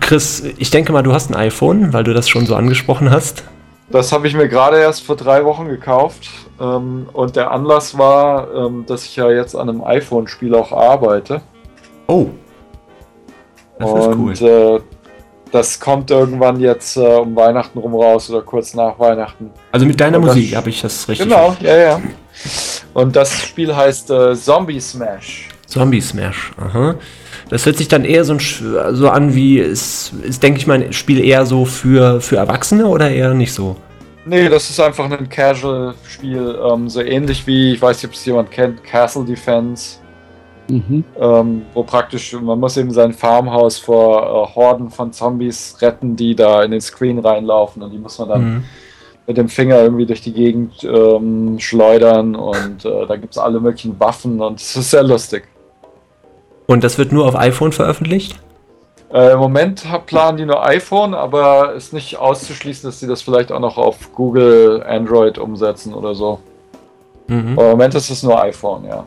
Chris, ich denke mal, du hast ein iPhone, weil du das schon so angesprochen hast. Das habe ich mir gerade erst vor drei Wochen gekauft ähm, und der Anlass war, ähm, dass ich ja jetzt an einem iPhone-Spiel auch arbeite. Oh. Das ist cool. Und äh, das kommt irgendwann jetzt äh, um Weihnachten rum raus oder kurz nach Weihnachten. Also mit deiner und das- Musik habe ich das richtig. Genau, ja, ja. Und das Spiel heißt äh, Zombie Smash. Zombie Smash, aha. Das hört sich dann eher so, ein, so an wie, ist, ist denke ich mal, ein Spiel eher so für, für Erwachsene oder eher nicht so? Nee, das ist einfach ein Casual-Spiel, ähm, so ähnlich wie, ich weiß nicht, ob es jemand kennt, Castle Defense, Mhm. ähm, wo praktisch, man muss eben sein Farmhaus vor äh, Horden von Zombies retten, die da in den Screen reinlaufen und die muss man dann Mhm. mit dem Finger irgendwie durch die Gegend ähm, schleudern und äh, da gibt es alle möglichen Waffen und es ist sehr lustig. Und das wird nur auf iPhone veröffentlicht? Äh, Im Moment planen die nur iPhone, aber ist nicht auszuschließen, dass sie das vielleicht auch noch auf Google Android umsetzen oder so. Mhm. Aber im Moment ist es nur iPhone, ja.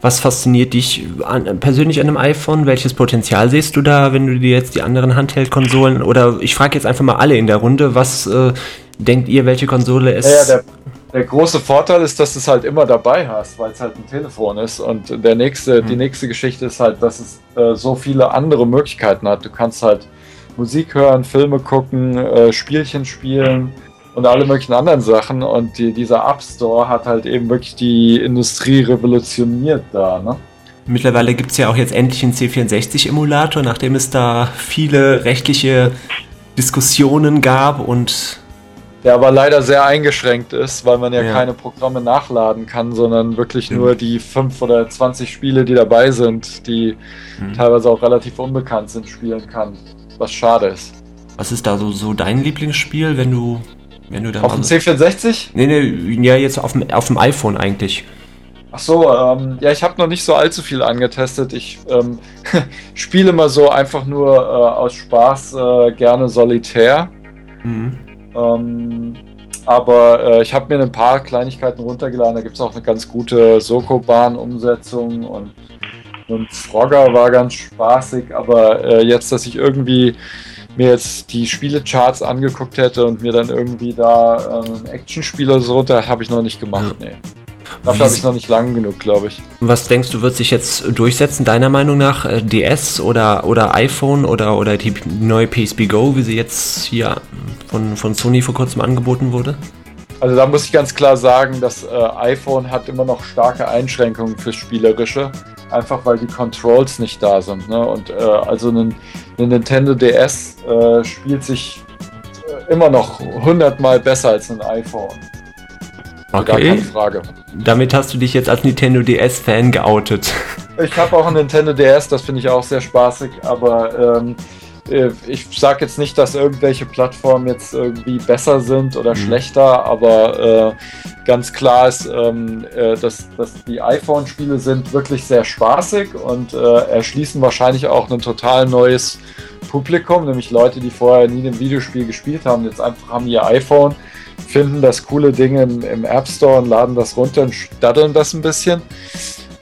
Was fasziniert dich an, persönlich an einem iPhone? Welches Potenzial siehst du da, wenn du dir jetzt die anderen Handheld-Konsolen oder ich frage jetzt einfach mal alle in der Runde, was äh, denkt ihr, welche Konsole es Naja, der, der große Vorteil ist, dass du es halt immer dabei hast, weil es halt ein Telefon ist. Und der nächste, die nächste Geschichte ist halt, dass es äh, so viele andere Möglichkeiten hat. Du kannst halt Musik hören, Filme gucken, äh, Spielchen spielen und alle möglichen anderen Sachen. Und die, dieser App Store hat halt eben wirklich die Industrie revolutioniert da. Ne? Mittlerweile gibt es ja auch jetzt endlich einen C64-Emulator, nachdem es da viele rechtliche Diskussionen gab und Der aber leider sehr eingeschränkt ist, weil man ja, Ja. keine Programme nachladen kann, sondern wirklich Stimmt. nur die 5 oder 20 Spiele, die dabei sind, die Hm. teilweise auch relativ unbekannt sind, spielen kann. Was schade ist. was ist da so, so dein Lieblingsspiel, wenn du wenn du da Auf dem mal- C64? Nee, nee, ja, jetzt auf dem, auf dem iPhone eigentlich. Ach so, ähm, ja, ich habe noch nicht so allzu viel angetestet. Ich ähm, spiele mal so einfach nur äh, aus Spaß äh, gerne solitär. Mhm. Ähm, aber äh, ich habe mir ein paar Kleinigkeiten runtergeladen. Da gibt es auch eine ganz gute Soko-Bahn-Umsetzung und, und Frogger war ganz spaßig. Aber äh, jetzt, dass ich irgendwie mir jetzt die Spielecharts angeguckt hätte und mir dann irgendwie da ähm, ein Actionspiel oder so runter, habe ich noch nicht gemacht. Nee. Dafür habe ich noch nicht lang genug, glaube ich. Was denkst du, wird sich jetzt durchsetzen, deiner Meinung nach? Äh, DS oder, oder iPhone oder, oder die neue PSP Go, wie sie jetzt hier von, von Sony vor kurzem angeboten wurde? Also da muss ich ganz klar sagen, das äh, iPhone hat immer noch starke Einschränkungen fürs Spielerische, einfach weil die Controls nicht da sind. Ne? Und äh, also ein, ein, Nintendo DS äh, spielt sich äh, immer noch hundertmal besser als ein iPhone. Okay. Gar keine Frage. Damit hast du dich jetzt als Nintendo DS-Fan geoutet. Ich habe auch ein Nintendo DS, das finde ich auch sehr spaßig, aber ähm, äh, ich sage jetzt nicht, dass irgendwelche Plattformen jetzt irgendwie besser sind oder mhm. schlechter, aber äh, ganz klar ist, ähm, äh, dass, dass die iPhone-Spiele sind wirklich sehr spaßig und äh, erschließen wahrscheinlich auch ein total neues Publikum, nämlich Leute, die vorher nie ein Videospiel gespielt haben, jetzt einfach haben ihr iPhone, finden das coole Ding im, im App Store und laden das runter und staddeln das ein bisschen.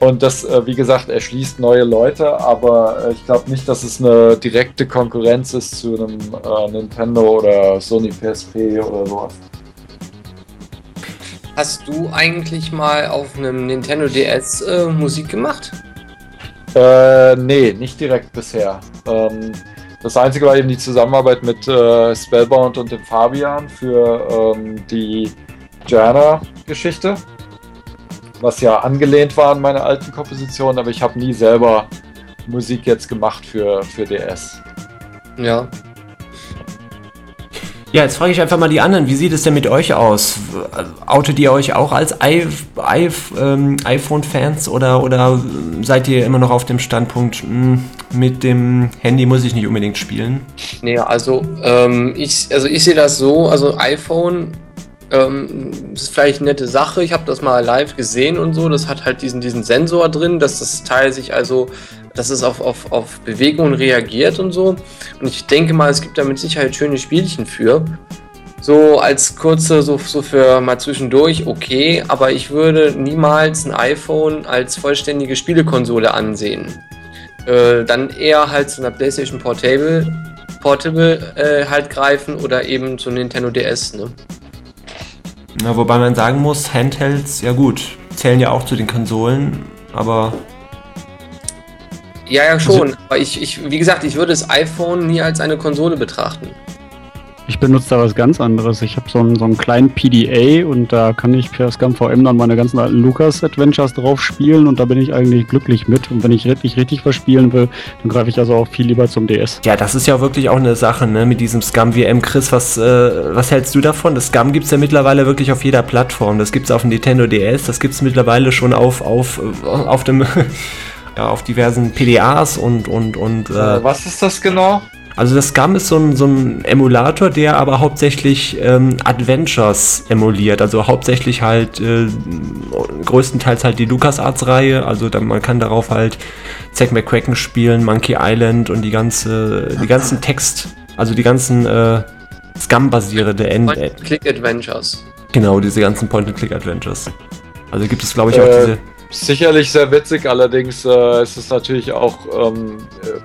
Und das, äh, wie gesagt, erschließt neue Leute, aber äh, ich glaube nicht, dass es eine direkte Konkurrenz ist zu einem äh, Nintendo oder Sony PSP oder sowas. Hast du eigentlich mal auf einem Nintendo DS äh, Musik gemacht? Äh, nee, nicht direkt bisher. Ähm, das einzige war eben die Zusammenarbeit mit äh, Spellbound und dem Fabian für ähm, die Jana-Geschichte was ja angelehnt war an meine alten Kompositionen, aber ich habe nie selber Musik jetzt gemacht für, für DS. Ja. Ja, jetzt frage ich einfach mal die anderen, wie sieht es denn mit euch aus? Outet ihr euch auch als I, I, ähm, iPhone-Fans oder, oder seid ihr immer noch auf dem Standpunkt, mh, hm, mit dem Handy muss ich nicht unbedingt spielen? Nee, also, ähm, ich, also ich sehe das so, also iPhone ähm, das ist vielleicht eine nette Sache. Ich habe das mal live gesehen und so. Das hat halt diesen, diesen Sensor drin, dass das Teil sich also, dass es auf, auf, auf Bewegungen reagiert und so. Und ich denke mal, es gibt da mit Sicherheit schöne Spielchen für. So als kurze, so, so für mal zwischendurch, okay, aber ich würde niemals ein iPhone als vollständige Spielekonsole ansehen. Äh, dann eher halt zu einer PlayStation Portable, Portable äh, halt greifen oder eben zu Nintendo DS, ne? Ja, wobei man sagen muss, Handhelds, ja gut, zählen ja auch zu den Konsolen, aber. Ja, ja, schon. Also, aber ich, ich, wie gesagt, ich würde das iPhone nie als eine Konsole betrachten. Ich benutze da was ganz anderes. Ich habe so einen, so einen kleinen PDA und da kann ich per ScumVM dann meine ganzen alten Lucas-Adventures drauf spielen und da bin ich eigentlich glücklich mit. Und wenn ich richtig, richtig was spielen will, dann greife ich also auch viel lieber zum DS. Ja, das ist ja wirklich auch eine Sache, ne, mit diesem ScumVM. Chris, was, äh, was hältst du davon? Das Scum gibt es ja mittlerweile wirklich auf jeder Plattform. Das gibt es auf dem Nintendo DS, das gibt es mittlerweile schon auf, auf, auf dem. ja, auf diversen PDAs und und und. Äh, was ist das genau? Also das Scum ist so ein, so ein Emulator, der aber hauptsächlich ähm, Adventures emuliert. Also hauptsächlich halt äh, größtenteils halt die LucasArts-Reihe. Also dann, man kann darauf halt Zack McCracken spielen, Monkey Island und die ganze, die ganzen Text, also die ganzen äh, Scum-basierende Point-and-Click-Adventures. Genau, diese ganzen Point-and-Click-Adventures. Also gibt es, glaube ich, auch äh, diese. Sicherlich sehr witzig, allerdings äh, ist es natürlich auch ähm, ähm,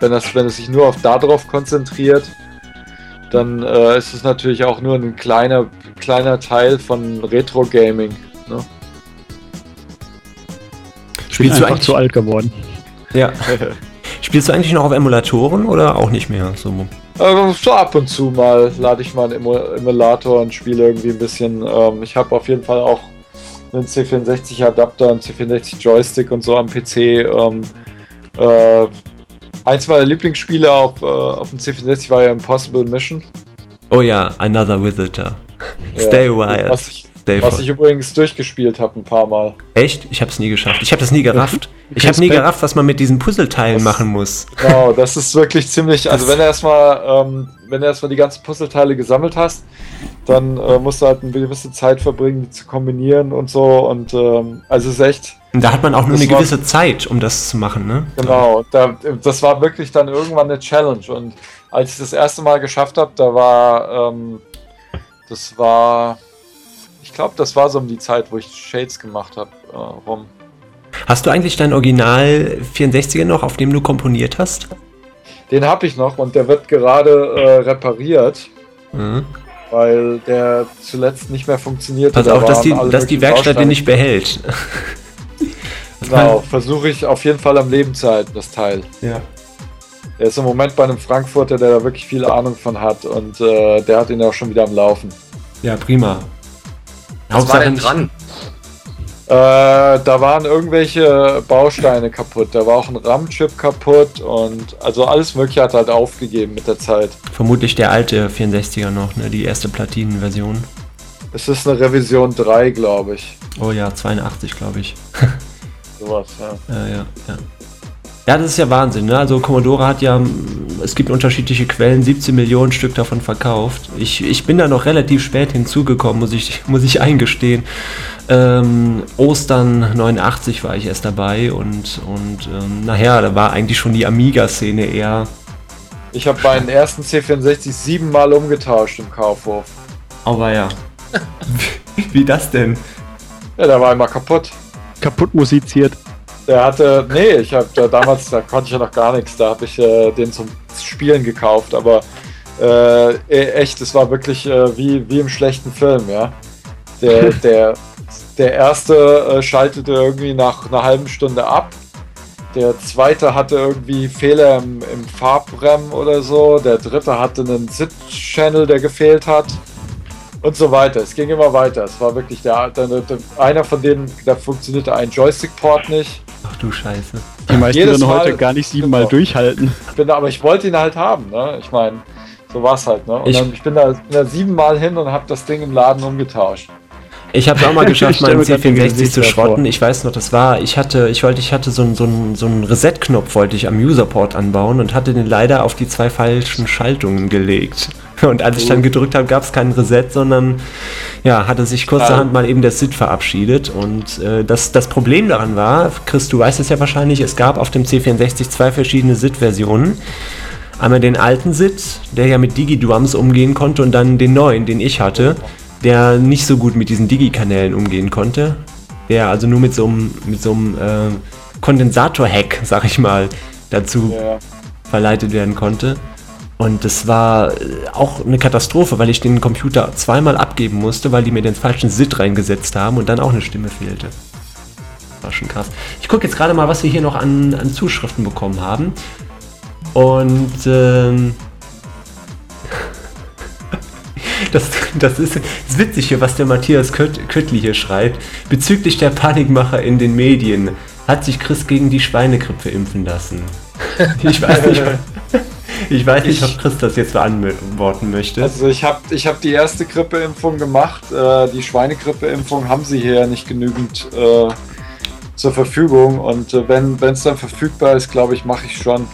wenn, das, wenn es sich nur auf darauf konzentriert, dann äh, ist es natürlich auch nur ein kleiner, kleiner Teil von Retro-Gaming. Ne? Spielst du eigentlich zu alt geworden? Ja. Spielst du eigentlich noch auf Emulatoren oder auch nicht mehr? So, äh, so ab und zu mal lade ich mal einen Emulator und spiele irgendwie ein bisschen. Ähm, ich habe auf jeden Fall auch einen C64 Adapter, einen C64 Joystick und so am PC. Ähm, äh, Eins meiner Lieblingsspiele auf, äh, auf dem C64 war ja Impossible Mission. Oh ja, Another Visitor. Stay a while. Was ich, was ich übrigens durchgespielt habe ein paar Mal. Echt? Ich habe es nie geschafft. Ich habe das nie gerafft. Ich habe nie gerafft, was man mit diesen Puzzleteilen das, machen muss. Genau, das ist wirklich ziemlich. Also wenn du erstmal, ähm, wenn du erstmal die ganzen Puzzleteile gesammelt hast, dann äh, musst du halt eine gewisse Zeit verbringen, die zu kombinieren und so. Und ähm, also es ist echt und da hat man auch nur eine gewisse Zeit, um das zu machen, ne? Genau, da, das war wirklich dann irgendwann eine Challenge. Und als ich das erste Mal geschafft habe, da war, ähm, das war, ich glaube, das war so um die Zeit, wo ich Shades gemacht habe, äh, rum. Hast du eigentlich dein Original 64er noch, auf dem du komponiert hast? Den habe ich noch und der wird gerade äh, repariert. Mhm. weil der zuletzt nicht mehr funktioniert. Pass auf, dass die, dass die Werkstatt den nicht behält. genau, versuche ich auf jeden Fall am Leben zu halten, das Teil. Ja. Er ist im Moment bei einem Frankfurter, der da wirklich viel Ahnung von hat und äh, der hat ihn auch schon wieder am Laufen. Ja, prima. Was war denn dran? Äh, da waren irgendwelche Bausteine kaputt. Da war auch ein RAM-Chip kaputt und also alles Mögliche hat halt aufgegeben mit der Zeit. Vermutlich der alte 64er noch, ne? Die erste Platinenversion. Es ist eine Revision 3, glaube ich. Oh ja, 82, glaube ich. Sowas, ja. Ja, ja, ja. Ja, das ist ja Wahnsinn. Ne? Also Commodore hat ja, es gibt unterschiedliche Quellen, 17 Millionen Stück davon verkauft. Ich, ich bin da noch relativ spät hinzugekommen, muss ich, muss ich eingestehen. Ähm, Ostern 89 war ich erst dabei und, und ähm, nachher, da war eigentlich schon die Amiga-Szene eher. Ich habe meinen ersten C64 siebenmal umgetauscht im Kaufhof. Aber ja. Wie das denn? Ja, der war immer kaputt. Kaputt musiziert. Der hatte, nee, ich habe da damals, da konnte ich ja noch gar nichts, da habe ich äh, den zum Spielen gekauft, aber äh, e, echt, es war wirklich äh, wie, wie im schlechten Film, ja. Der, der, der erste äh, schaltete irgendwie nach einer halben Stunde ab. Der zweite hatte irgendwie Fehler im, im Farbrem oder so. Der dritte hatte einen SID-Channel, der gefehlt hat und so weiter. Es ging immer weiter. Es war wirklich der, der, der einer von denen, da funktionierte ein Joystick-Port nicht. Ach du Scheiße. Die meisten Jedes würden heute gar nicht siebenmal genau. durchhalten. Bin, aber ich wollte ihn halt haben, ne? Ich meine, so war es halt, ne? Und ich, dann, ich bin, da, bin da siebenmal hin und habe das Ding im Laden umgetauscht. Ich habe auch mal geschafft, meinen C64 zu schrotten. Ich weiß noch, das war, ich hatte, ich wollte, ich hatte so einen so so einen Reset-Knopf wollte ich am Userport anbauen und hatte den leider auf die zwei falschen Schaltungen gelegt. Und als ich dann gedrückt habe, gab es keinen Reset, sondern ja, hatte sich kurzerhand mal eben der SID verabschiedet. Und äh, das, das Problem daran war, Chris, du weißt es ja wahrscheinlich, es gab auf dem C64 zwei verschiedene SID-Versionen. Einmal den alten SID, der ja mit Digi-Drums umgehen konnte, und dann den neuen, den ich hatte, der nicht so gut mit diesen Digi-Kanälen umgehen konnte. Der also nur mit so einem, mit so einem äh, Kondensator-Hack, sag ich mal, dazu ja. verleitet werden konnte. Und das war äh, auch eine Katastrophe, weil ich den Computer zweimal abgeben musste, weil die mir den falschen SID reingesetzt haben und dann auch eine Stimme fehlte. War schon krass. Ich gucke jetzt gerade mal, was wir hier noch an, an Zuschriften bekommen haben. Und ähm, das, das, ist, das ist witzig hier, was der Matthias Köttli hier schreibt. Bezüglich der Panikmacher in den Medien hat sich Chris gegen die Schweinegrippe impfen lassen. Ich weiß nicht. Ich weiß nicht, ob Chris das jetzt beantworten möchte. Also ich habe ich hab die erste Grippeimpfung gemacht. Äh, die Schweinegrippeimpfung haben sie hier nicht genügend äh, zur Verfügung. Und äh, wenn es dann verfügbar ist, glaube ich, mache ich schon.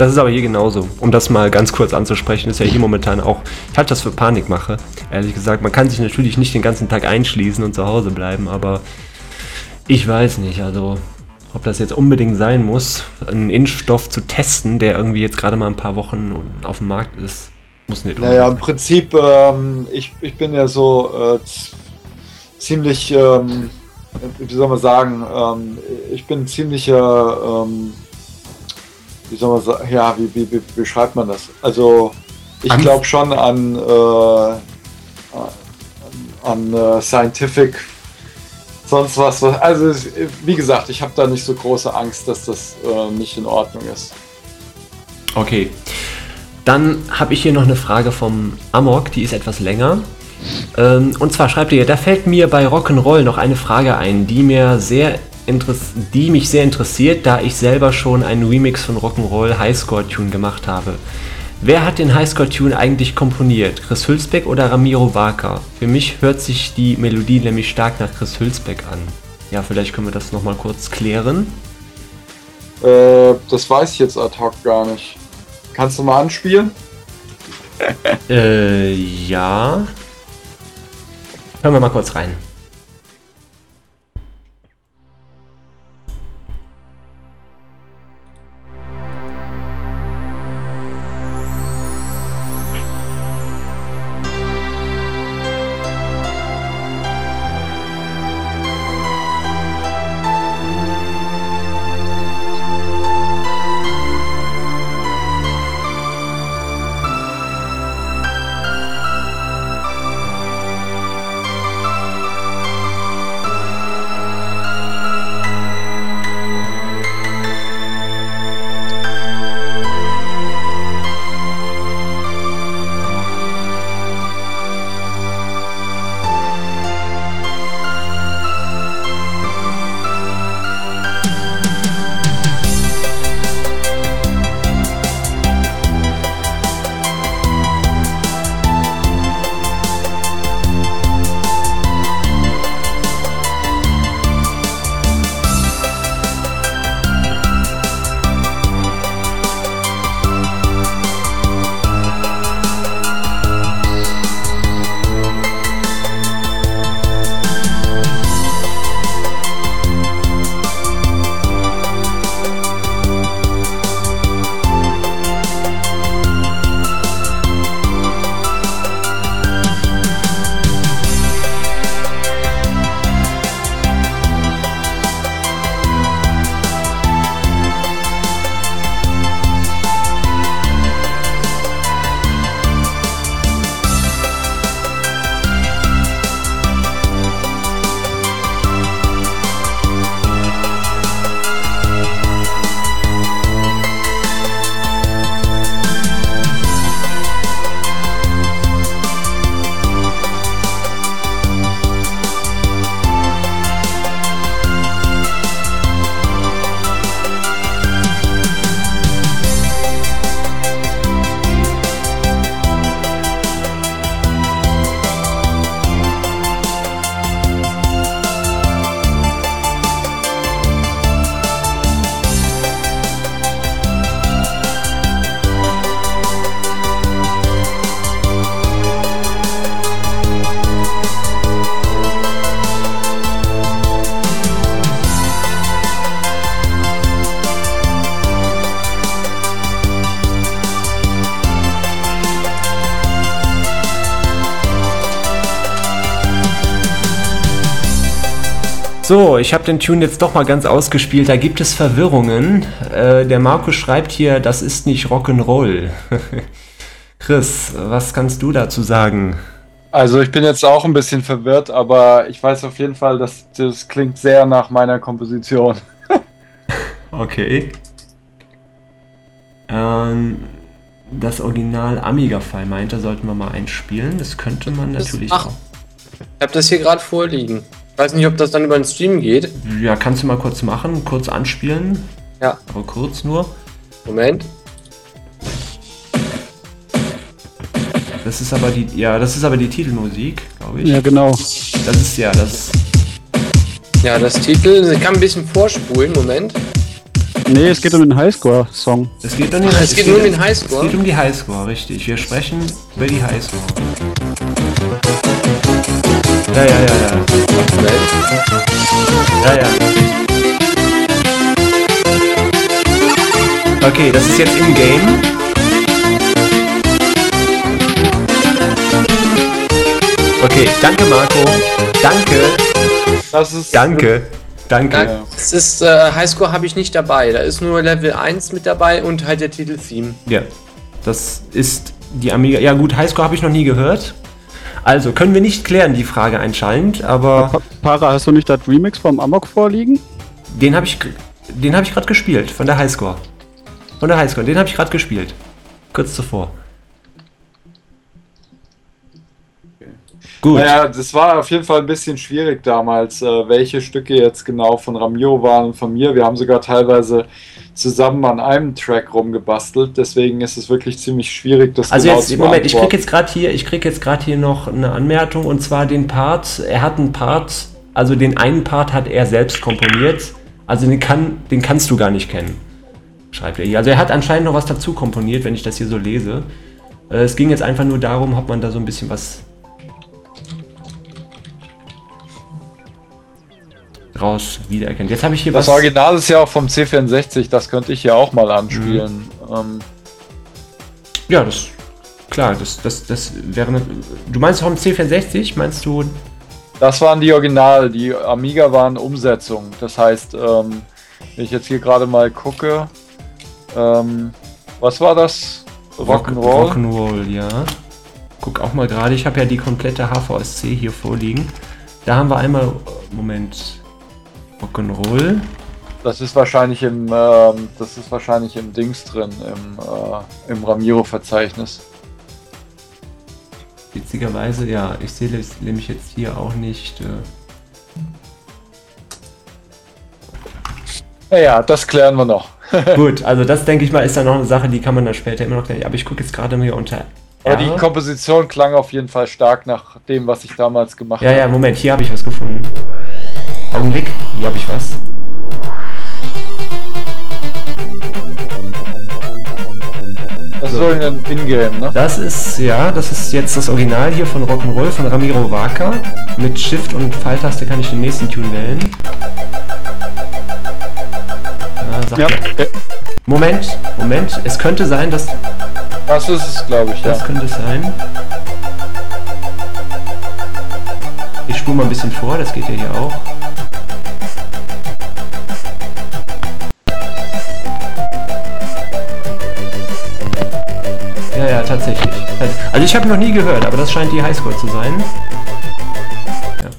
Das ist aber hier genauso. Um das mal ganz kurz anzusprechen, ist ja hier momentan auch, ich halte das für Panikmache. Ehrlich gesagt, man kann sich natürlich nicht den ganzen Tag einschließen und zu Hause bleiben, aber ich weiß nicht, also ob das jetzt unbedingt sein muss, einen Impfstoff zu testen, der irgendwie jetzt gerade mal ein paar Wochen auf dem Markt ist, muss nicht. Naja, im Prinzip, ähm, ich, ich bin ja so äh, ziemlich, ähm, wie soll man sagen, ähm, ich bin ziemlicher, ähm, wie soll man sagen, ja, wie, wie, wie beschreibt man das? Also, ich glaube schon an, äh, an, an äh, Scientific sonst was. Also, wie gesagt, ich habe da nicht so große Angst, dass das äh, nicht in Ordnung ist. Okay. Dann habe ich hier noch eine Frage vom Amok, die ist etwas länger. Ähm, und zwar schreibt ihr, da fällt mir bei Rock'n'Roll noch eine Frage ein, die mir sehr die mich sehr interessiert, da ich selber schon einen Remix von Rock'n'Roll Highscore Tune gemacht habe. Wer hat den Highscore-Tune eigentlich komponiert? Chris Hülsbeck oder Ramiro Barker? Für mich hört sich die Melodie nämlich stark nach Chris Hülsbeck an. Ja, vielleicht können wir das nochmal kurz klären. Äh, das weiß ich jetzt ad hoc gar nicht. Kannst du mal anspielen? äh, ja. Hören wir mal kurz rein. So, ich habe den Tune jetzt doch mal ganz ausgespielt. Da gibt es Verwirrungen. Äh, der Markus schreibt hier, das ist nicht Rock'n'Roll. Chris, was kannst du dazu sagen? Also ich bin jetzt auch ein bisschen verwirrt, aber ich weiß auf jeden Fall, dass das klingt sehr nach meiner Komposition. okay. Ähm, das Original Amiga-File meinte, sollten wir mal einspielen. Das könnte man das natürlich auch. Ich habe das hier gerade vorliegen. Ich weiß nicht, ob das dann über den Stream geht. Ja, kannst du mal kurz machen, kurz anspielen. Ja. Aber kurz nur. Moment. Das ist aber die, ja, das ist aber die Titelmusik, glaube ich. Ja, genau. Das ist ja das. Ja, das Titel. Ich kann ein bisschen vorspulen. Moment. Nee, es geht um den Highscore-Song. Es geht, um den, Ach, es geht nur um den Highscore? Es geht um die Highscore, richtig. Wir sprechen über die Highscore. Ja, ja, ja, ja. Ja, ja. Okay, das ist jetzt in-game. Okay, danke Marco. Danke. Das ist. Danke. Danke. Ja, das ist äh, Highscore habe ich nicht dabei. Da ist nur Level 1 mit dabei und halt der Titel-Theme. Ja. Das ist die Amiga. Ja gut, Highscore habe ich noch nie gehört. Also können wir nicht klären, die Frage anscheinend, aber. Para, hast du nicht das Remix vom Amok vorliegen? Den habe ich, den habe ich gerade gespielt von der Highscore. Von der Highscore, den habe ich gerade gespielt. Kurz zuvor. Gut. Naja, das war auf jeden Fall ein bisschen schwierig damals, äh, welche Stücke jetzt genau von Ramiro waren und von mir. Wir haben sogar teilweise zusammen an einem Track rumgebastelt, deswegen ist es wirklich ziemlich schwierig, das also genau jetzt, zu Moment, ich krieg jetzt gerade hier, ich krieg jetzt gerade hier noch eine Anmerkung und zwar den Part, er hat einen Part, also den einen Part hat er selbst komponiert, also den kann, den kannst du gar nicht kennen, schreibt er hier. Also er hat anscheinend noch was dazu komponiert, wenn ich das hier so lese. Äh, es ging jetzt einfach nur darum, ob man da so ein bisschen was raus wiedererkennt. Jetzt habe ich hier das was. Das Original ist ja auch vom C64, das könnte ich ja auch mal anspielen. Mhm. Ähm. Ja, das. Klar, das, das, das wäre. Du meinst vom C64, meinst du? Das waren die Original, die Amiga waren Umsetzungen. Das heißt, ähm, wenn ich jetzt hier gerade mal gucke, ähm, was war das? Rock'n'Roll? Rock'n'Roll, ja. Guck auch mal gerade, ich habe ja die komplette HVSC hier vorliegen. Da haben wir einmal, Moment, Rock'n'Roll. Das ist wahrscheinlich im, ähm, das ist wahrscheinlich im Dings drin, im, äh, im Ramiro-Verzeichnis. Witzigerweise, ja, ich sehe das nämlich jetzt hier auch nicht. Äh naja, das klären wir noch. Gut, also das denke ich mal ist dann noch eine Sache, die kann man dann später immer noch klären. Aber ich gucke jetzt gerade hier unter. Aber die Komposition klang auf jeden Fall stark nach dem, was ich damals gemacht habe. Ja, ja, Moment, hier habe ich was gefunden. Augenblick, hier habe ich was. Das so. ist ein Ingame, ne? Das ist, ja, das ist jetzt das Original hier von Rock'n'Roll von Ramiro Waka. Mit Shift und Pfeiltaste kann ich den nächsten Tune wählen. Ah, ja. Moment, Moment, es könnte sein, dass... Das ist es, glaube ich, das ja. Das könnte es sein. Ich spule mal ein bisschen vor, das geht ja hier auch. Ja, ja, tatsächlich. Also ich habe noch nie gehört, aber das scheint die Highscore zu sein. Ja.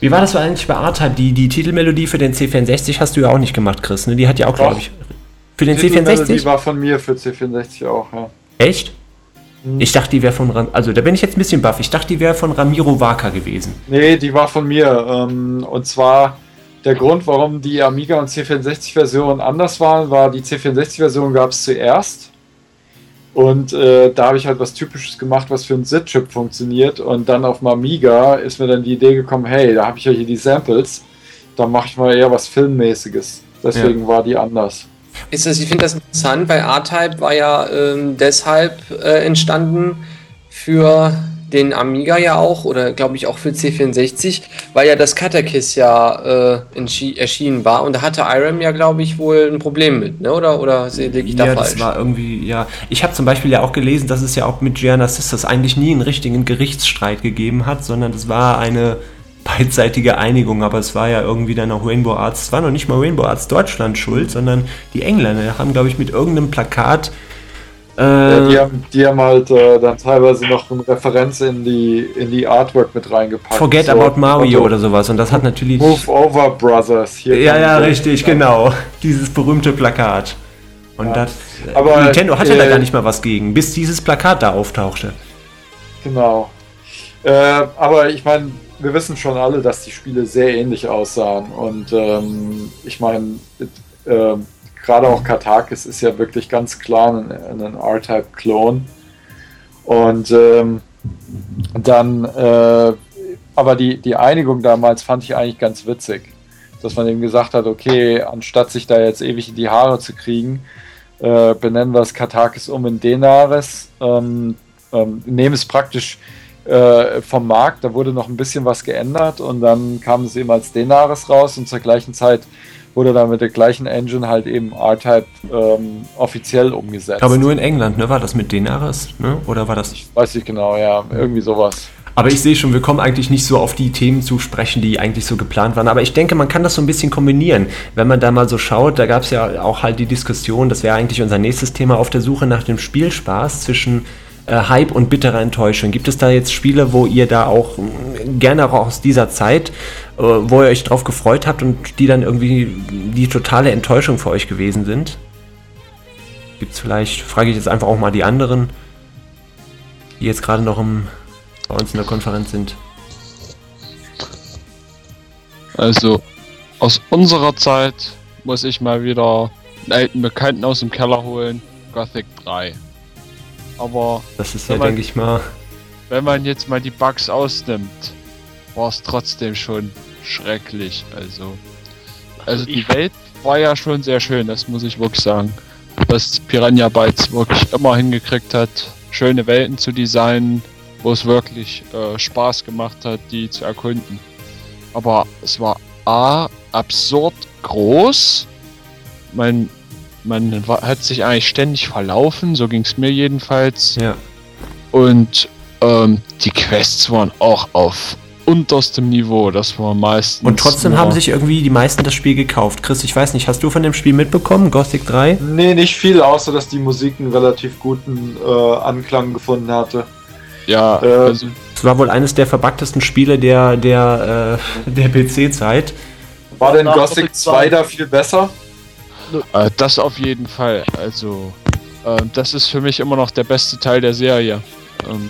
Wie war das eigentlich bei R-Type? Die, die Titelmelodie für den C64 hast du ja auch nicht gemacht, Chris. Ne? Die hat ja auch, glaube ich. Für den C64? Die war von mir für C64 auch, ja. Echt? Hm. Ich dachte, die wäre von Ram also da bin ich jetzt ein bisschen baff. Ich dachte, die wäre von Ramiro Waka gewesen. Nee, die war von mir. Ähm, und zwar der Grund, warum die Amiga und C64-Version anders waren, war, die C64-Version gab es zuerst. Und äh, da habe ich halt was Typisches gemacht, was für ein SID-Chip funktioniert. Und dann auf dem Amiga ist mir dann die Idee gekommen, hey, da habe ich ja hier die Samples, da mache ich mal eher was Filmmäßiges. Deswegen ja. war die anders. Ist das, ich finde das interessant, weil R-Type war ja ähm, deshalb äh, entstanden für den Amiga ja auch, oder glaube ich auch für C64, weil ja das Cutakiss ja äh, erschienen war und da hatte IRAM ja, glaube ich, wohl ein Problem mit, ne? oder, oder liege ich da ja, falsch? das war irgendwie, ja. Ich habe zum Beispiel ja auch gelesen, dass es ja auch mit Gianna Sisters eigentlich nie einen richtigen Gerichtsstreit gegeben hat, sondern es war eine beidseitige Einigung, aber es war ja irgendwie dann auch Rainbow Arts, es war noch nicht mal Rainbow Arts Deutschland schuld, sondern die Engländer haben, glaube ich, mit irgendeinem Plakat äh, ja, die, haben, die haben halt äh, dann teilweise noch eine Referenz in die, in die Artwork mit reingepackt. Forget so, About Mario oder sowas. Und das hat natürlich. Move Over Brothers. Hier ja, ja, richtig, ja. genau. Dieses berühmte Plakat. Und ja. das. Äh, Aber, Nintendo hatte äh, da gar nicht mal was gegen, bis dieses Plakat da auftauchte. Genau. Äh, aber ich meine, wir wissen schon alle, dass die Spiele sehr ähnlich aussahen. Und ähm, ich meine, äh, gerade auch Katakis ist ja wirklich ganz klar ein, ein R-Type-Klon. Und ähm, dann, äh, aber die, die Einigung damals fand ich eigentlich ganz witzig, dass man eben gesagt hat, okay, anstatt sich da jetzt ewig in die Haare zu kriegen, äh, benennen wir es Katakis um in Denaris, ähm, ähm, nehmen es praktisch äh, vom Markt, da wurde noch ein bisschen was geändert und dann kam es eben als Denaris raus und zur gleichen Zeit wurde dann mit der gleichen Engine halt eben R-Type ähm, offiziell umgesetzt. Aber nur in England, ne? War das mit Denaris, ne? Oder war das? Ich weiß nicht genau, ja, irgendwie sowas. Aber ich sehe schon, wir kommen eigentlich nicht so auf die Themen zu sprechen, die eigentlich so geplant waren. Aber ich denke, man kann das so ein bisschen kombinieren. Wenn man da mal so schaut, da gab es ja auch halt die Diskussion, das wäre eigentlich unser nächstes Thema, auf der Suche nach dem Spielspaß zwischen äh, Hype und bitterer Enttäuschung. Gibt es da jetzt Spiele, wo ihr da auch gerne auch aus dieser Zeit äh, wo ihr euch drauf gefreut habt und die dann irgendwie die totale Enttäuschung für euch gewesen sind? Gibt es vielleicht, frage ich jetzt einfach auch mal die anderen, die jetzt gerade noch im, bei uns in der Konferenz sind. Also, aus unserer Zeit muss ich mal wieder einen alten Bekannten aus dem Keller holen, Gothic 3. Aber. Das ist ja, denke ich mal. Wenn man jetzt mal die Bugs ausnimmt, war es trotzdem schon schrecklich. Also, also die Welt war ja schon sehr schön, das muss ich wirklich sagen. Dass Piranha Bytes wirklich immer hingekriegt hat, schöne Welten zu designen, wo es wirklich äh, Spaß gemacht hat, die zu erkunden. Aber es war A, absurd groß. Man, man hat sich eigentlich ständig verlaufen, so ging es mir jedenfalls. Ja. Und ähm, die Quests waren auch auf unterstem Niveau. Das war meistens. Und trotzdem haben sich irgendwie die meisten das Spiel gekauft. Chris, ich weiß nicht, hast du von dem Spiel mitbekommen, Gothic 3? Nee, nicht viel, außer dass die Musik einen relativ guten äh, Anklang gefunden hatte. Ja, äh, also es war wohl eines der verbacktesten Spiele der, der, äh, der PC-Zeit. War denn Gothic 2 da viel besser? Äh, das auf jeden Fall. Also, äh, das ist für mich immer noch der beste Teil der Serie. Ähm,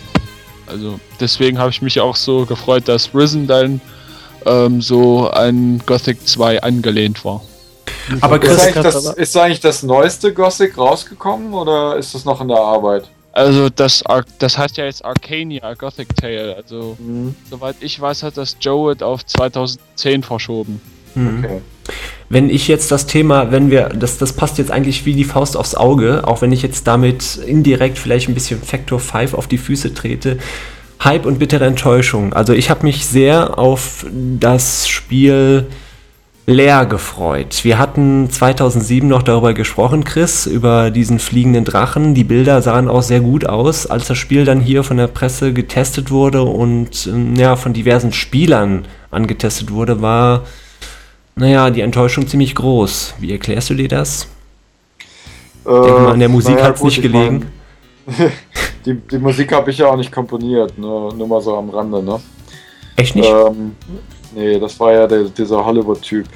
also deswegen habe ich mich auch so gefreut, dass Risen dann ähm, so an Gothic 2 angelehnt war. Aber Chris, ist, eigentlich das, ist eigentlich das neueste Gothic rausgekommen oder ist das noch in der Arbeit? Also das, das heißt ja jetzt Arcania Gothic Tale. Also mhm. soweit ich weiß, hat das Joe auf 2010 verschoben. Mhm. Okay. Wenn ich jetzt das Thema, wenn wir, das, das passt jetzt eigentlich wie die Faust aufs Auge, auch wenn ich jetzt damit indirekt vielleicht ein bisschen Factor 5 auf die Füße trete. Hype und bittere Enttäuschung. Also ich habe mich sehr auf das Spiel leer gefreut. Wir hatten 2007 noch darüber gesprochen, Chris, über diesen fliegenden Drachen. Die Bilder sahen auch sehr gut aus, als das Spiel dann hier von der Presse getestet wurde und ähm, ja, von diversen Spielern angetestet wurde, war naja, die Enttäuschung ziemlich groß. Wie erklärst du dir das? Äh, mal, an der Musik naja, hat es nicht gelegen. Mein, die, die Musik habe ich ja auch nicht komponiert, nur, nur mal so am Rande, ne? Echt nicht? Ähm, nee, das war ja der, dieser Hollywood-Typ.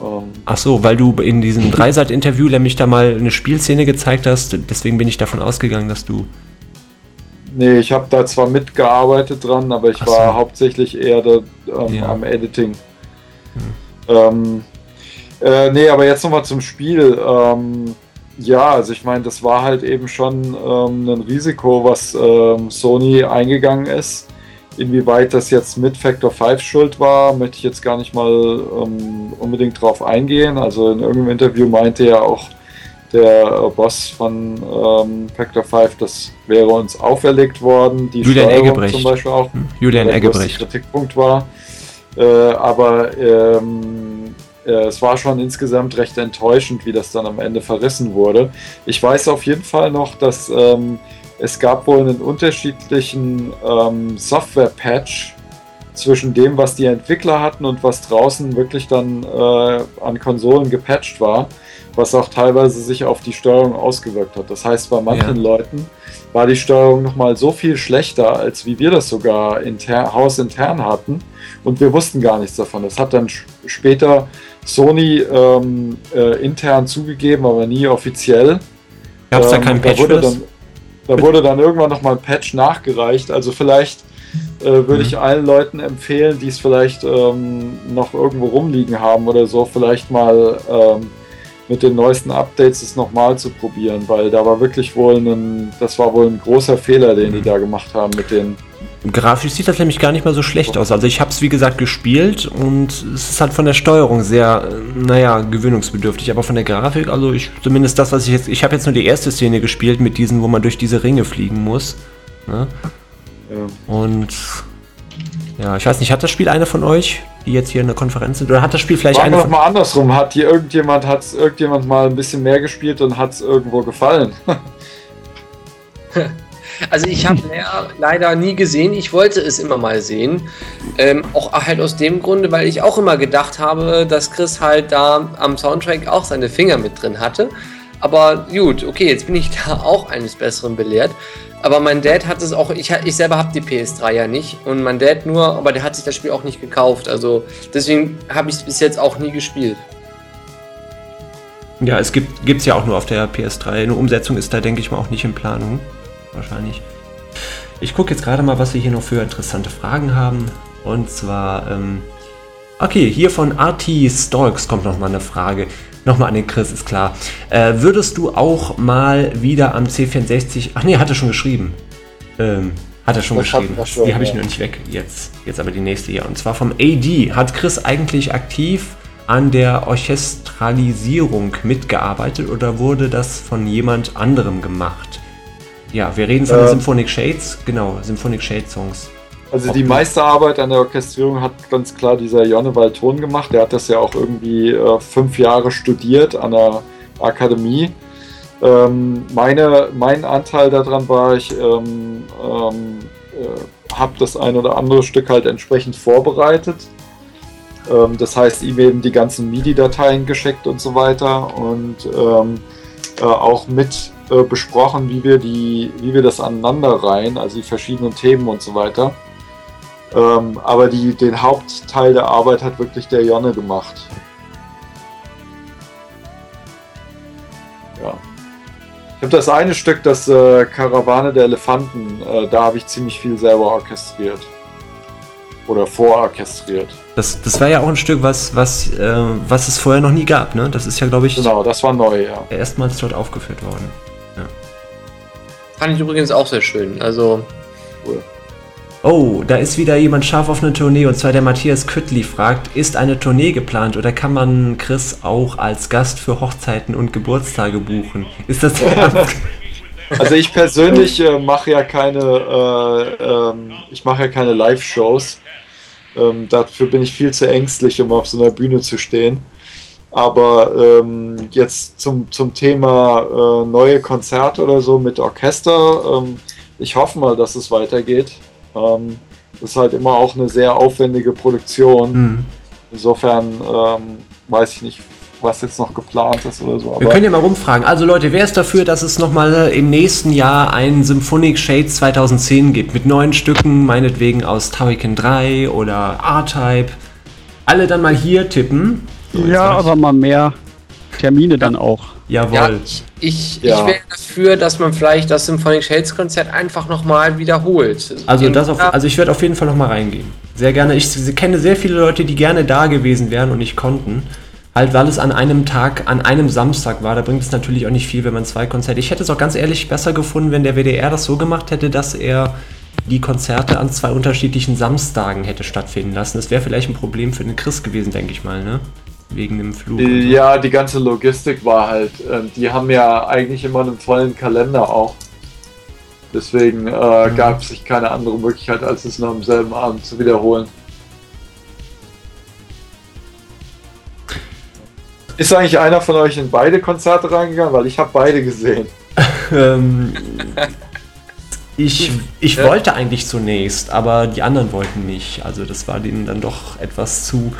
Ähm, Ach so, weil du in diesem Dreisat-Interview nämlich da mal eine Spielszene gezeigt hast, deswegen bin ich davon ausgegangen, dass du. Nee, ich habe da zwar mitgearbeitet dran, aber ich so. war hauptsächlich eher da, ähm, ja. am Editing. Hm. Ähm, äh, nee, aber jetzt nochmal zum Spiel. Ähm, ja, also ich meine, das war halt eben schon ähm, ein Risiko, was ähm, Sony eingegangen ist. Inwieweit das jetzt mit Factor 5 schuld war, möchte ich jetzt gar nicht mal ähm, unbedingt drauf eingehen. Also in irgendeinem Interview meinte ja auch der Boss von ähm, Factor 5, das wäre uns auferlegt worden. Die Julian Steuerung Eggebrecht. zum Beispiel auch. Julian Eggebrecht. Kritikpunkt war. Äh, aber ähm, äh, es war schon insgesamt recht enttäuschend, wie das dann am Ende verrissen wurde. Ich weiß auf jeden Fall noch, dass ähm, es gab wohl einen unterschiedlichen ähm, Software-Patch zwischen dem, was die Entwickler hatten und was draußen wirklich dann äh, an Konsolen gepatcht war, was auch teilweise sich auf die Steuerung ausgewirkt hat. Das heißt, bei manchen ja. Leuten war die Steuerung nochmal so viel schlechter, als wie wir das sogar inter hausintern hatten und wir wussten gar nichts davon. Das hat dann später Sony ähm, äh, intern zugegeben, aber nie offiziell. Gab es da ähm, keinen Patch? Da wurde, dann, da wurde dann irgendwann nochmal ein Patch nachgereicht. Also vielleicht äh, würde mhm. ich allen Leuten empfehlen, die es vielleicht ähm, noch irgendwo rumliegen haben oder so, vielleicht mal ähm, mit den neuesten Updates es nochmal zu probieren, weil da war wirklich wohl ein, das war wohl ein großer Fehler, den mhm. die da gemacht haben mit den. Grafisch sieht das nämlich gar nicht mal so schlecht aus. Also ich habe es wie gesagt gespielt und es ist halt von der Steuerung sehr, naja, gewöhnungsbedürftig. Aber von der Grafik, also ich zumindest das, was ich jetzt, ich habe jetzt nur die erste Szene gespielt mit diesen, wo man durch diese Ringe fliegen muss. Ne? Ja. Und ja, ich weiß nicht, hat das Spiel einer von euch, die jetzt hier in der Konferenz sind, oder hat das Spiel vielleicht eine von... mal andersrum, hat hier irgendjemand, hat irgendjemand mal ein bisschen mehr gespielt und hat es irgendwo gefallen? Also ich habe leider nie gesehen. Ich wollte es immer mal sehen. Ähm, auch halt aus dem Grunde, weil ich auch immer gedacht habe, dass Chris halt da am Soundtrack auch seine Finger mit drin hatte. Aber gut, okay, jetzt bin ich da auch eines Besseren belehrt. Aber mein Dad hat es auch, ich, ich selber habe die PS3 ja nicht und mein Dad nur, aber der hat sich das Spiel auch nicht gekauft. Also deswegen habe ich es bis jetzt auch nie gespielt. Ja, es gibt es ja auch nur auf der PS3. Eine Umsetzung ist da, denke ich mal, auch nicht in Planung. Wahrscheinlich. Ich gucke jetzt gerade mal, was wir hier noch für interessante Fragen haben. Und zwar, ähm, okay, hier von RT Stalks kommt noch mal eine Frage. Nochmal an den Chris, ist klar. Äh, würdest du auch mal wieder am C64. Ach nee, hat er schon geschrieben. Ähm, hat er schon das geschrieben. Schon, die habe ich ja. nur nicht weg. Jetzt, jetzt aber die nächste hier. Und zwar vom AD. Hat Chris eigentlich aktiv an der Orchestralisierung mitgearbeitet oder wurde das von jemand anderem gemacht? Ja, wir reden von ähm, Symphonic Shades. Genau, Symphonic Shades Songs. Also die meiste Arbeit an der Orchestrierung hat ganz klar dieser Jonne Waldton gemacht. Der hat das ja auch irgendwie äh, fünf Jahre studiert an der Akademie. Ähm, meine, mein Anteil daran war, ich ähm, ähm, äh, habe das ein oder andere Stück halt entsprechend vorbereitet. Ähm, das heißt, ihm eben die ganzen MIDI-Dateien geschickt und so weiter und ähm, äh, auch mit äh, besprochen, wie wir, die, wie wir das aneinander reihen, also die verschiedenen Themen und so weiter. Ähm, aber die, den Hauptteil der Arbeit hat wirklich der Jonne gemacht. Ja. Ich habe das eine Stück, das äh, Karawane der Elefanten, äh, da habe ich ziemlich viel selber orchestriert. Oder vororchestriert. Das, das war ja auch ein Stück, was, was, äh, was es vorher noch nie gab, ne? Das ist ja, glaube ich. Genau, das war neu, ja. Erstmals dort aufgeführt worden. Fand ich übrigens auch sehr schön. Also. Cool. Oh, da ist wieder jemand scharf auf eine Tournee und zwar der Matthias Küttli fragt, ist eine Tournee geplant oder kann man Chris auch als Gast für Hochzeiten und Geburtstage buchen? Ist das Also ich persönlich äh, mache ja keine, äh, ähm, ich mache ja keine Live-Shows. Ähm, dafür bin ich viel zu ängstlich, um auf so einer Bühne zu stehen. Aber ähm, jetzt zum, zum Thema äh, neue Konzerte oder so mit Orchester, ähm, ich hoffe mal, dass es weitergeht. Ähm, das ist halt immer auch eine sehr aufwendige Produktion. Mhm. Insofern ähm, weiß ich nicht, was jetzt noch geplant ist oder so. Wir können ja mal rumfragen. Also Leute, wer ist dafür, dass es nochmal im nächsten Jahr ein Symphonic Shades 2010 gibt? Mit neuen Stücken, meinetwegen aus Tauriken 3 oder R-Type. Alle dann mal hier tippen. So, ja, aber mal mehr Termine dann auch. Jawohl. Ja, ich, ich, ja. ich wäre dafür, dass man vielleicht das Symphonic Shades Konzert einfach nochmal wiederholt. Also, das auf, also ich werde auf jeden Fall nochmal reingehen. Sehr gerne. Ich kenne sehr viele Leute, die gerne da gewesen wären und nicht konnten. Halt, weil es an einem Tag, an einem Samstag war. Da bringt es natürlich auch nicht viel, wenn man zwei Konzerte. Ich hätte es auch ganz ehrlich besser gefunden, wenn der WDR das so gemacht hätte, dass er die Konzerte an zwei unterschiedlichen Samstagen hätte stattfinden lassen. Das wäre vielleicht ein Problem für den Chris gewesen, denke ich mal, ne? Wegen dem Flug. Ja, die ganze Logistik war halt, äh, die haben ja eigentlich immer einen vollen Kalender auch. Deswegen äh, mhm. gab es sich keine andere Möglichkeit, als es noch am selben Abend zu wiederholen. Ist eigentlich einer von euch in beide Konzerte reingegangen? Weil ich habe beide gesehen. ähm, Ich, ich ja. wollte eigentlich zunächst, aber die anderen wollten nicht. Also das war denen dann doch etwas zu,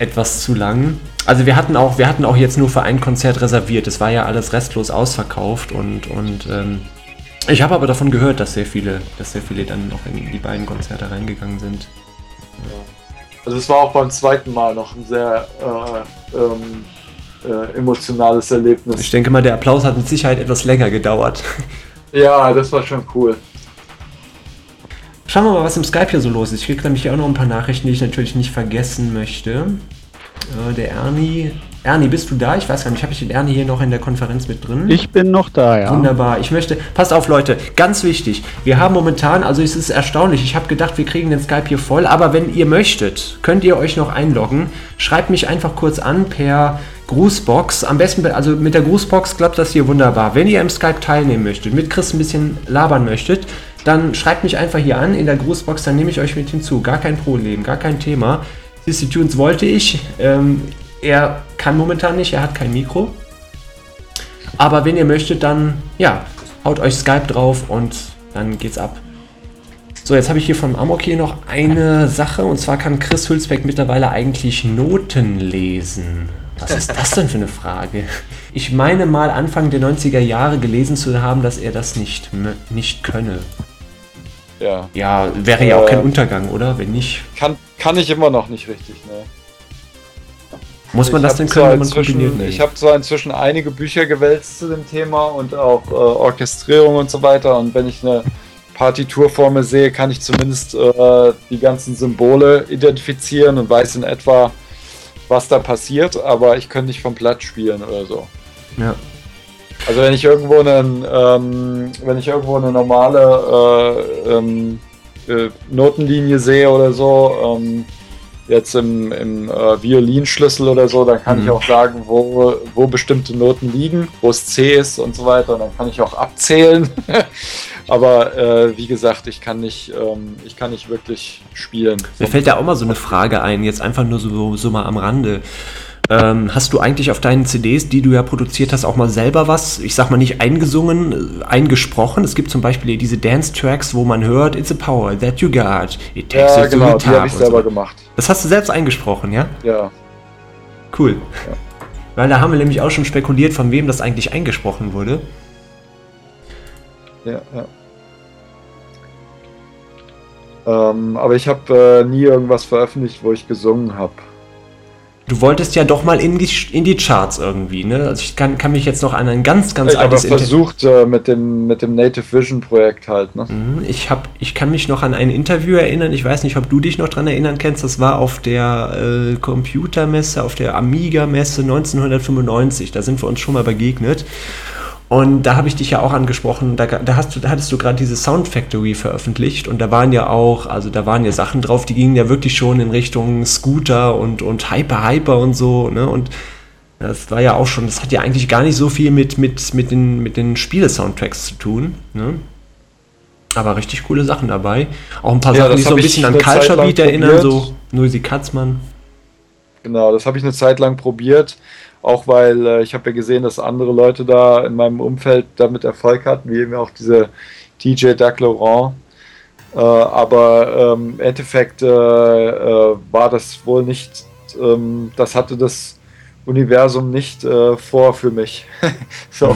etwas zu lang. Also wir hatten auch, wir hatten auch jetzt nur für ein Konzert reserviert. Es war ja alles restlos ausverkauft und, und ähm, ich habe aber davon gehört, dass sehr viele, dass sehr viele dann noch in die beiden Konzerte reingegangen sind. Also es war auch beim zweiten Mal noch ein sehr äh, ähm, äh, emotionales Erlebnis. Ich denke mal, der Applaus hat mit Sicherheit etwas länger gedauert. Ja, das war schon cool. Schauen wir mal, was im Skype hier so los ist. Ich kriege nämlich hier auch noch ein paar Nachrichten, die ich natürlich nicht vergessen möchte. Äh, der Ernie. Ernie, bist du da? Ich weiß gar nicht, habe ich den Ernie hier noch in der Konferenz mit drin? Ich bin noch da, ja. Wunderbar. Ich möchte, passt auf Leute, ganz wichtig. Wir haben momentan, also es ist erstaunlich, ich habe gedacht, wir kriegen den Skype hier voll, aber wenn ihr möchtet, könnt ihr euch noch einloggen. Schreibt mich einfach kurz an per Grußbox. Am besten, also mit der Grußbox klappt das hier wunderbar. Wenn ihr im Skype teilnehmen möchtet, mit Chris ein bisschen labern möchtet, dann schreibt mich einfach hier an in der Grußbox, dann nehme ich euch mit hinzu. Gar kein Problem, gar kein Thema. CC Tunes wollte ich. Ähm, er kann momentan nicht, er hat kein Mikro. Aber wenn ihr möchtet, dann ja, haut euch Skype drauf und dann geht's ab. So, jetzt habe ich hier von Amok hier noch eine Sache und zwar kann Chris Hülsbeck mittlerweile eigentlich Noten lesen. Was ist das denn für eine Frage? Ich meine mal Anfang der 90er Jahre gelesen zu haben, dass er das nicht, nicht könne. Ja. Ja, wäre ja auch kein äh, Untergang, oder? Wenn nicht. Kann, kann ich immer noch nicht richtig, ne? Muss man ich das denn können, wenn man kombiniert? Nee. Ich habe zwar inzwischen einige Bücher gewälzt zu dem Thema und auch äh, Orchestrierung und so weiter. Und wenn ich eine Partiturformel sehe, kann ich zumindest äh, die ganzen Symbole identifizieren und weiß in etwa, was da passiert. Aber ich könnte nicht vom Blatt spielen oder so. Ja. Also wenn ich irgendwo einen, ähm, wenn ich irgendwo eine normale äh, ähm, äh, Notenlinie sehe oder so, ähm, jetzt im, im äh, Violinschlüssel oder so, dann kann mhm. ich auch sagen, wo, wo bestimmte Noten liegen, wo es C ist und so weiter. Und dann kann ich auch abzählen. Aber äh, wie gesagt, ich kann nicht, ähm, ich kann nicht wirklich spielen. Mir fällt da auch mal so eine Frage ein, jetzt einfach nur so, so mal am Rande. Ähm, hast du eigentlich auf deinen CDs, die du ja produziert hast, auch mal selber was, ich sag mal nicht eingesungen, äh, eingesprochen? Es gibt zum Beispiel diese Dance-Tracks, wo man hört, It's a power that you got. It takes ja, genau, die habe ich selber so. gemacht. Das hast du selbst eingesprochen, ja? Ja. Cool. Ja. Weil da haben wir nämlich auch schon spekuliert, von wem das eigentlich eingesprochen wurde. Ja, ja. Ähm, aber ich habe äh, nie irgendwas veröffentlicht, wo ich gesungen habe. Du wolltest ja doch mal in die, in die Charts irgendwie, ne? Also ich kann, kann mich jetzt noch an ein ganz, ganz ich altes... Ich habe versucht äh, mit, dem, mit dem Native Vision Projekt halt, ne? Mhm, ich, hab, ich kann mich noch an ein Interview erinnern, ich weiß nicht, ob du dich noch dran erinnern kannst, das war auf der äh, Computermesse, auf der Amiga-Messe 1995, da sind wir uns schon mal begegnet. Und da habe ich dich ja auch angesprochen, da, da, hast du, da hattest du gerade diese Sound Factory veröffentlicht und da waren ja auch, also da waren ja Sachen drauf, die gingen ja wirklich schon in Richtung Scooter und, und Hyper Hyper und so, ne? Und das war ja auch schon, das hat ja eigentlich gar nicht so viel mit, mit, mit den, mit den Spiele-Soundtracks zu tun, ne? Aber richtig coole Sachen dabei. Auch ein paar ja, Sachen, die so ein bisschen an Culture Beat erinnern, so Noisy Katzmann. Genau, das habe ich eine Zeit lang probiert. Auch weil äh, ich habe ja gesehen, dass andere Leute da in meinem Umfeld damit Erfolg hatten, wie eben auch diese TJ Duck Laurent. Äh, aber ähm, im Endeffekt äh, äh, war das wohl nicht, ähm, das hatte das Universum nicht äh, vor für mich. so.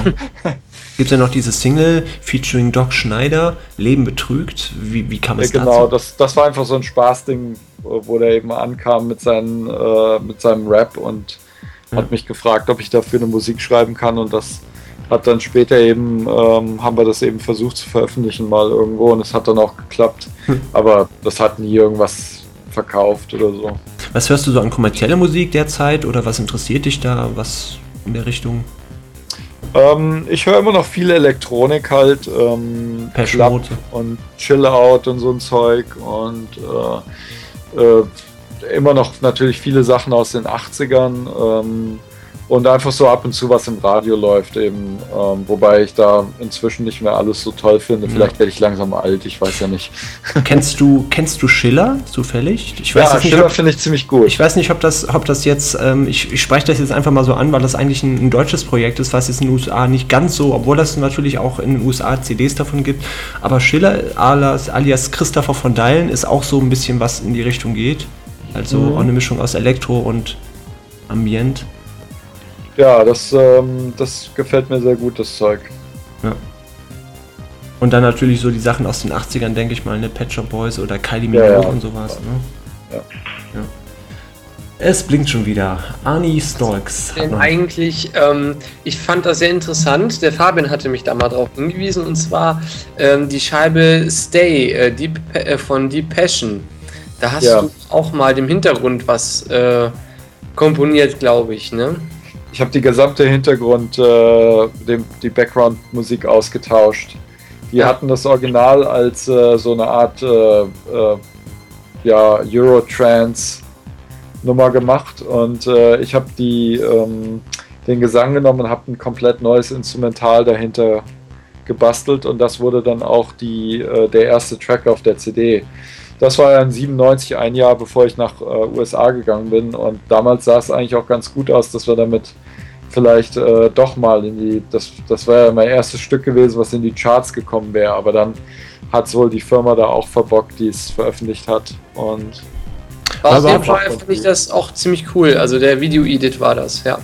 Gibt es ja noch diese Single featuring Doc Schneider, Leben betrügt? Wie, wie kam es ja, Genau, dazu? Das, das war einfach so ein Spaßding, wo der eben ankam mit, seinen, äh, mit seinem Rap und hat mich gefragt, ob ich dafür eine Musik schreiben kann und das hat dann später eben, ähm, haben wir das eben versucht zu veröffentlichen mal irgendwo und es hat dann auch geklappt, hm. aber das hat nie irgendwas verkauft oder so. Was hörst du so an kommerzielle Musik derzeit oder was interessiert dich da, was in der Richtung? Ähm, ich höre immer noch viel Elektronik halt, ähm, Club und Chill Out und so ein Zeug und äh, äh, immer noch natürlich viele Sachen aus den 80ern. Ähm, und einfach so ab und zu was im Radio läuft eben, ähm, wobei ich da inzwischen nicht mehr alles so toll finde. Vielleicht werde ich langsam alt, ich weiß ja nicht. Kennst du, kennst du Schiller zufällig? Ich weiß ja, nicht, Schiller finde ich ziemlich gut. Ich weiß nicht, ob das, ob das jetzt, ähm, ich, ich spreche das jetzt einfach mal so an, weil das eigentlich ein, ein, deutsches Projekt ist, was jetzt in den USA nicht ganz so, obwohl das natürlich auch in den USA CDs davon gibt, aber Schiller alias, alias Christopher von Deilen ist auch so ein bisschen was in die Richtung geht. Also mhm. auch eine Mischung aus Elektro und Ambient. Ja, das, ähm, das gefällt mir sehr gut, das Zeug. Ja. Und dann natürlich so die Sachen aus den 80ern, denke ich mal, ne? Pet Shop Boys oder Kylie Minogue ja, ja. und sowas. Ne? Ja. ja. Es blinkt schon wieder. Arnie Storks. Denn eigentlich, ähm, ich fand das sehr interessant. Der Fabian hatte mich da mal drauf hingewiesen und zwar ähm, die Scheibe Stay äh, Deep, äh, von Deep Passion. Da hast ja. du auch mal dem Hintergrund was äh, komponiert, glaube ich, ne? Ich habe die gesamte Hintergrund, äh, dem, die Background-Musik ausgetauscht. Wir ja. hatten das Original als äh, so eine Art äh, äh ja, Eurotrance Nummer gemacht und äh, ich habe die ähm, den Gesang genommen und habe ein komplett neues Instrumental dahinter gebastelt und das wurde dann auch die, äh, der erste Track auf der CD. Das war ja in 97, ein Jahr bevor ich nach äh, USA gegangen bin. Und damals sah es eigentlich auch ganz gut aus, dass wir damit vielleicht äh, doch mal in die, das, das war ja mein erstes Stück gewesen, was in die Charts gekommen wäre. Aber dann hat es wohl die Firma da auch verbockt, die es veröffentlicht hat. Und aus dem Fall finde ich das auch ziemlich cool. Also der Video-Edit war das, ja.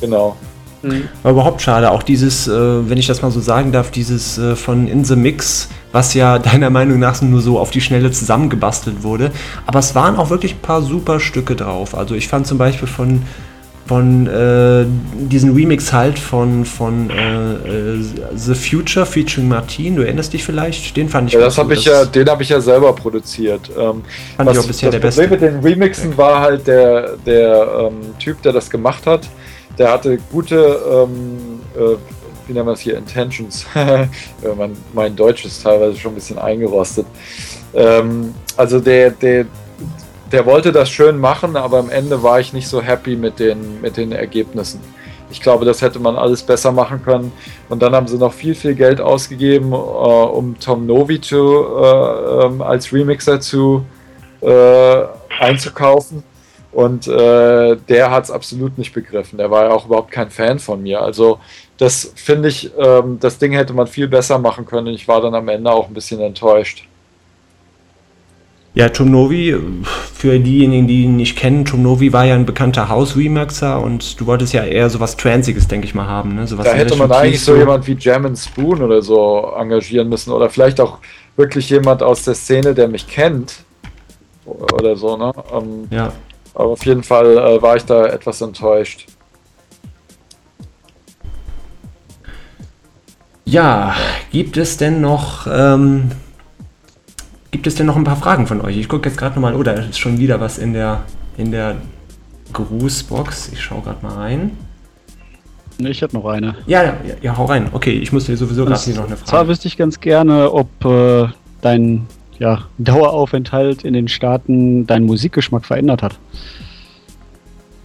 Genau. Mhm. War überhaupt schade. Auch dieses, äh, wenn ich das mal so sagen darf, dieses äh, von In the Mix, was ja deiner Meinung nach nur so auf die Schnelle zusammengebastelt wurde. Aber es waren auch wirklich ein paar super Stücke drauf. Also ich fand zum Beispiel von von äh, diesen Remix halt von, von äh, äh, The Future featuring Martin, du erinnerst dich vielleicht? Den fand ich ja, das hab ich ja, Den habe ich ja selber produziert. Ähm, fand was, ich auch bisher der Beste. Das Problem mit den Remixen war halt der, der ähm, Typ, der das gemacht hat, der hatte gute, ähm, äh, wie nennen wir es hier, Intentions. mein, mein Deutsch ist teilweise schon ein bisschen eingerostet. Ähm, also der, der, der wollte das schön machen, aber am Ende war ich nicht so happy mit den, mit den Ergebnissen. Ich glaube, das hätte man alles besser machen können. Und dann haben sie noch viel, viel Geld ausgegeben, äh, um Tom Novi zu, äh, ähm, als Remixer zu, äh, einzukaufen. Und äh, der hat es absolut nicht begriffen. Der war ja auch überhaupt kein Fan von mir. Also das finde ich, ähm, das Ding hätte man viel besser machen können. Ich war dann am Ende auch ein bisschen enttäuscht. Ja, Tom Novi, für diejenigen, die ihn nicht kennen, Tom Novi war ja ein bekannter House-Remixer und du wolltest ja eher sowas Transiges, denke ich mal, haben. Ne? Sowas da hätte man eigentlich so jemand wie Jam Spoon oder so engagieren müssen oder vielleicht auch wirklich jemand aus der Szene, der mich kennt oder so, ne? Ähm, ja. Aber auf jeden Fall äh, war ich da etwas enttäuscht. Ja, gibt es denn noch ähm, Gibt es denn noch ein paar Fragen von euch? Ich gucke jetzt gerade nochmal, oh, da ist schon wieder was in der, in der Grußbox. Ich schaue gerade mal rein. Ne, ich habe noch eine. Ja, ja, ja, hau rein. Okay, ich musste sowieso gerade hier noch eine Frage. Zwar wüsste ich ganz gerne, ob äh, dein ja, Daueraufenthalt in den Staaten deinen Musikgeschmack verändert hat.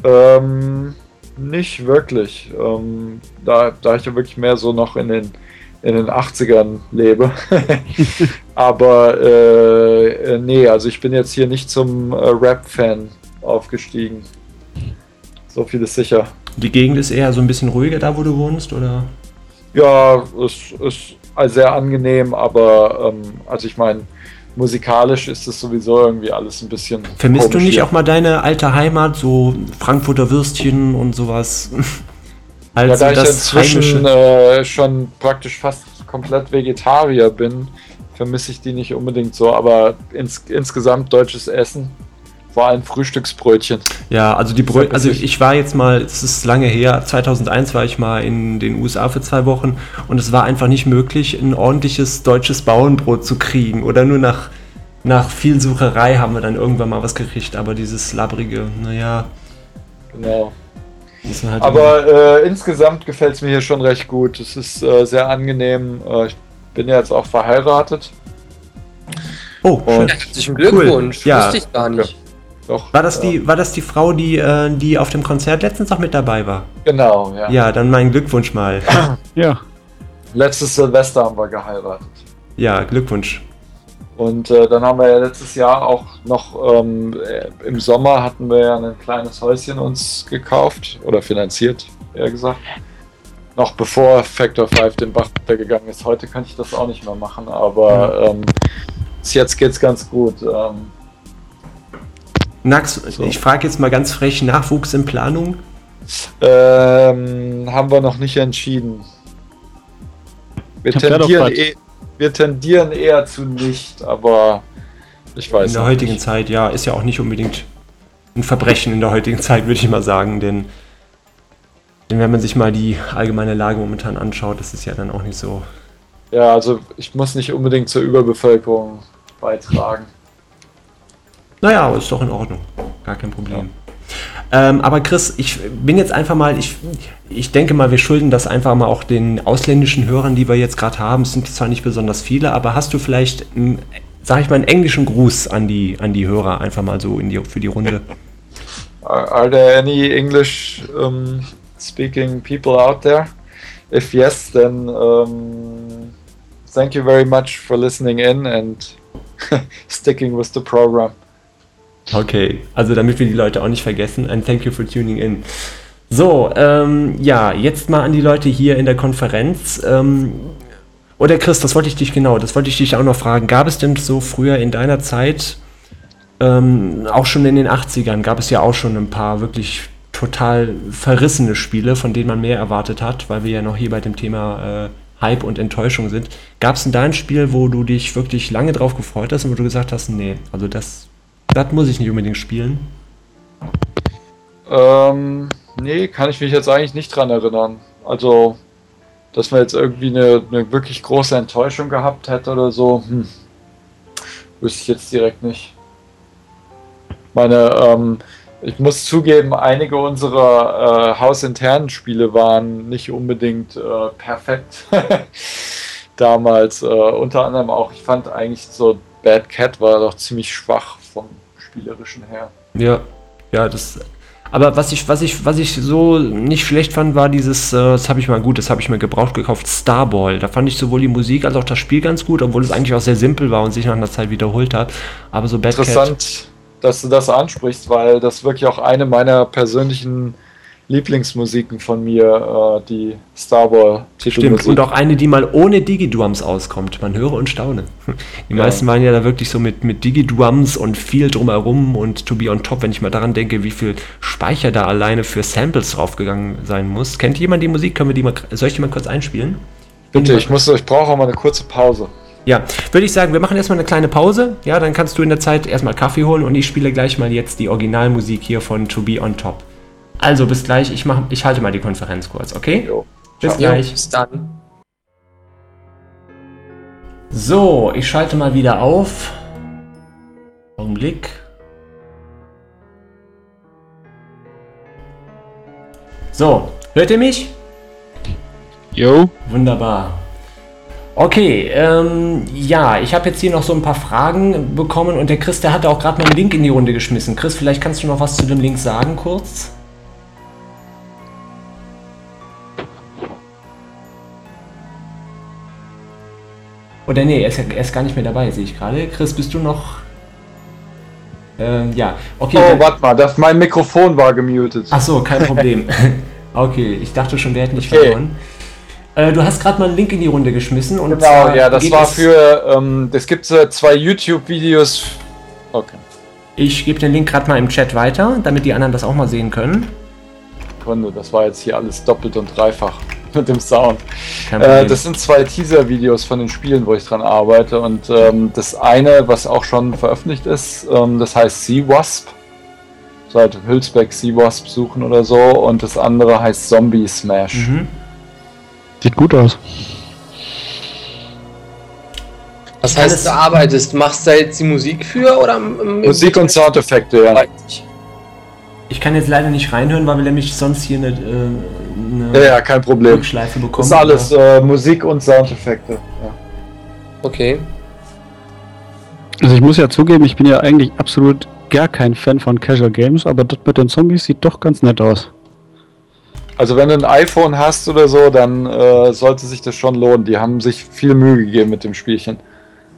Ähm, nicht wirklich. Ähm, da, da ich ja wirklich mehr so noch in den in den 80ern lebe. Aber äh, äh, nee, also ich bin jetzt hier nicht zum äh, Rap-Fan aufgestiegen. So viel ist sicher. Die Gegend ist eher so ein bisschen ruhiger da, wo du wohnst, oder? Ja, es ist sehr angenehm, aber ähm, also ich meine, musikalisch ist es sowieso irgendwie alles ein bisschen. Vermisst du nicht hier. auch mal deine alte Heimat, so Frankfurter Würstchen und sowas? Also ja, da ich inzwischen äh, schon praktisch fast komplett Vegetarier bin, vermisse ich die nicht unbedingt so, aber ins, insgesamt deutsches Essen, vor allem Frühstücksbrötchen. Ja, also die Brötchen, also ich war jetzt mal, es ist lange her, 2001 war ich mal in den USA für zwei Wochen und es war einfach nicht möglich, ein ordentliches deutsches Bauernbrot zu kriegen oder nur nach, nach viel Sucherei haben wir dann irgendwann mal was gekriegt, aber dieses labrige, naja. Genau. Halt Aber äh, insgesamt gefällt es mir hier schon recht gut. Es ist äh, sehr angenehm. Äh, ich bin ja jetzt auch verheiratet. Oh, Und herzlichen Glückwunsch. Cool. Ja. Wusste ich gar nicht. Doch. War das, die, war das die Frau, die, äh, die auf dem Konzert letztens noch mit dabei war? Genau, ja. Ja, dann mein Glückwunsch mal. ja. Letztes Silvester haben wir geheiratet. Ja, Glückwunsch. Und äh, dann haben wir ja letztes Jahr auch noch ähm, äh, im Sommer hatten wir ja ein kleines Häuschen uns gekauft oder finanziert, eher gesagt. Noch bevor Factor 5 den Bach gegangen ist. Heute kann ich das auch nicht mehr machen, aber ähm, jetzt es ganz gut. Ähm, Nax, so. ich frage jetzt mal ganz frech, Nachwuchs in Planung? Ähm, haben wir noch nicht entschieden. Wir tendieren, eh, wir tendieren eher zu nicht, aber ich weiß In der heutigen nicht. Zeit, ja, ist ja auch nicht unbedingt ein Verbrechen in der heutigen Zeit, würde ich mal sagen, denn, denn wenn man sich mal die allgemeine Lage momentan anschaut, ist es ja dann auch nicht so. Ja, also ich muss nicht unbedingt zur Überbevölkerung beitragen. Naja, aber ist doch in Ordnung. Gar kein Problem. Ja. Ähm, aber Chris, ich bin jetzt einfach mal, ich, ich denke mal, wir schulden das einfach mal auch den ausländischen Hörern, die wir jetzt gerade haben. Es sind zwar nicht besonders viele, aber hast du vielleicht, sag ich mal, einen englischen Gruß an die, an die Hörer einfach mal so in die, für die Runde? Are there any English um, speaking people out there? If yes, then um, thank you very much for listening in and sticking with the program. Okay, also damit wir die Leute auch nicht vergessen, ein Thank you for tuning in. So, ähm, ja, jetzt mal an die Leute hier in der Konferenz. Ähm, oder Chris, das wollte ich dich genau, das wollte ich dich auch noch fragen. Gab es denn so früher in deiner Zeit, ähm, auch schon in den 80ern, gab es ja auch schon ein paar wirklich total verrissene Spiele, von denen man mehr erwartet hat, weil wir ja noch hier bei dem Thema äh, Hype und Enttäuschung sind. Gab es denn da ein Spiel, wo du dich wirklich lange drauf gefreut hast und wo du gesagt hast, nee, also das das muss ich nicht unbedingt spielen. Ähm, nee, kann ich mich jetzt eigentlich nicht dran erinnern. Also, dass man jetzt irgendwie eine, eine wirklich große Enttäuschung gehabt hätte oder so, hm, wüsste ich jetzt direkt nicht. Meine, ähm, ich muss zugeben, einige unserer äh, hausinternen Spiele waren nicht unbedingt äh, perfekt damals. Äh, unter anderem auch, ich fand eigentlich so Bad Cat war doch ziemlich schwach spielerischen her. Ja, ja, das. Aber was ich, was ich, was ich so nicht schlecht fand, war dieses, äh, das habe ich mal gut, das habe ich mir gebraucht gekauft, Starball. Da fand ich sowohl die Musik als auch das Spiel ganz gut, obwohl es eigentlich auch sehr simpel war und sich nach einer Zeit wiederholt hat. Aber so Bad Interessant, Cat, dass du das ansprichst, weil das wirklich auch eine meiner persönlichen Lieblingsmusiken von mir, äh, die Starboy Titelmusik. Stimmt, und auch eine, die mal ohne Digidrums auskommt. Man höre und staune. Die ja. meisten waren ja da wirklich so mit, mit Digidrums und viel drumherum und To Be On Top, wenn ich mal daran denke, wie viel Speicher da alleine für Samples draufgegangen sein muss. Kennt jemand die Musik? Können wir die mal, soll ich die mal kurz einspielen? Bitte, ich, muss, ich brauche auch mal eine kurze Pause. Ja, würde ich sagen, wir machen erstmal eine kleine Pause. Ja, dann kannst du in der Zeit erstmal Kaffee holen und ich spiele gleich mal jetzt die Originalmusik hier von To Be On Top. Also bis gleich, ich, mach, ich halte mal die Konferenz kurz, okay? Jo. Bis Ciao. gleich. bis dann. So, ich schalte mal wieder auf. Augenblick. So, hört ihr mich? Jo. Wunderbar. Okay, ähm, ja, ich habe jetzt hier noch so ein paar Fragen bekommen und der Chris, der hatte auch gerade mal einen Link in die Runde geschmissen. Chris, vielleicht kannst du noch was zu dem Link sagen, kurz? Oder nee, er ist, er ist gar nicht mehr dabei, sehe ich gerade. Chris, bist du noch. Ähm, ja, okay. Oh, warte mal, das, mein Mikrofon war gemutet. Ach so, kein Problem. okay, ich dachte schon, der hätte nicht okay. verloren. Äh, du hast gerade mal einen Link in die Runde geschmissen. Und genau, ja, das war für. Ähm, es gibt äh, zwei YouTube-Videos. Okay. Ich gebe den Link gerade mal im Chat weiter, damit die anderen das auch mal sehen können. Sekunde, das war jetzt hier alles doppelt und dreifach mit dem Sound. Äh, das sind zwei Teaser-Videos von den Spielen, wo ich dran arbeite. Und ähm, das eine, was auch schon veröffentlicht ist, ähm, das heißt Sea Wasp. Seit Hülsbeck Sea Wasp suchen oder so. Und das andere heißt Zombie Smash. Mhm. Sieht gut aus. Was heißt, du arbeitest? Machst du jetzt die Musik für oder? Musik und Soundeffekte, ja. Ich kann jetzt leider nicht reinhören, weil wir nämlich sonst hier eine, äh, eine ja, ja, kein Problem. Rückschleife bekommen. Das ist alles äh, Musik und Soundeffekte. Ja. Okay. Also ich muss ja zugeben, ich bin ja eigentlich absolut gar kein Fan von Casual Games, aber das mit den Zombies sieht doch ganz nett aus. Also wenn du ein iPhone hast oder so, dann äh, sollte sich das schon lohnen. Die haben sich viel Mühe gegeben mit dem Spielchen.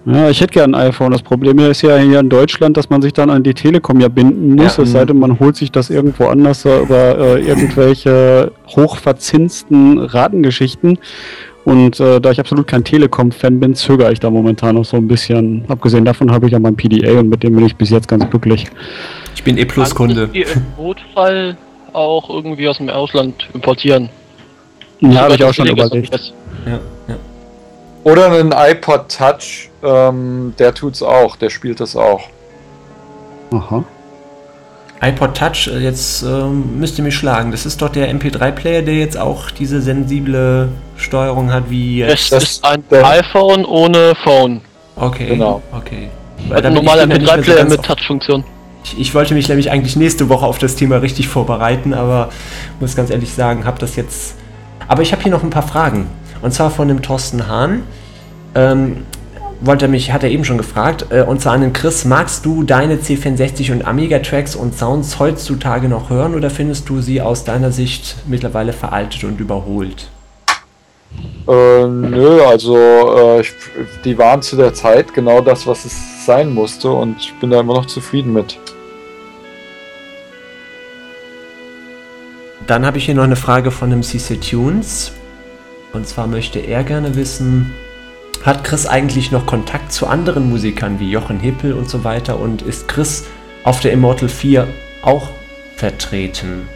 Ja, ich hätte gern ein iPhone. Das Problem ist ja hier in Deutschland, dass man sich dann an die Telekom ja binden muss, ja. es sei denn, man holt sich das irgendwo anders über äh, irgendwelche hochverzinsten Ratengeschichten. Und äh, da ich absolut kein Telekom-Fan bin, zögere ich da momentan noch so ein bisschen. Abgesehen davon habe ich ja mein PDA und mit dem bin ich bis jetzt ganz glücklich. Ich bin E-Plus-Kunde. Im Notfall auch irgendwie aus dem Ausland importieren. Ja, habe ich auch schon überlegt. Ja, ja. Oder einen iPod Touch, ähm, der tut's auch, der spielt das auch. Aha. iPod Touch, äh, jetzt ähm, müsst ihr mich schlagen. Das ist doch der MP3-Player, der jetzt auch diese sensible Steuerung hat wie. Es ist ein iPhone ohne Phone. Okay. Genau. Okay. Ein normaler MP3-Player mit Touch-Funktion. Ich, ich, wollte mich nämlich eigentlich nächste Woche auf das Thema richtig vorbereiten, aber muss ganz ehrlich sagen, habe das jetzt. Aber ich habe hier noch ein paar Fragen. Und zwar von dem Thorsten Hahn. Ähm, wollte mich, hat er eben schon gefragt, äh, und zwar an den Chris, magst du deine C64 und Amiga-Tracks und Sounds heutzutage noch hören oder findest du sie aus deiner Sicht mittlerweile veraltet und überholt? Äh, nö, also äh, ich, die waren zu der Zeit genau das, was es sein musste und ich bin da immer noch zufrieden mit. Dann habe ich hier noch eine Frage von dem CC Tunes. Und zwar möchte er gerne wissen, hat Chris eigentlich noch Kontakt zu anderen Musikern wie Jochen Hippel und so weiter? Und ist Chris auf der Immortal 4 auch vertreten?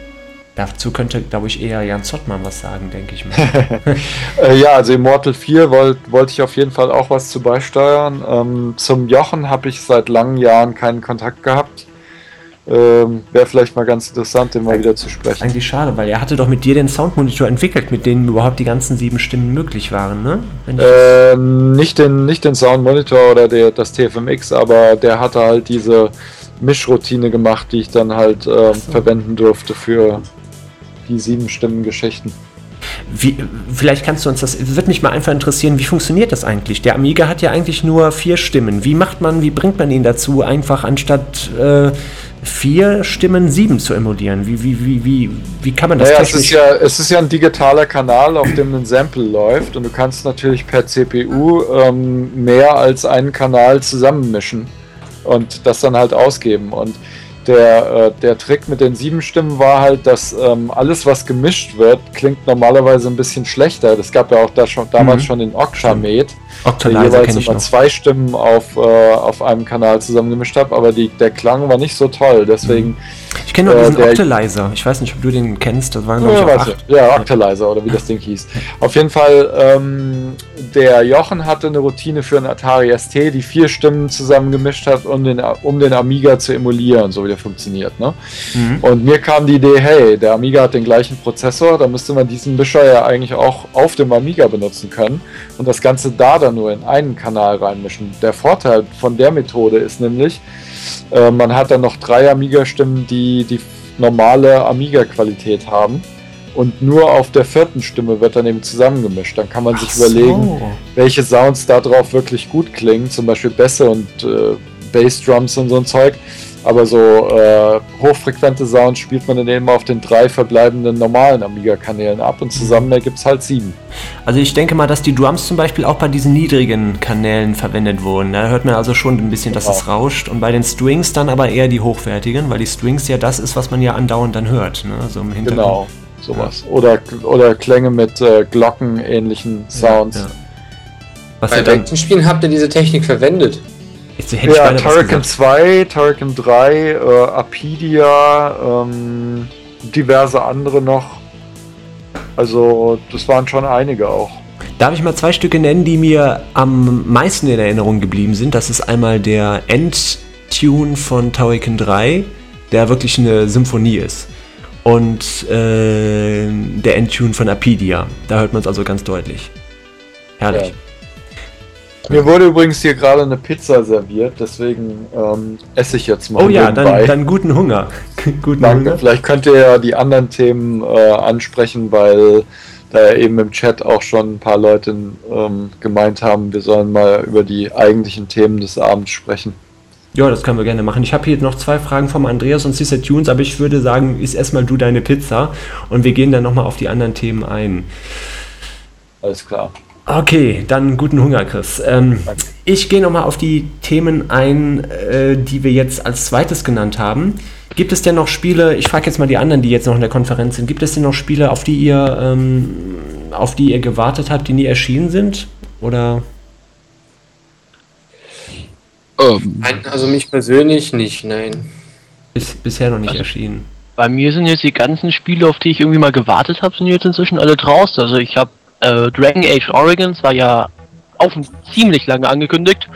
Dazu könnte, glaube ich, eher Jan Zottmann was sagen, denke ich mal. Äh, ja, also Immortal 4 wollte wollt ich auf jeden Fall auch was zu beisteuern. Ähm, zum Jochen habe ich seit langen Jahren keinen Kontakt gehabt. Ähm, Wäre vielleicht mal ganz interessant, den mal wieder zu sprechen. Eigentlich schade, weil er hatte doch mit dir den Soundmonitor entwickelt, mit dem überhaupt die ganzen sieben Stimmen möglich waren, ne? Äh, nicht, den, nicht den Soundmonitor oder der, das TFMX, aber der hatte halt diese Mischroutine gemacht, die ich dann halt äh, so. verwenden durfte für die sieben Stimmen Geschichten. Wie, vielleicht kannst du uns das, wird mich mal einfach interessieren, wie funktioniert das eigentlich? Der Amiga hat ja eigentlich nur vier Stimmen. Wie macht man, wie bringt man ihn dazu, einfach anstatt äh, vier Stimmen sieben zu emulieren? Wie, wie, wie, wie, wie kann man das naja, technisch... Es ist, ja, es ist ja ein digitaler Kanal, auf dem ein Sample läuft und du kannst natürlich per CPU ähm, mehr als einen Kanal zusammenmischen und das dann halt ausgeben. Und der, äh, der Trick mit den sieben Stimmen war halt, dass ähm, alles, was gemischt wird, klingt normalerweise ein bisschen schlechter. Das gab ja auch da schon, damals mhm. schon den Octamed, der jeweils immer zwei Stimmen auf, äh, auf einem Kanal zusammengemischt hat, aber die, der Klang war nicht so toll. Deswegen. Ich kenne nur diesen äh, Octalizer. Ich weiß nicht, ob du den kennst. Das war, ja, ich, ja, Octalizer oder wie das Ding hieß. Auf jeden Fall, ähm, der Jochen hatte eine Routine für einen Atari ST, die vier Stimmen zusammengemischt hat, um den, um den Amiga zu emulieren, so wie der funktioniert. Ne? Mhm. Und mir kam die Idee, hey, der Amiga hat den gleichen Prozessor, da müsste man diesen Mischer ja eigentlich auch auf dem Amiga benutzen können und das Ganze da dann nur in einen Kanal reinmischen. Der Vorteil von der Methode ist nämlich, äh, man hat dann noch drei Amiga-Stimmen, die die normale Amiga-Qualität haben und nur auf der vierten Stimme wird dann eben zusammengemischt. Dann kann man sich so. überlegen, welche Sounds da drauf wirklich gut klingen, zum Beispiel Bässe und äh, Bassdrums und so ein Zeug. Aber so äh, hochfrequente Sounds spielt man dann eben auf den drei verbleibenden normalen Amiga-Kanälen ab und zusammen ergibt es halt sieben. Also ich denke mal, dass die Drums zum Beispiel auch bei diesen niedrigen Kanälen verwendet wurden. Da hört man also schon ein bisschen, dass genau. es rauscht. Und bei den Strings dann aber eher die hochwertigen, weil die Strings ja das ist, was man ja andauernd dann hört. Ne? So im Hintergrund. Genau, sowas. Ja. Oder, oder Klänge mit äh, Glocken-ähnlichen Sounds. Ja, ja. Was bei welchen Spielen habt ihr diese Technik verwendet? Ja, Turrican 2, Turrican 3, äh, Apidia, ähm, diverse andere noch. Also, das waren schon einige auch. Darf ich mal zwei Stücke nennen, die mir am meisten in Erinnerung geblieben sind? Das ist einmal der Endtune von Turrican 3, der wirklich eine Symphonie ist. Und äh, der Endtune von Apidia. Da hört man es also ganz deutlich. Herrlich. Ja. Mir wurde übrigens hier gerade eine Pizza serviert, deswegen ähm, esse ich jetzt mal. Oh ja, dann, dann, guten Hunger. guten Danke. Hunger. Vielleicht könnt ihr ja die anderen Themen äh, ansprechen, weil da ja eben im Chat auch schon ein paar Leute ähm, gemeint haben, wir sollen mal über die eigentlichen Themen des Abends sprechen. Ja, das können wir gerne machen. Ich habe hier noch zwei Fragen vom Andreas und Sister Tunes, aber ich würde sagen, ist erstmal du deine Pizza und wir gehen dann nochmal auf die anderen Themen ein. Alles klar. Okay, dann guten Hunger, Chris. Ähm, ich gehe nochmal auf die Themen ein, äh, die wir jetzt als zweites genannt haben. Gibt es denn noch Spiele, ich frage jetzt mal die anderen, die jetzt noch in der Konferenz sind, gibt es denn noch Spiele, auf die ihr, ähm, auf die ihr gewartet habt, die nie erschienen sind? Oder ähm. Nein, also mich persönlich nicht, nein. Ist bisher noch nicht also, erschienen. Bei mir sind jetzt die ganzen Spiele, auf die ich irgendwie mal gewartet habe, sind jetzt inzwischen alle draußen. Also ich habe äh, Dragon Age Origins war ja auch ziemlich lange angekündigt.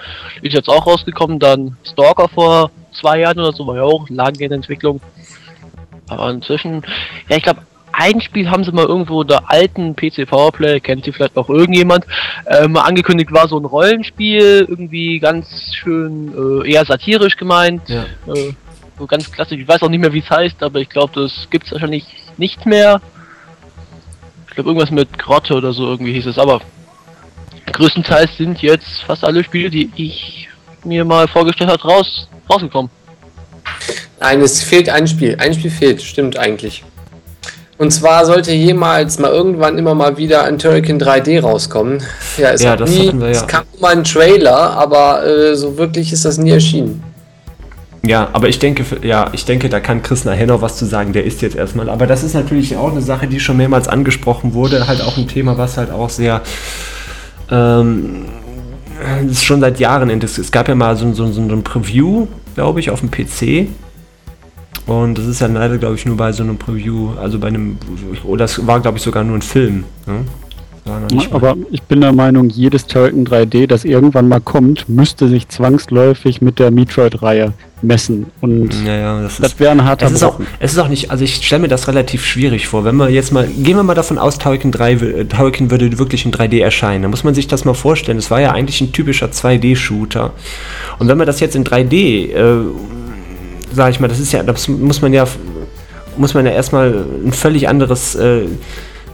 Ist jetzt auch rausgekommen. Dann Stalker vor zwei Jahren oder so war ja auch lange in Entwicklung. Aber inzwischen, ja, ich glaube, ein Spiel haben sie mal irgendwo der alten PC Powerplay, kennt sie vielleicht auch irgendjemand, äh, mal angekündigt war so ein Rollenspiel, irgendwie ganz schön äh, eher satirisch gemeint. Ja. Äh, so ganz klassisch, ich weiß auch nicht mehr wie es heißt, aber ich glaube, das gibt es wahrscheinlich nicht mehr. Ich glaube irgendwas mit Grotte oder so irgendwie hieß es, aber größtenteils sind jetzt fast alle Spiele, die ich mir mal vorgestellt habe, raus, rausgekommen. Nein, es fehlt ein Spiel. Ein Spiel fehlt, stimmt eigentlich. Und zwar sollte jemals mal irgendwann immer mal wieder ein Turrican 3D rauskommen. Ja, es, ja, das nie, wir, ja. es kam mal ein Trailer, aber äh, so wirklich ist das nie erschienen. Ja, aber ich denke, ja, ich denke, da kann Chris nachher noch was zu sagen. Der ist jetzt erstmal. Aber das ist natürlich auch eine Sache, die schon mehrmals angesprochen wurde. Halt auch ein Thema, was halt auch sehr. Ähm, ist schon seit Jahren. Es gab ja mal so, so, so ein Preview, glaube ich, auf dem PC und das ist ja leider, glaube ich, nur bei so einem Preview, also bei einem, oder das war, glaube ich, sogar nur ein Film. Ne? Aber ich bin der Meinung, jedes Turrican 3D, das irgendwann mal kommt, müsste sich zwangsläufig mit der Metroid-Reihe messen. Und ja, ja, das, das wäre ein harter es ist, auch, es ist auch nicht, also ich stelle mir das relativ schwierig vor. Wenn wir jetzt mal, gehen wir mal davon aus, Turrican, 3, Turrican würde wirklich in 3D erscheinen. Da muss man sich das mal vorstellen. Es war ja eigentlich ein typischer 2D-Shooter. Und wenn man das jetzt in 3D äh, sage ich mal, das ist ja, das muss man ja, muss man ja erstmal ein völlig anderes äh,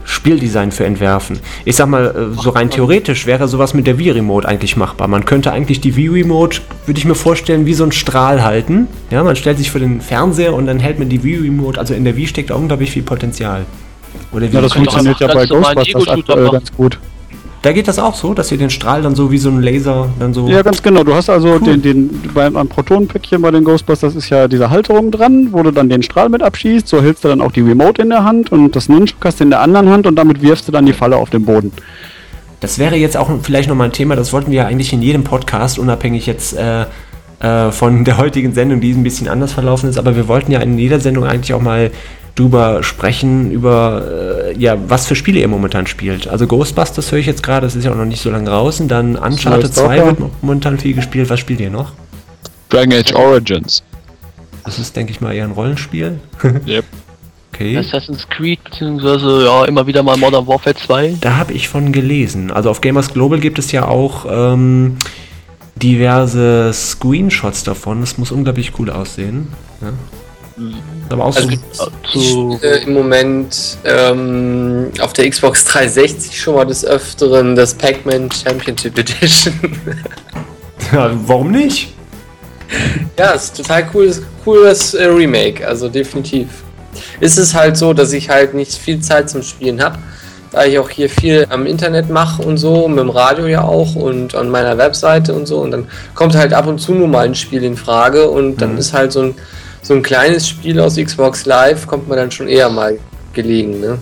Spieldesign für entwerfen. Ich sag mal, äh, so rein theoretisch wäre sowas mit der Wii-Remote eigentlich machbar. Man könnte eigentlich die Wii-Remote, würde ich mir vorstellen, wie so ein Strahl halten. Ja, man stellt sich für den Fernseher und dann hält man die Wii-Remote, also in der Wii steckt unglaublich viel Potenzial. Oder wie ja, das funktioniert ja bei Ghostbusters aktuell ganz gut. Da geht das auch so, dass ihr den Strahl dann so wie so ein Laser dann so. Ja, ganz genau. Du hast also cool. den, den beim am Protonenpäckchen bei den Ghostbusters ist ja diese Halterung dran, wo du dann den Strahl mit abschießt. So hältst du dann auch die Remote in der Hand und das Nunchuk hast du in der anderen Hand und damit wirfst du dann die Falle auf den Boden. Das wäre jetzt auch vielleicht nochmal ein Thema, das wollten wir ja eigentlich in jedem Podcast, unabhängig jetzt äh, äh, von der heutigen Sendung, die ein bisschen anders verlaufen ist, aber wir wollten ja in jeder Sendung eigentlich auch mal drüber sprechen, über äh, ja, was für Spiele ihr momentan spielt. Also Ghostbusters höre ich jetzt gerade, das ist ja auch noch nicht so lange draußen. Dann Uncharted 2 wird momentan viel gespielt. Was spielt ihr noch? Dragon Age Origins. Das ist, denke ich mal, eher ein Rollenspiel. yep. Okay. Assassin's Creed, beziehungsweise ja, immer wieder mal Modern Warfare 2. Da habe ich von gelesen. Also auf Gamers Global gibt es ja auch ähm, diverse Screenshots davon. Das muss unglaublich cool aussehen. Ja. Aber auch also so, so im Moment ähm, auf der Xbox 360 schon mal des Öfteren das Pac-Man Championship Edition. ja, warum nicht? Ja, ist total cooles, cooles äh, Remake, also definitiv. Ist es halt so, dass ich halt nicht viel Zeit zum Spielen habe, da ich auch hier viel am Internet mache und so, mit dem Radio ja auch und an meiner Webseite und so. Und dann kommt halt ab und zu nur mal ein Spiel in Frage und dann mhm. ist halt so ein so ein kleines Spiel aus Xbox Live kommt man dann schon eher mal gelegen. Ne?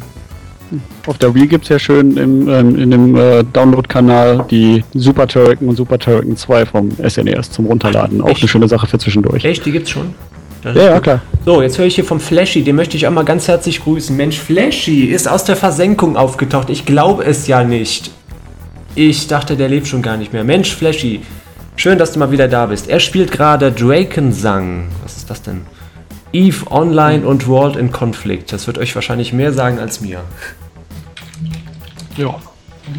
Auf der Wii gibt es ja schön im, ähm, in dem äh, Download-Kanal die Super Turrican und Super Turrican 2 vom SNES e zum Runterladen. Auch Echt? eine schöne Sache für zwischendurch. Echt, die gibt's schon? Das ja, ja, klar. So, jetzt höre ich hier vom Flashy, den möchte ich auch mal ganz herzlich grüßen. Mensch, Flashy ist aus der Versenkung aufgetaucht. Ich glaube es ja nicht. Ich dachte, der lebt schon gar nicht mehr. Mensch, Flashy, schön, dass du mal wieder da bist. Er spielt gerade Drakensang. Was ist das denn? Eve Online und World in Conflict. Das wird euch wahrscheinlich mehr sagen als mir. Ja.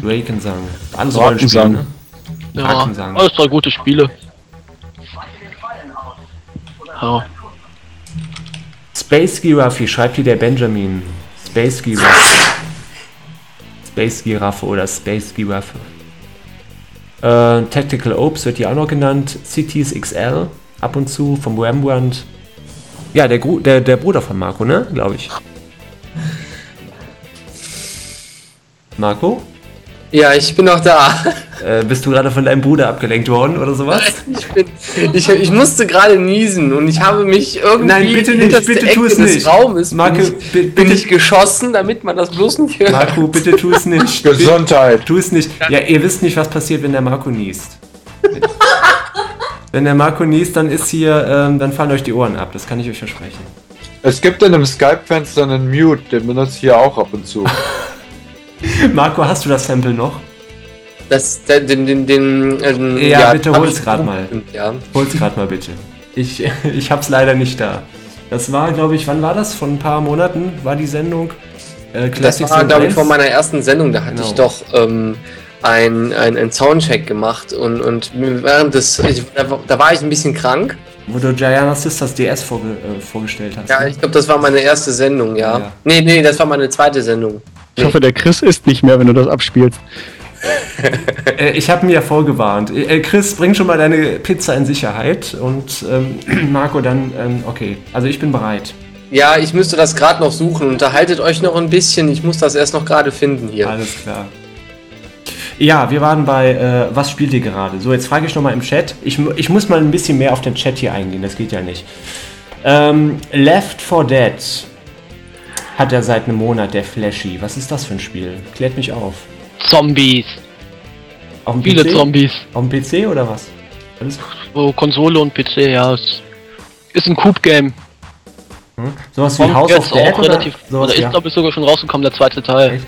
Drakensang. Alles Rollenspiele, ne? Ja, alles drei gute Spiele. Ja. Space Giraffe, schreibt hier der Benjamin. Space Giraffe. Space Giraffe oder Space Giraffe. Äh, Tactical Ops wird hier auch noch genannt. Cities XL. ab und zu vom Rembrandt. Ja, der, der, der Bruder von Marco, ne? Glaube ich. Marco? Ja, ich bin noch da. Äh, bist du gerade von deinem Bruder abgelenkt worden oder sowas? Ich, bin, ich, ich musste gerade niesen und ich habe mich irgendwie Nein, bitte nicht, bitte tu es nicht. Raumes Marco, bin, ich, bin bitte. ich geschossen, damit man das bloß nicht hört. Marco, bitte tu es nicht. Gesundheit. Tu es nicht. Ja, ihr wisst nicht, was passiert, wenn der Marco niest. wenn der Marco niest, dann ist hier, ähm, dann fallen euch die Ohren ab. Das kann ich euch versprechen. Es gibt in einem Skype-Fenster einen Mute, den benutze ich hier auch ab und zu. Marco, hast du das Sample noch? Das, den, den, den, ähm, ja, ja, bitte hol's gerade mal. Ja. Hol's gerade mal bitte. Ich, ich hab's leider nicht da. Das war, glaube ich, wann war das? Vor ein paar Monaten war die Sendung. Äh, das war, glaube ich, vor meiner ersten Sendung. Da hatte genau. ich doch ähm, ein, ein, ein Soundcheck gemacht und, und während des. Ich, da war ich ein bisschen krank. Wo du Giana Sisters DS vorge äh, vorgestellt hast. Ja, ne? ich glaube, das war meine erste Sendung, ja. ja. Nee, nee, das war meine zweite Sendung. Ich hoffe, der Chris ist nicht mehr, wenn du das abspielst. Äh, ich habe mir ja vorgewarnt. Äh, Chris, bring schon mal deine Pizza in Sicherheit und ähm, Marco dann, ähm, okay, also ich bin bereit. Ja, ich müsste das gerade noch suchen. Unterhaltet euch noch ein bisschen. Ich muss das erst noch gerade finden hier. Alles klar. Ja, wir waren bei, äh, was spielt ihr gerade? So, jetzt frage ich nochmal im Chat. Ich, ich muss mal ein bisschen mehr auf den Chat hier eingehen, das geht ja nicht. Ähm, Left 4 Dead hat er seit einem Monat, der Flashy. Was ist das für ein Spiel? Klärt mich auf. Zombies. Auf dem Viele PC? Zombies. Auf dem PC oder was? Alles? Oh, Konsole und PC, ja. Ist ein Coop-Game. Hm? Sowas wie House of Dead? Oder? Relativ, oder ist, glaube ich, sogar schon rausgekommen, der zweite Teil. Echt?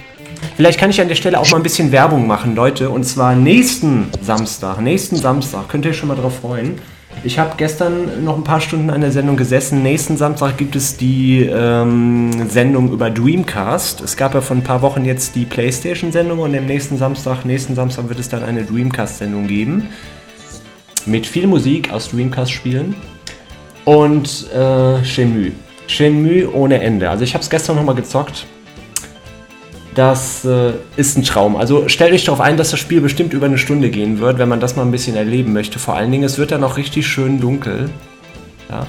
Vielleicht kann ich an der Stelle auch mal ein bisschen Werbung machen, Leute. Und zwar nächsten Samstag. Nächsten Samstag. Könnt ihr euch schon mal drauf freuen. Ich habe gestern noch ein paar Stunden an der Sendung gesessen. Nächsten Samstag gibt es die ähm, Sendung über Dreamcast. Es gab ja vor ein paar Wochen jetzt die PlayStation-Sendung und am nächsten Samstag, nächsten Samstag wird es dann eine Dreamcast-Sendung geben. Mit viel Musik aus Dreamcast-Spielen. Und äh, Shenmue. Shenmue ohne Ende. Also ich habe es gestern nochmal gezockt. Das äh, ist ein Traum. Also stellt euch darauf ein, dass das Spiel bestimmt über eine Stunde gehen wird, wenn man das mal ein bisschen erleben möchte. Vor allen Dingen, es wird dann auch richtig schön dunkel. Ja.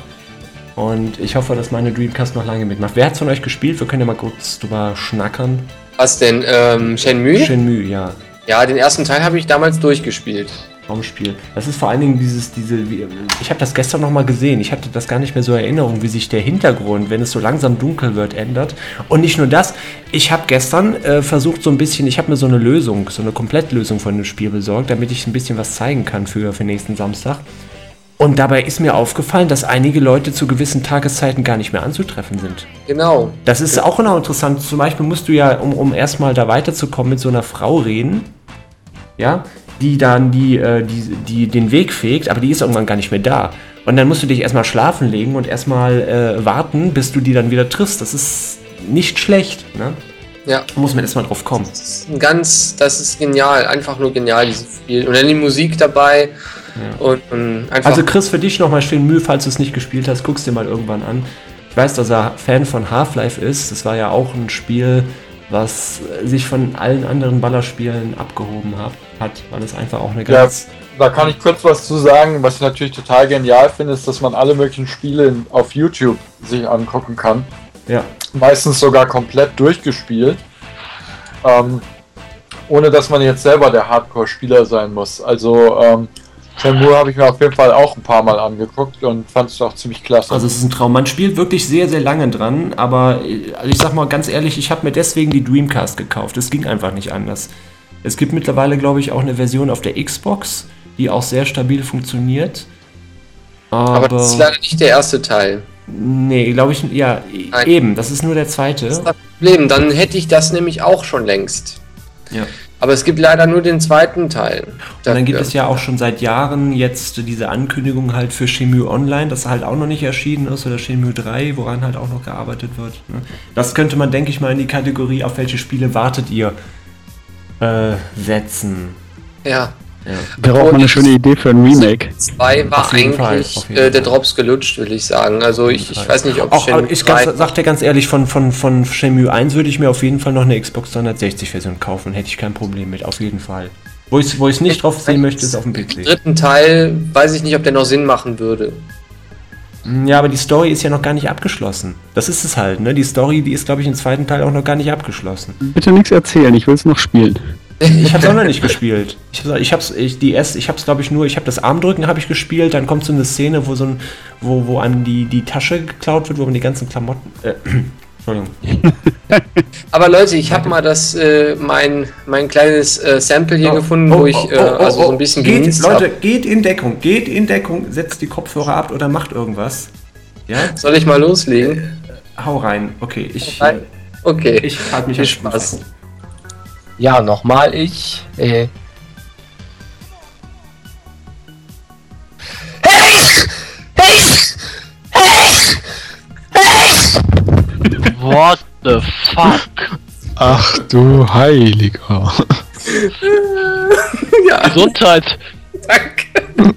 Und ich hoffe, dass meine Dreamcast noch lange mitmacht. Wer hat von euch gespielt? Wir können ja mal kurz drüber schnackern. Was denn? Ähm, Shenmue? Shenmue, ja. Ja, den ersten Teil habe ich damals durchgespielt. Traumspiel. Das ist vor allen Dingen dieses, diese, ich habe das gestern nochmal gesehen, ich hatte das gar nicht mehr so in Erinnerung, wie sich der Hintergrund, wenn es so langsam dunkel wird, ändert. Und nicht nur das, ich habe gestern äh, versucht so ein bisschen, ich habe mir so eine Lösung, so eine Komplettlösung von dem Spiel besorgt, damit ich ein bisschen was zeigen kann für, für nächsten Samstag. Und dabei ist mir aufgefallen, dass einige Leute zu gewissen Tageszeiten gar nicht mehr anzutreffen sind. Genau. Das ist auch noch interessant. Zum Beispiel musst du ja, um, um erstmal da weiterzukommen, mit so einer Frau reden. Ja, die dann die, äh, die, die den Weg fegt, aber die ist irgendwann gar nicht mehr da. Und dann musst du dich erstmal schlafen legen und erstmal äh, warten, bis du die dann wieder triffst. Das ist nicht schlecht, ne? Ja. Muss man erstmal drauf kommen. Das ist ein ganz, das ist genial, einfach nur genial, dieses Spiel. Und dann die Musik dabei. Ja. Und, und also Chris, für dich nochmal schön Mühe, falls du es nicht gespielt hast, guckst dir mal irgendwann an. Ich weiß, dass er Fan von Half-Life ist. Das war ja auch ein Spiel, was sich von allen anderen Ballerspielen abgehoben hat, hat weil es einfach auch eine ganz. Ja, da kann ich kurz was zu sagen. Was ich natürlich total genial finde, ist, dass man alle möglichen Spiele auf YouTube sich angucken kann. Ja. Meistens sogar komplett durchgespielt. Ähm, ohne dass man jetzt selber der Hardcore-Spieler sein muss. Also ähm, Shenmue habe ich mir auf jeden Fall auch ein paar Mal angeguckt und fand es auch ziemlich klasse. Also es ist ein Traum. Man spielt wirklich sehr, sehr lange dran, aber also ich sag mal ganz ehrlich, ich habe mir deswegen die Dreamcast gekauft. Es ging einfach nicht anders. Es gibt mittlerweile, glaube ich, auch eine Version auf der Xbox, die auch sehr stabil funktioniert. Aber, aber das ist leider nicht der erste Teil. Nee, glaube ich, ja, Nein. eben, das ist nur der zweite. Das ist das Problem, dann hätte ich das nämlich auch schon längst. Ja. Aber es gibt leider nur den zweiten Teil. Und dann gibt es ja auch schon seit Jahren jetzt diese Ankündigung halt für Shenmue Online, das halt auch noch nicht erschienen ist, oder Shenmue 3, woran halt auch noch gearbeitet wird. Ne? Das könnte man, denke ich mal, in die Kategorie, auf welche Spiele wartet ihr, äh, setzen. Ja. Ja. Wäre auch mal eine schöne Idee für ein Remake. 2 war eigentlich äh, der Drops gelutscht, würde ich sagen. Also ich, ich weiß nicht, ob auch, Shenmue Ich ganz, sag dir ganz ehrlich, von, von, von Shenmue 1 würde ich mir auf jeden Fall noch eine Xbox 360 Version kaufen. Hätte ich kein Problem mit, auf jeden Fall. Wo ich es wo ich's nicht drauf sehen möchte, ist auf dem PC. Dritten Teil weiß ich nicht, ob der noch Sinn machen würde. Ja, aber die Story ist ja noch gar nicht abgeschlossen. Das ist es halt, ne? Die Story, die ist, glaube ich, im zweiten Teil auch noch gar nicht abgeschlossen. Bitte nichts erzählen, ich will es noch spielen. Ich habe es auch noch nicht gespielt. Ich hab's, ich hab's, ich, die erst, ich hab's, glaube ich, nur, ich habe das Armdrücken habe ich gespielt, dann kommt so eine Szene, wo so ein, wo, wo einem die, die Tasche geklaut wird, wo man die ganzen Klamotten, äh, Entschuldigung. Aber Leute, ich habe mal das, äh, mein, mein kleines äh, Sample hier Oh, gefunden, oh, wo ich oh, äh, oh, also oh, so ein bisschen geht, genießt Leute, hab. geht in Deckung, geht in Deckung, setzt die Kopfhörer ab oder macht irgendwas. Ja? Soll ich mal loslegen? Hau rein. Okay, ich, Nein. Okay. ich halte mich Stuhl Spaß. Ja, nochmal ich. Äh, What the fuck? Ach du Heiliger. ja, Gesundheit. danke.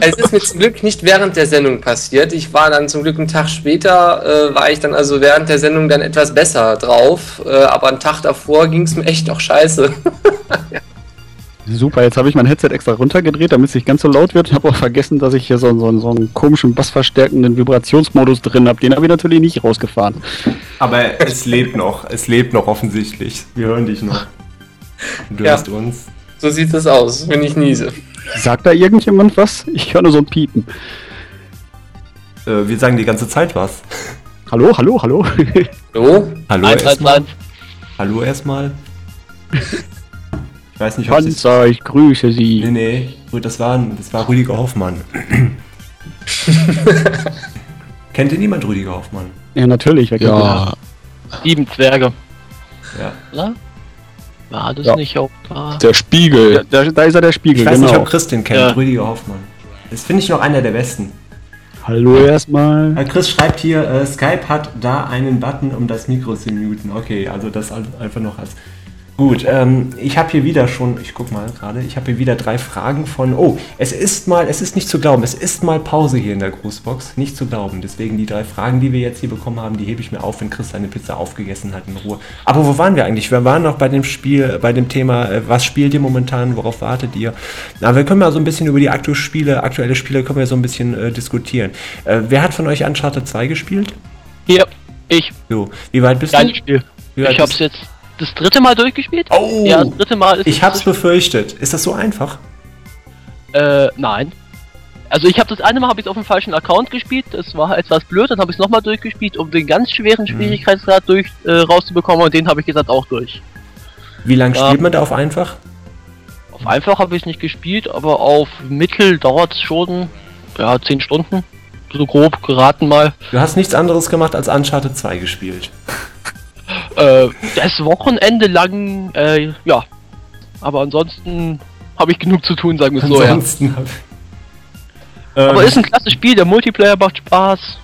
Es ist mir zum Glück nicht während der Sendung passiert. Ich war dann zum Glück einen Tag später, äh, war ich dann also während der Sendung dann etwas besser drauf. Äh, aber einen Tag davor ging es mir echt noch scheiße. Super, jetzt habe ich mein Headset extra runtergedreht, damit es nicht ganz so laut wird. Ich habe auch vergessen, dass ich hier so, so, so einen komischen bassverstärkenden Vibrationsmodus drin habe. Den habe ich natürlich nicht rausgefahren. Aber es lebt noch, es lebt noch offensichtlich. Wir hören dich noch. Du Ja. hörst uns. So sieht es aus, wenn ich niese. Sagt da irgendjemand was? Ich höre nur so ein Piepen. Äh, wir sagen die ganze Zeit was. Hallo, hallo, hallo. Hallo 1, 1, erstmal. 1. Hallo erstmal. Ich weiß nicht, ob Panzer, ich grüße Nee, Sie. nee, gut, das war, das war Rüdiger Hoffmann. Kennt ihr niemand Rüdiger Hoffmann? Ja, natürlich. wer kennt Ja, Sieben Zwerge. Ja. Oder? War das Ja. nicht auch da? der? Spiegel. Da, da ist er der Spiegel, Ich weiß genau. nicht, ob Chris den kennt, Ja. Rüdiger Hoffmann. Das finde ich noch einer der besten. Hallo erstmal. Äh, Chris schreibt hier, äh, Skype hat da einen Button, um das Mikro zu muten. Okay, also das einfach noch als. Gut, ähm, ich habe hier wieder schon, ich guck mal gerade, ich habe hier wieder drei Fragen von. Oh, es ist mal, es ist nicht zu glauben, es ist mal Pause hier in der Grußbox. Nicht zu glauben. Deswegen die drei Fragen, die wir jetzt hier bekommen haben, die hebe ich mir auf, wenn Chris seine Pizza aufgegessen hat in Ruhe. Aber wo waren wir eigentlich? Wir waren noch bei dem Spiel, bei dem Thema, äh, was spielt ihr momentan, worauf wartet ihr? Na, wir können mal so ein bisschen über die aktuelle Spiele, aktuelle Spiele können wir so ein bisschen äh, diskutieren. Äh, wer hat von euch Uncharted 2 gespielt? Hier, ich. So, wie weit bist Geiles du? Spiel. Wie weit Ich hab's jetzt das dritte Mal durchgespielt. Oh! Ja, das dritte Mal ist Ich hab's befürchtet. Ist das so einfach? Äh, nein. Also ich habe das eine Mal habe ich auf dem falschen Account gespielt, das war etwas blöd, dann habe ich es nochmal durchgespielt, um den ganz schweren Schwierigkeitsgrad durch äh, rauszubekommen und den habe ich gesagt auch durch. Wie lange Ja. spielt man da auf einfach? Auf einfach habe ich es nicht gespielt, aber auf mittel dauert es schon ja 10 Stunden. So grob geraten mal. Du hast nichts anderes gemacht als Uncharted 2 gespielt. Äh, das Wochenende lang, äh, ja. Aber ansonsten habe ich genug zu tun, sagen wir es so, ja. Ansonsten. Aber Ähm, ist ein klasse Spiel, der Multiplayer macht Spaß.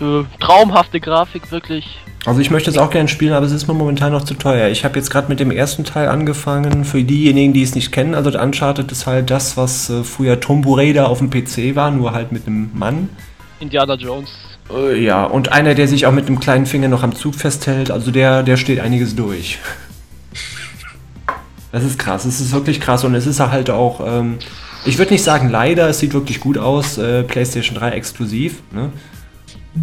Äh, traumhafte Grafik, wirklich. Also ich möchte es auch gerne spielen, aber es ist mir momentan noch zu teuer. Ich habe jetzt gerade mit dem ersten Teil angefangen. Für diejenigen, die es nicht kennen, also Uncharted ist halt das, was äh, früher Tomb Raider auf dem PC war, nur halt mit einem Mann. Indiana Jones. Äh, ja, und einer, der sich auch mit einem kleinen Finger noch am Zug festhält, also der, der steht einiges durch. Das ist krass, es ist wirklich krass und es ist halt auch, ähm, ich würde nicht sagen leider, es sieht wirklich gut aus, äh, PlayStation 3 exklusiv, ne?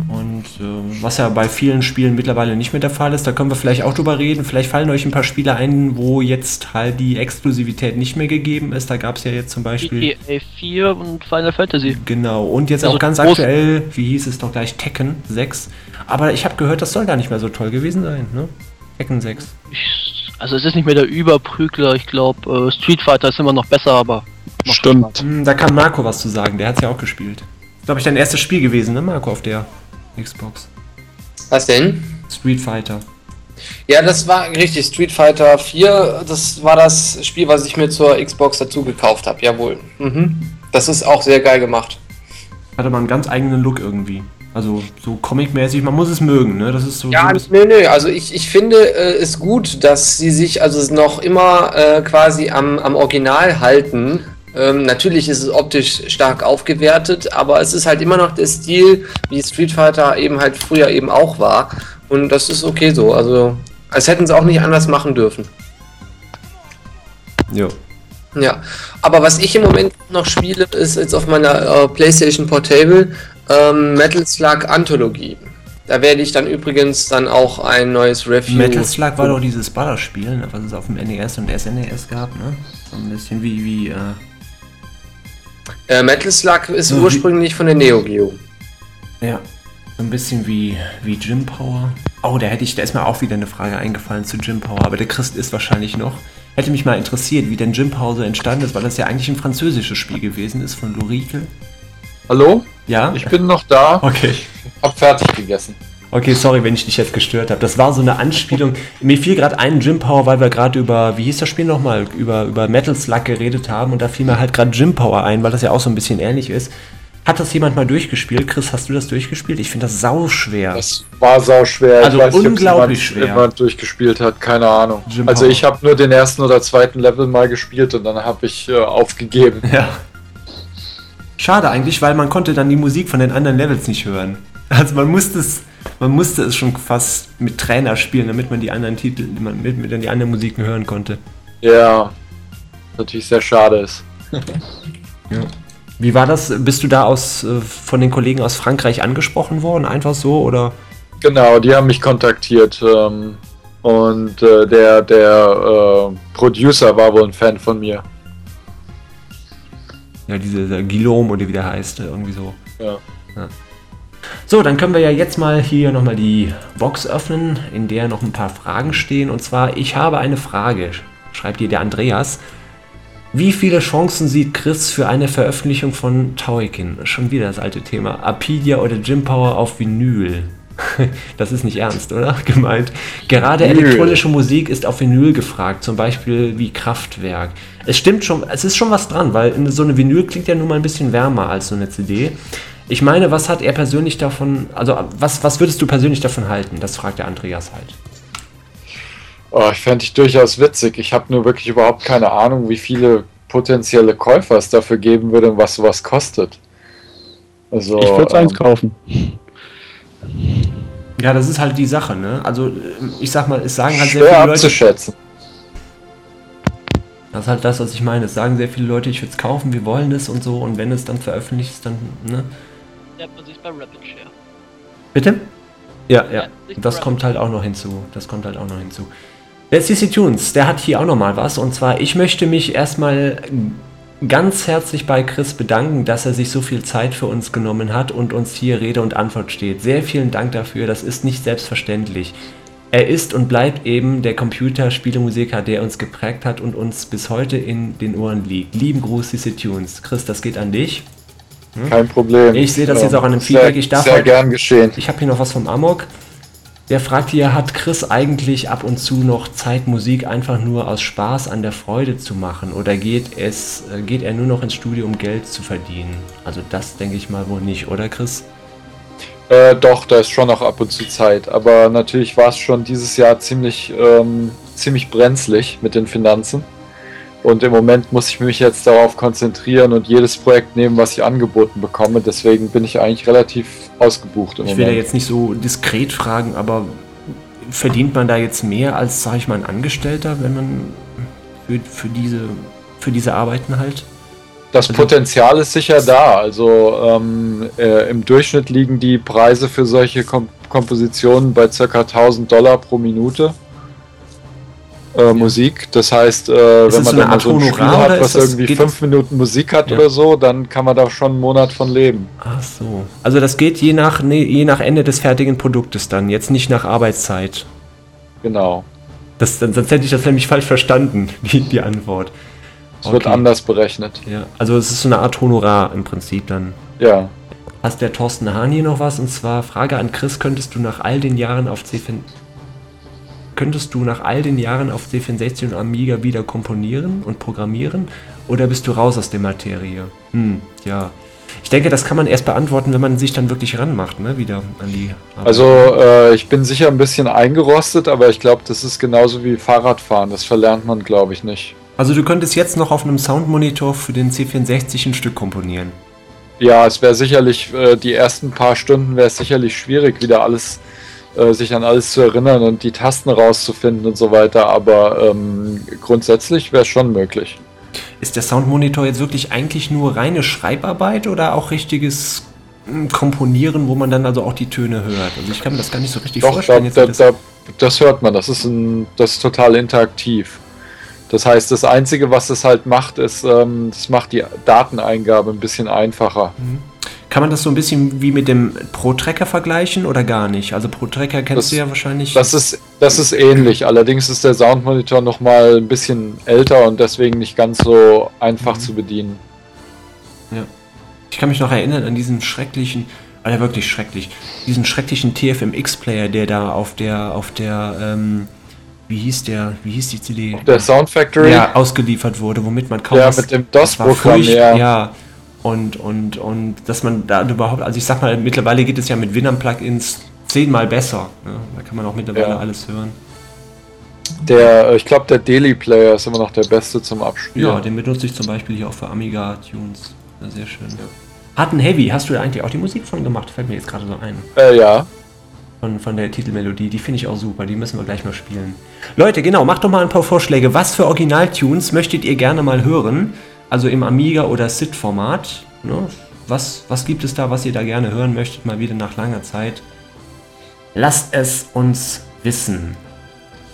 Und äh, was ja bei vielen Spielen mittlerweile nicht mehr der Fall ist, da können wir vielleicht auch drüber reden. Vielleicht fallen euch ein paar Spiele ein, wo jetzt halt die Exklusivität nicht mehr gegeben ist. Da gab es ja jetzt zum Beispiel. GTA 4 und Final Fantasy. Genau, und jetzt Also auch ganz aktuell, wie hieß es doch gleich, Tekken 6. Aber ich habe gehört, das soll gar nicht mehr so toll gewesen sein, ne? Tekken 6. Ich, also es ist nicht mehr der Überprügler, ich glaube äh, Street Fighter ist immer noch besser, aber Stimmt. Hm, da kann Marco was zu sagen, der hat es ja auch gespielt. Glaube ich, dein erstes Spiel gewesen, ne, Marco, auf der Xbox. Was denn? Street Fighter. Ja, das war richtig. Street Fighter 4, das war das Spiel, was ich mir zur Xbox dazu gekauft habe. Jawohl. Mhm. Das ist auch sehr geil gemacht. Hatte man einen ganz eigenen Look irgendwie. Also so comic-mäßig, man muss es mögen, ne? Das ist so. so Ja, bisschen- nö, nö. Also ich, ich finde äh, es gut, dass sie sich also noch immer äh, quasi am, am Original halten. Ähm, natürlich ist es optisch stark aufgewertet, aber es ist halt immer noch der Stil, wie Street Fighter eben halt früher eben auch war. Und das ist okay so. Also Als hätten sie auch nicht anders machen dürfen. Ja. Ja, aber was ich im Moment noch spiele, ist jetzt auf meiner äh, PlayStation Portable ähm, Metal Slug Anthologie. Da werde ich dann übrigens dann auch ein neues Review. Metal Slug war doch dieses Ballerspiel, ne, was es auf dem NES und SNES gab, ne? So ein bisschen wie, wie, äh, Äh, Metal Slug ist So ursprünglich von der Neo Geo. ja, so ein bisschen wie, wie Jim Power. Oh, da hätte ich, da ist mir auch wieder eine Frage eingefallen zu Jim Power, aber der Christ ist wahrscheinlich noch. Hätte mich mal interessiert, wie denn Jim Power so entstanden ist, weil das ja eigentlich ein französisches Spiel gewesen ist von Lurikel. Hallo? Ja? Ich bin noch da. Okay. Hab fertig gegessen. Okay, sorry, wenn ich dich jetzt gestört habe. Das war so eine Anspielung. Mir fiel gerade ein Jim Power, weil wir gerade über, wie hieß das Spiel nochmal, über, über Metal Slug geredet haben und da fiel mir halt gerade Jim Power ein, weil das ja auch so ein bisschen ähnlich ist. Hat das jemand mal durchgespielt? Chris, hast du das durchgespielt? Ich finde das sau schwer. Das war sau schwer. Also nicht, ob's unglaublich jemand, schwer. jemand durchgespielt hat, keine Ahnung. Jim also Power. ich habe nur den ersten oder zweiten Level mal gespielt und dann habe ich äh, aufgegeben. Ja. Schade eigentlich, weil man konnte dann die Musik von den anderen Levels nicht hören. Also man musste es, man musste es schon fast mit Trainer spielen, damit man die anderen Titel, damit man dann die anderen Musiken hören konnte. Ja, natürlich sehr schade ist. Wie war das? Bist du da aus äh, von den Kollegen aus Frankreich angesprochen worden? Einfach so oder? Genau, die haben mich kontaktiert ähm, und äh, der, der äh, Producer war wohl ein Fan von mir. Ja, diese dieser Guillaume oder wie der heißt, irgendwie so. Ja. So, dann können wir ja jetzt mal hier nochmal die Box öffnen, in der noch ein paar Fragen stehen. Und zwar, ich habe eine Frage, schreibt hier der Andreas. Wie viele Chancen sieht Chris für eine Veröffentlichung von Tauikin? Schon wieder das alte Thema. Apidia oder Jim Power auf Vinyl? Das ist nicht ernst, oder? Gemeint. Gerade Vinyl. elektronische Musik ist auf Vinyl gefragt, zum Beispiel wie Kraftwerk. Es stimmt schon, es ist schon was dran, weil so eine Vinyl klingt ja nun mal ein bisschen wärmer als so eine CD. Ich meine, was hat er persönlich davon, also was, was würdest du persönlich davon halten? Das fragt der Andreas halt. Oh, ich fände ich durchaus witzig. Ich habe nur wirklich überhaupt keine Ahnung, wie viele potenzielle Käufer es dafür geben würde und was sowas kostet. Also, Ich würde eins ähm, kaufen. Ja, das ist halt die Sache, ne? Also, ich sag mal, es sagen halt sehr schwer viele Leute. abzuschätzen. Das ist halt das, was ich meine. Es sagen sehr viele Leute, ich würde es kaufen, wir wollen es und so. Und wenn es dann veröffentlicht ist, dann, ne? Lernt man sich bei Rapid Share. Bitte? Ja, ja. Das kommt halt auch noch hinzu. Das kommt halt auch noch hinzu. Der CC Tunes, der hat hier auch noch mal was. Und zwar, ich möchte mich erstmal ganz herzlich bei Chris bedanken, dass er sich so viel Zeit für uns genommen hat und uns hier Rede und Antwort steht. Sehr vielen Dank dafür. Das ist nicht selbstverständlich. Er ist und bleibt eben der Computerspielemusiker, der uns geprägt hat und uns bis heute in den Ohren liegt. Lieben Gruß, CC Tunes. Chris, das geht an dich. Kein Problem. Ich sehe das jetzt auch an dem Feedback. Ich darf sehr heute- gern geschehen. Ich habe hier noch was vom Amok. Der fragt hier, hat Chris eigentlich ab und zu noch Zeit, Musik einfach nur aus Spaß an der Freude zu machen? Oder geht, es, äh, geht er nur noch ins Studio, um Geld zu verdienen? Also das denke ich mal wohl nicht, oder Chris? Äh, doch, da ist schon noch ab und zu Zeit. Aber natürlich war es schon dieses Jahr ziemlich, ähm, ziemlich brenzlig mit den Finanzen. Und im Moment muss ich mich jetzt darauf konzentrieren und jedes Projekt nehmen, was ich angeboten bekomme. Deswegen bin ich eigentlich relativ ausgebucht im Ich will ja Moment. jetzt nicht so diskret fragen, aber verdient man da jetzt mehr als, sag ich mal, ein Angestellter, wenn man für, für, diese, für diese Arbeiten halt? Das Potenzial ist sicher da. Also ähm, äh, im Durchschnitt liegen die Preise für solche Kom Kompositionen bei ca. 1000 Dollar pro Minute. Äh, Musik. Das heißt, äh, Ist wenn man so dann eine mal Art so ein Spiel hat, was irgendwie fünf Minuten Musik hat Ja. oder so, dann kann man da schon einen Monat von leben. Ach so. Also das geht je nach, nee, je nach Ende des fertigen Produktes dann, jetzt nicht nach Arbeitszeit. Genau. Das, dann- sonst hätte ich das nämlich falsch verstanden, die, die Antwort. Es wird Okay. anders berechnet. Ja, also es ist so eine Art Honorar im Prinzip dann. Ja. Hast der Thorsten Hahn hier noch was? Und zwar Frage an Chris, könntest du nach all den Jahren auf C64 könntest du nach all den Jahren auf C64 und Amiga wieder komponieren und programmieren? Oder bist du raus aus der Materie? Hm, ja. Ich denke, das kann man erst beantworten, wenn man sich dann wirklich ranmacht, ne? Wieder an die Arbeit. Also äh, ich bin sicher ein bisschen eingerostet, aber ich glaube, das ist genauso wie Fahrradfahren. Das verlernt man, glaube ich, nicht. Also du könntest jetzt noch auf einem Soundmonitor für den C64 ein Stück komponieren. Ja, es wäre sicherlich, äh, die ersten paar Stunden wäre es sicherlich schwierig, wieder alles äh, sich an alles zu erinnern und die Tasten rauszufinden und so weiter, aber ähm, grundsätzlich wäre es schon möglich. Ist der Soundmonitor jetzt wirklich eigentlich nur reine Schreibarbeit oder auch richtiges hm, Komponieren, wo man dann also auch die Töne hört? Also ich kann mir das gar nicht so richtig Doch, vorstellen. Da, da, da, das hört man, das ist, ein, das ist total interaktiv. Das heißt, das Einzige, was es halt macht, ist, ähm, das macht die Dateneingabe ein bisschen einfacher. Mhm. Kann man das so ein bisschen wie mit dem Pro-Tracker vergleichen oder gar nicht? Also Pro-Tracker kennst das, du ja wahrscheinlich. Das ist, das ist ähnlich. Allerdings ist der Soundmonitor noch mal ein bisschen älter und deswegen nicht ganz so einfach mhm. zu bedienen. Ja. Ich kann mich noch erinnern an diesen schrecklichen, also wirklich schrecklich, diesen schrecklichen TFMX-Player, der da auf der, auf der, ähm, wie hieß der, wie hieß die CD? Der Sound Factory? Ja, ausgeliefert wurde, womit man kaum Ja, mit dem DOS-Programm, ja. ja. Und, und, und dass man da überhaupt, also ich sag mal, mittlerweile geht es ja mit Winamp-Plugins zehnmal besser. Ne? Da kann man auch mittlerweile ja. alles hören. Der, ich glaube, der Daily Player ist immer noch der beste zum Abspielen. Ja, den benutze ich zum Beispiel hier auch für Amiga Tunes. Sehr schön. Ja. Hatten Heavy, hast du da eigentlich auch die Musik von gemacht? Fällt mir jetzt gerade so ein. Äh, ja. Von, von der Titelmelodie, die finde ich auch super, die müssen wir gleich mal spielen. Leute, genau, macht doch mal ein paar Vorschläge. Was für Original-Tunes möchtet ihr gerne mal hören? Also im Amiga- oder SID-Format. Ne? Was, was gibt es da, was ihr da gerne hören möchtet, mal wieder nach langer Zeit? Lasst es uns wissen.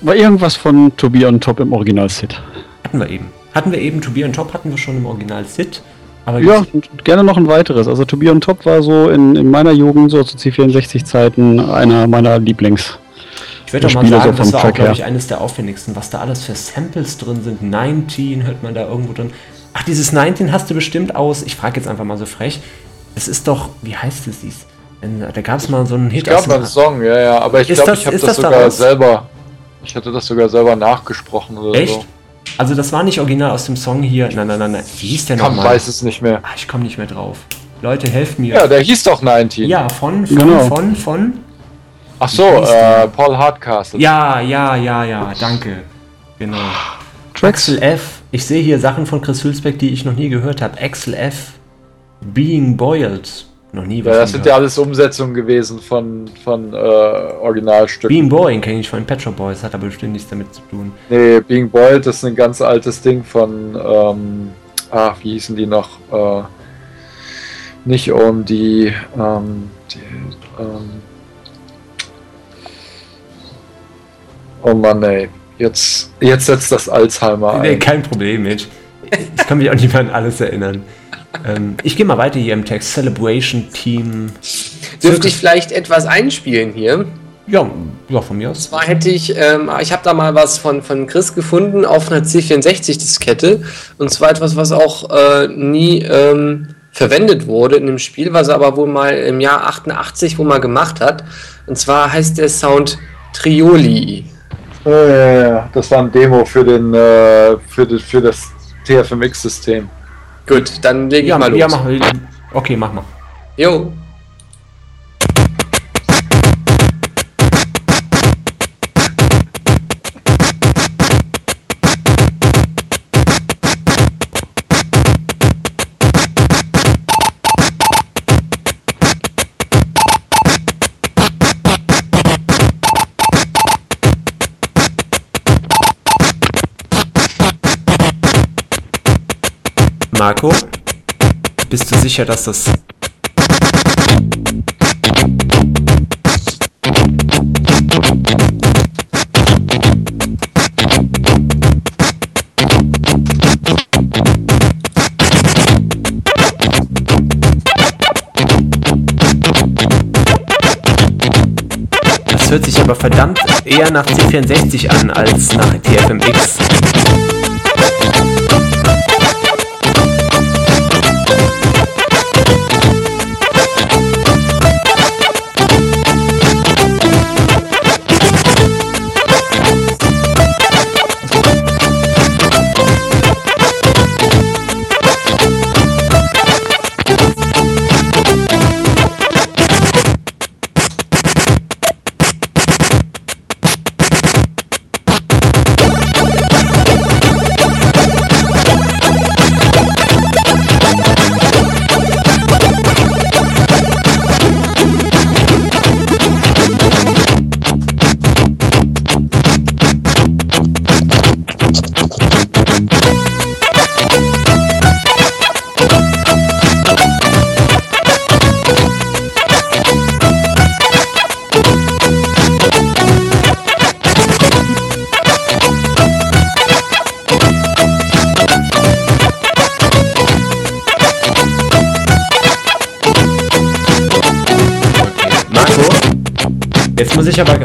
War irgendwas von To Be on Top im Original SID? Hatten wir eben. Hatten wir eben To Be on Top, hatten wir schon im Original SID. Aber ja, gerne noch ein weiteres. Also To Be on Top war so in, in meiner Jugend, so zu C64-Zeiten, einer meiner Lieblings. Ich würde doch mal sagen, so das war auch, glaube ich, eines der aufwendigsten, was da alles für Samples drin sind. 19 hört man da irgendwo drin. Ach, dieses 19 hast du bestimmt aus, ich frage jetzt einfach mal so frech, es ist doch, wie heißt es dies? Da gab es mal so einen Hit. Ich glaube, ein Song, ja, ja, aber ich glaube, ich habe das, das, sogar daraus? selber, ich hatte das sogar selber nachgesprochen oder Echt? so. Also das war nicht original aus dem Song hier, nein, nein, nein, nein. wie hieß der nochmal? Ich weiß es nicht mehr. Ach, ich komme nicht mehr drauf. Leute, helft mir. Ja, der hieß doch 19. Ja, von, von, genau. von, von. Ach so, äh, Paul Hardcastle. Ja, ja, ja, ja, danke. Genau. Axel F. Ich sehe hier Sachen von Chris Hülsbeck, die ich noch nie gehört habe. Axel F. Being Boiled. Noch nie was. Ja, das sind ja alles Umsetzungen gewesen von, von äh, Originalstücken. Being Boring kenne ich von Petro Boys, hat aber bestimmt nichts damit zu tun. Nee, Being Boiled ist ein ganz altes Ding von, ähm, ah, wie hießen die noch? Äh, nicht OMD, ähm, die, ähm, oh Mann, ey. Jetzt, jetzt setzt das Alzheimer ein. Nee, kein Problem, Mensch. Ich kann mich auch nicht mehr an alles erinnern. Ähm, ich gehe mal weiter hier im Text. Celebration Team. Dürfte ich vielleicht etwas einspielen hier? Ja, ja, von mir aus. Und zwar hätte ich, ähm, ich habe da mal was von, von Chris gefunden auf einer C64-Diskette. Und zwar etwas, was auch äh, nie ähm, verwendet wurde in dem Spiel, was er aber wohl mal im Jahr 88 wohl mal gemacht hat. Und zwar heißt der Sound Trioli. Äh, das war ein Demo für, den, äh, für, das, für das TFMX-System. Gut, dann lege ich ja, mal los. Ja, mach, okay, mach mal. Jo. Marco, bist du sicher, dass das... Das hört sich aber verdammt eher nach C64 an als nach TFMX.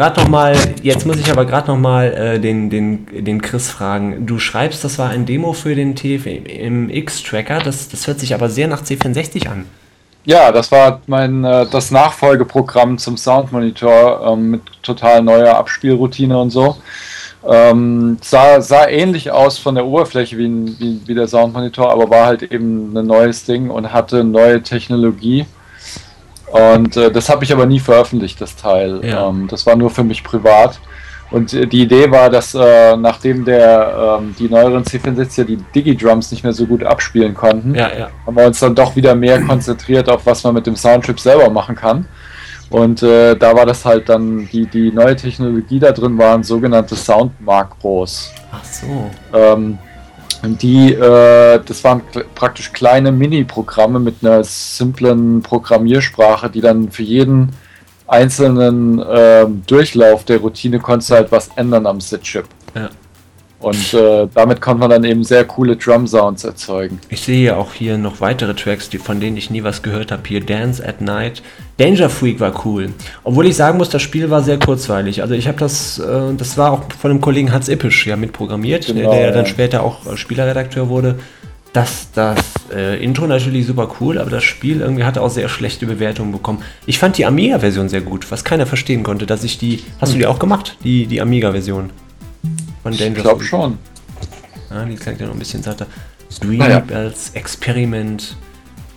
Gerade noch mal, jetzt muss ich aber gerade noch mal äh, den, den, den Chris fragen. Du schreibst, das war ein Demo für den TFMX-Tracker. Das, das hört sich aber sehr nach C64 an. Ja, das war mein äh, das Nachfolgeprogramm zum Soundmonitor ähm, mit total neuer Abspielroutine und so. Ähm, sah, sah ähnlich aus von der Oberfläche wie, wie, wie der Soundmonitor, aber war halt eben ein neues Ding und hatte neue Technologie. Und äh, das habe ich aber nie veröffentlicht, das Teil. Ja. Ähm, das war nur für mich privat. Und äh, die Idee war, dass äh, nachdem der, ähm, die neueren C64 die Digi-Drums nicht mehr so gut abspielen konnten, ja, ja. haben wir uns dann doch wieder mehr konzentriert auf was man mit dem Soundchip selber machen kann. Und äh, da war das halt dann, die, die neue Technologie da drin waren sogenannte Sound-Makros. Ach so. Ähm, die, äh, das waren praktisch kleine Mini-Programme mit einer simplen Programmiersprache, die dann für jeden einzelnen äh, Durchlauf der Routine konntest du halt was ändern am Sit-Chip. Ja. Und äh, damit konnte man dann eben sehr coole Drum-Sounds erzeugen. Ich sehe ja auch hier noch weitere Tracks, die, von denen ich nie was gehört habe. Hier Dance at Night. Danger Freak war cool. Obwohl ich sagen muss, das Spiel war sehr kurzweilig. Also ich habe das, äh, das war auch von dem Kollegen Hans Ippisch ja mitprogrammiert, genau, der, der ja. dann später auch äh, Spielerredakteur wurde. Das, das äh, Intro natürlich super cool, aber das Spiel irgendwie hatte auch sehr schlechte Bewertungen bekommen. Ich fand die Amiga-Version sehr gut, was keiner verstehen konnte, dass ich die. Hast du die auch gemacht, die, die Amiga-Version? Von Dangerous Ich glaube schon. Ah, die klingt ja noch ein bisschen satter. Dream ah, als Experiment.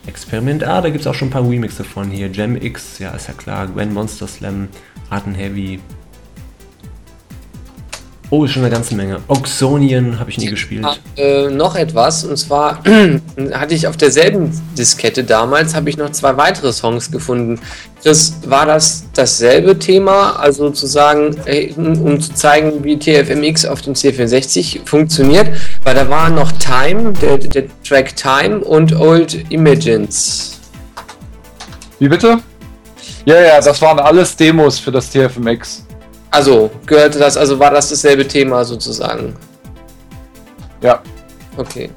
Experiment, ah, da gibt es auch schon ein paar Remixe von hier. Gem X, ja, ist ja klar. Gwen Monster Slam, Raten Heavy, Oh, ist schon eine ganze Menge. Oxonian habe ich nie gespielt. Äh, noch etwas, und zwar hatte ich auf derselben Diskette damals, habe ich noch zwei weitere Songs gefunden. Das war das dasselbe Thema, also zu sagen, um zu zeigen, wie TFMX auf dem C64 funktioniert, weil da war noch Time, der, der Track Time und Old Images. Wie bitte? Ja, ja, das waren alles Demos für das TFMX. Also, gehörte das, also war das dasselbe Thema sozusagen? Ja. Okay.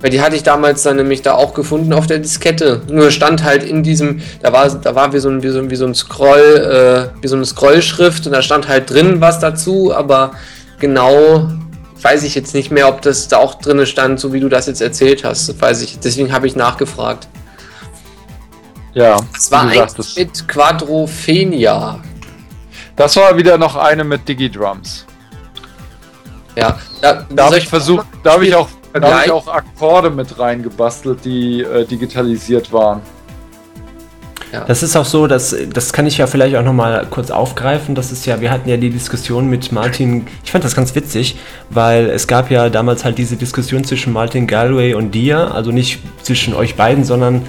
Weil die hatte ich damals dann nämlich da auch gefunden auf der Diskette. Nur stand halt in diesem, da war, da war wie so ein, wie so, wie so ein Scroll, äh, wie so eine Scrollschrift und da stand halt drin was dazu, aber genau weiß ich jetzt nicht mehr, ob das da auch drin stand, so wie du das jetzt erzählt hast. Das weiß ich. Deswegen habe ich nachgefragt. Ja. Das war eigentlich mit Quadrophenia. Das war wieder noch eine mit Digi-Drums. Ja, da, da habe ich versucht, da habe ich, auch, hab ich auch Akkorde mit reingebastelt, die äh, digitalisiert waren. Ja. Das ist auch so, dass das kann ich ja vielleicht auch noch mal kurz aufgreifen. Das ist ja, wir hatten ja die Diskussion mit Martin. Ich fand das ganz witzig, weil es gab ja damals halt diese Diskussion zwischen Martin Galway und dir, also nicht zwischen euch beiden, sondern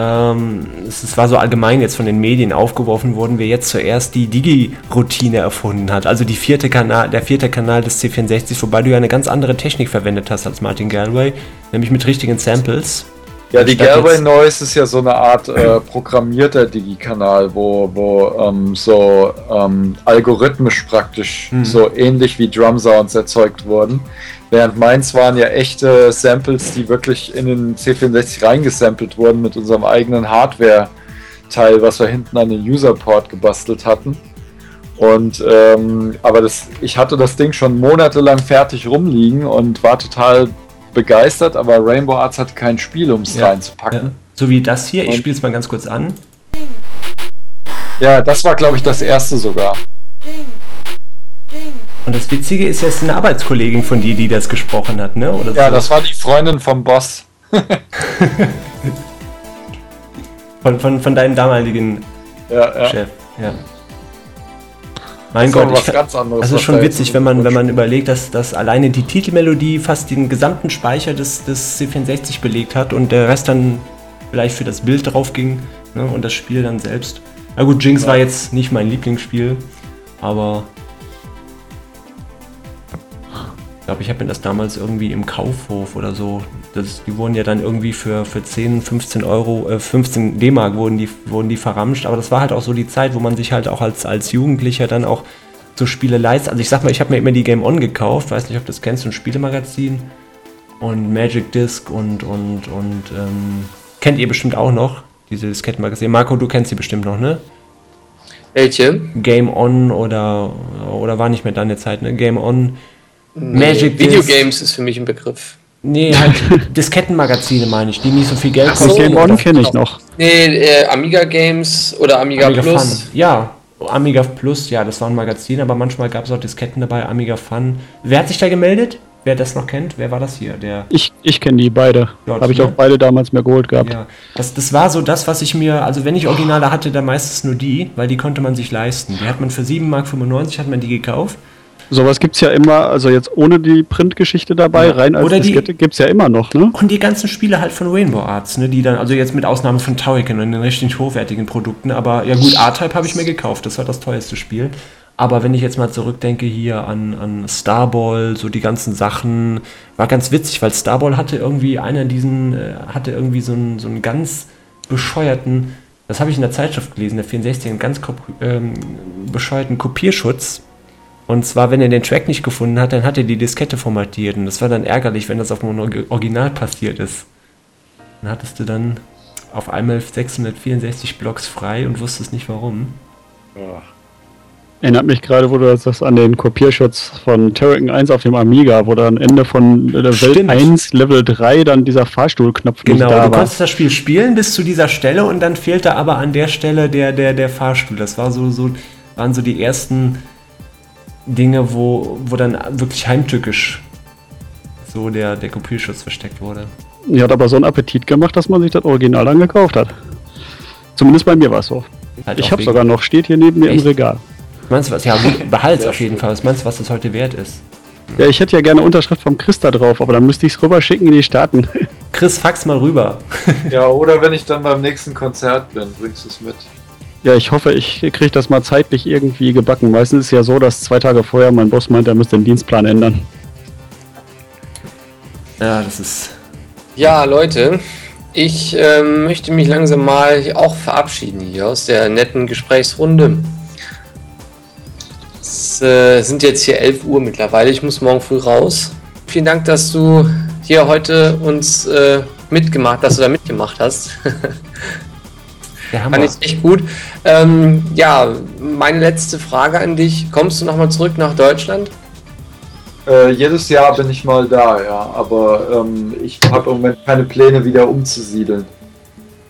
ähm, es war so allgemein jetzt von den Medien aufgeworfen worden, wer jetzt zuerst die Digi-Routine erfunden hat. Also die vierte Kanal, der vierte Kanal des C64, wobei du ja eine ganz andere Technik verwendet hast als Martin Galway, nämlich mit richtigen Samples. Ja, die Galway Noise ist ja so eine Art äh, programmierter Digi-Kanal, wo, wo ähm, so ähm, algorithmisch praktisch mhm. so ähnlich wie Drum Sounds erzeugt wurden. Während meins waren ja echte Samples, die wirklich in den C64 reingesampelt wurden mit unserem eigenen Hardware-Teil, was wir hinten an den User-Port gebastelt hatten. Und ähm, aber das, ich hatte das Ding schon monatelang fertig rumliegen und war total begeistert, aber Rainbow Arts hatte kein Spiel, um es ja, reinzupacken. Ja. So wie das hier, ich spiele es mal ganz kurz an. Ja, das war glaube ich das erste sogar. Und das Witzige ist, es ist eine Arbeitskollegin von dir, die das gesprochen hat, ne? Oder ja, so. das war die Freundin vom Boss. von, von, von deinem damaligen ja, ja. Chef, ja. Mein Gott, ich, anderes, das ist schon witzig, wenn man, wenn man überlegt, dass, dass alleine die Titelmelodie fast den gesamten Speicher des, des C64 belegt hat und der Rest dann vielleicht für das Bild drauf ging ne, und das Spiel dann selbst. Na gut, Jinx ja. war jetzt nicht mein Lieblingsspiel, aber glaube, ich habe mir das damals irgendwie im Kaufhof oder so. Das, die wurden ja dann irgendwie für, für 10, 15 Euro, äh, 15 D-Mark wurden die, wurden die verramscht. Aber das war halt auch so die Zeit, wo man sich halt auch als, als Jugendlicher dann auch so Spiele leistet. Also ich sag mal, ich habe mir immer die Game On gekauft, weiß nicht, ob du das kennst, ein Spielemagazin. Und Magic Disc und, und, und, ähm, kennt ihr bestimmt auch noch, diese Diskettenmagazin. Marco, du kennst sie bestimmt noch, ne? Welche? Game On oder, oder war nicht mehr deine Zeit, ne? Game On. Magic Videogames ist für mich ein Begriff. Nee, halt Diskettenmagazine meine ich, die nicht so viel Geld kosten. Game On kenne ich noch. Nee, äh, Amiga Games oder Amiga, Amiga Plus. Fun. Ja, Amiga Plus, ja, das war ein Magazin, aber manchmal gab es auch Disketten dabei, Amiga Fun. Wer hat sich da gemeldet? Wer das noch kennt, wer war das hier? Der ich ich kenne die beide. Habe ich auch beide damals mehr geholt gehabt. Ja, das, das war so das, was ich mir, also wenn ich Originale hatte, dann meistens nur die, weil die konnte man sich leisten. Die hat man für 7,95 Mark hat man die gekauft. Sowas gibt es ja immer, also jetzt ohne die Printgeschichte dabei, ja. rein als Oder Diskette gibt es ja immer noch, ne? Und die ganzen Spiele halt von Rainbow Arts, ne? Die dann, also jetzt mit Ausnahme von Tauriken und den richtig hochwertigen Produkten, aber ja gut, R-Type habe ich mir gekauft, das war das teuerste Spiel. Aber wenn ich jetzt mal zurückdenke hier an, an Starball, so die ganzen Sachen, war ganz witzig, weil Starball hatte irgendwie einer diesen, äh, hatte irgendwie so einen, so einen ganz bescheuerten, das habe ich in der Zeitschrift gelesen, der 64, einen ganz ähm, bescheuerten Kopierschutz. Und zwar, wenn er den Track nicht gefunden hat, dann hat er die Diskette formatiert. Und das war dann ärgerlich, wenn das auf dem Original passiert ist. Dann hattest du dann auf einmal 664 Blocks frei und wusstest nicht warum. Ja. Erinnert mich gerade, wo du das an den Kopierschutz von Terrican 1 auf dem Amiga, wo dann Ende von der Welt 1, Level 3 dann dieser Fahrstuhlknopf genau, nicht da du war. konntest das Spiel spielen bis zu dieser Stelle und dann fehlte aber an der Stelle der, der, der Fahrstuhl. Das war so, so, waren so die ersten Dinge, wo, wo dann wirklich heimtückisch so der, der Kopierschutz versteckt wurde. Die hat aber so einen Appetit gemacht, dass man sich das Original dann gekauft hat. Zumindest bei mir war es so. Halt ich habe sogar noch, steht hier neben mir Echt? im Regal. Meinst du was? Ja, behalt's auf jeden Fall. Was meinst du, was das heute wert ist? Ja, ich hätte ja gerne Unterschrift vom Chris da drauf, aber dann müsste ich es rüberschicken in die Staaten. Chris, fax mal rüber. ja, oder wenn ich dann beim nächsten Konzert bin, bringst du es mit. Ja, ich hoffe, ich kriege das mal zeitlich irgendwie gebacken. Meistens ist es ja so, dass zwei Tage vorher mein Boss meint, er müsste den Dienstplan ändern. Ja, das ist. Ja, Leute, ich äh, möchte mich langsam mal auch verabschieden hier aus der netten Gesprächsrunde. Es äh, sind jetzt hier 11 Uhr mittlerweile. Ich muss morgen früh raus. Vielen Dank, dass du hier heute uns äh, mitgemacht, dass du da mitgemacht hast. Ja, Fand ich echt gut. Ähm, ja, meine letzte Frage an dich. Kommst du nochmal zurück nach Deutschland? Äh, jedes Jahr bin ich mal da, ja. Aber ähm, ich habe im Moment keine Pläne, wieder umzusiedeln.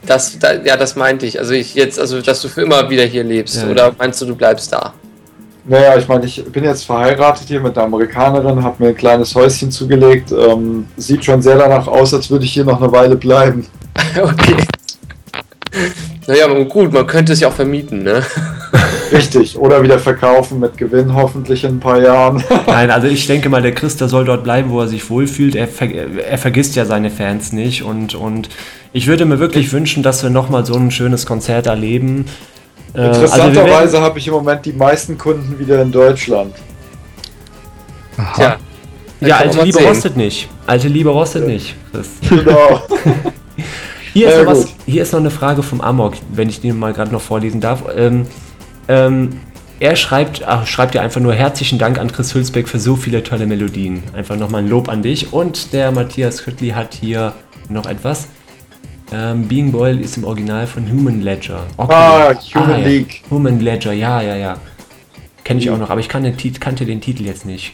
Das, da, ja, das meinte ich. Also ich jetzt, also dass du für immer wieder hier lebst. Ja, oder meinst du, du bleibst da? Naja, ich meine, ich bin jetzt verheiratet hier mit einer Amerikanerin, habe mir ein kleines Häuschen zugelegt. Ähm, sieht schon sehr danach aus, als würde ich hier noch eine Weile bleiben. okay. Naja, gut, man könnte es ja auch vermieten, ne? Richtig, oder wieder verkaufen mit Gewinn hoffentlich in ein paar Jahren. Nein, also ich denke mal, der Chris, der soll dort bleiben, wo er sich wohlfühlt. Er, ver er vergisst ja seine Fans nicht und, und ich würde mir wirklich wünschen, dass wir nochmal so ein schönes Konzert erleben. Äh, also Interessanterweise also habe ich im Moment die meisten Kunden wieder in Deutschland. Aha. Ja, ja alte Liebe sehen. rostet nicht. Alte Liebe rostet ja. nicht. Genau. hier, ist was, hier, ist noch eine Frage vom Amok, wenn ich die mal gerade noch vorlesen darf. Ähm, ähm, er schreibt, ach, schreibt ja einfach nur herzlichen Dank an Chris Hülsbeck für so viele tolle Melodien. Einfach nochmal ein Lob an dich. Und der Matthias Küttli hat hier noch etwas. Ähm, Being Boyle ist im Original von Human Ledger. Okay. Ah, Human ah, League. Ja. Human Ledger, ja, ja, ja. Kenne ich auch noch, aber ich kannte den Titel jetzt nicht.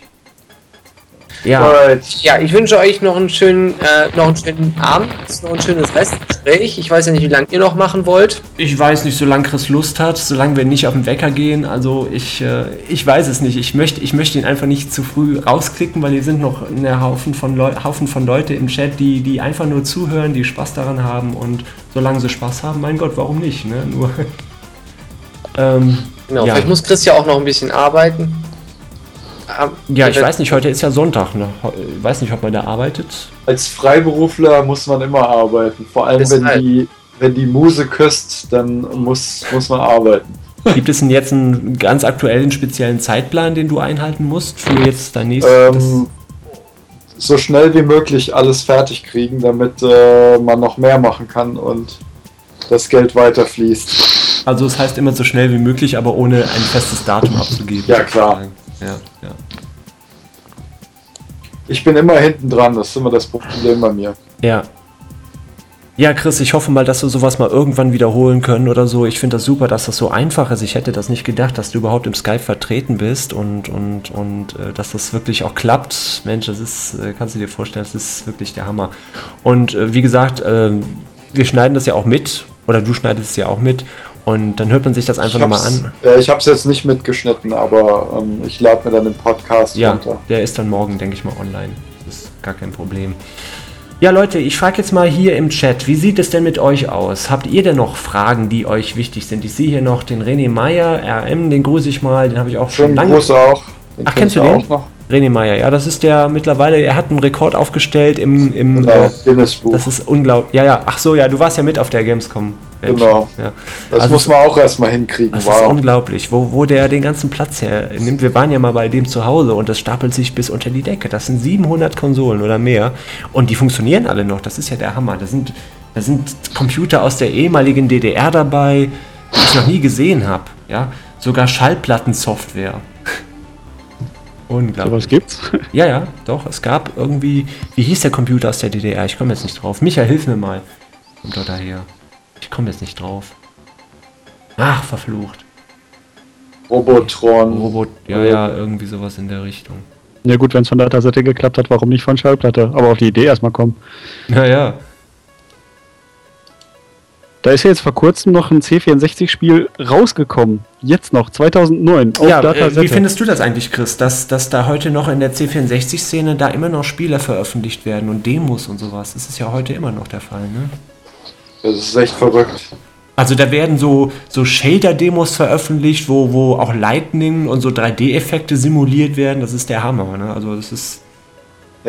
Ja. ja, ich wünsche euch noch einen schönen, äh, noch einen schönen Abend, noch ein schönes Restgespräch. Ich weiß ja nicht, wie lange ihr noch machen wollt. Ich weiß nicht, solange Chris Lust hat, solange wir nicht auf den Wecker gehen. Also ich, äh, ich weiß es nicht. Ich möchte, ich möchte ihn einfach nicht zu früh rausklicken, weil hier sind noch eine Haufen von, Leu Haufen von Leute im Chat, die, die einfach nur zuhören, die Spaß daran haben und solange sie Spaß haben, mein Gott, warum nicht? Ne? Nur. ähm, genau, ja. vielleicht muss Chris ja auch noch ein bisschen arbeiten. Ja, ich weiß nicht, heute ist ja Sonntag. Ne? Ich weiß nicht, ob man da arbeitet. Als Freiberufler muss man immer arbeiten. Vor allem, wenn die, wenn die Muse küsst, dann muss, muss man arbeiten. Gibt es denn jetzt einen ganz aktuellen, speziellen Zeitplan, den du einhalten musst für jetzt dein nächstes? Ähm, so schnell wie möglich alles fertig kriegen, damit äh, man noch mehr machen kann und das Geld weiterfließt. Also es das heißt immer so schnell wie möglich, aber ohne ein festes Datum abzugeben. Ja, klar. Ja, ja. Ich bin immer hinten dran, das ist immer das Problem bei mir. Ja. Ja, Chris, ich hoffe mal, dass wir sowas mal irgendwann wiederholen können oder so. Ich finde das super, dass das so einfach ist. Ich hätte das nicht gedacht, dass du überhaupt im Skype vertreten bist und, und, und äh, dass das wirklich auch klappt. Mensch, das ist, äh, kannst du dir vorstellen, das ist wirklich der Hammer. Und äh, wie gesagt, äh, wir schneiden das ja auch mit oder du schneidest es ja auch mit und dann hört man sich das einfach nochmal an. Äh, ich habe es jetzt nicht mitgeschnitten, aber ähm, ich lade mir dann den Podcast ja, runter. Der ist dann morgen, denke ich mal, online. Das ist gar kein Problem. Ja, Leute, ich frage jetzt mal hier im Chat, wie sieht es denn mit euch aus? Habt ihr denn noch Fragen, die euch wichtig sind? Ich sehe hier noch den René Meyer, RM, den grüße ich mal, den habe ich auch schon lange. Gruß auch. Den Ach, kennst du den? Auch noch? René Meyer, ja, das ist der mittlerweile, er hat einen Rekord aufgestellt im, im genau, äh, Guinness Buch. Das ist unglaublich. Ja, ja, ach so, ja, du warst ja mit auf der Gamescom. Genau. Ja. Das also muss man auch erstmal hinkriegen. Das wow. ist unglaublich, wo, wo der den ganzen Platz her nimmt. Wir waren ja mal bei dem zu Hause und das stapelt sich bis unter die Decke. Das sind 700 Konsolen oder mehr und die funktionieren alle noch. Das ist ja der Hammer. Da sind, da sind Computer aus der ehemaligen DDR dabei, die ich noch nie gesehen habe. Ja? Sogar Schallplattensoftware. Unglaublich. So was gibt's? Ja, ja, doch. Es gab irgendwie. Wie hieß der Computer aus der DDR? Ich komme jetzt nicht drauf. Michael, hilf mir mal. Kommt doch daher. Ich komme jetzt nicht drauf. Ach, verflucht. Robotron. Robot, ja, ja, irgendwie sowas in der Richtung. Ja gut, wenn es von der Tassette geklappt hat, warum nicht von Schallplatte? Aber auf die Idee erstmal kommen. Naja. Da ist ja jetzt vor kurzem noch ein C64-Spiel rausgekommen. Jetzt noch, 2009. ja, äh, wie findest du das eigentlich, Chris, dass, dass da heute noch in der C64-Szene da immer noch Spiele veröffentlicht werden und Demos und sowas? Das ist ja heute immer noch der Fall, ne? Das ist echt verrückt. Also da werden so, so Shader-Demos veröffentlicht, wo, wo auch Lightning und so 3D-Effekte simuliert werden. Das ist der Hammer, ne? Also das ist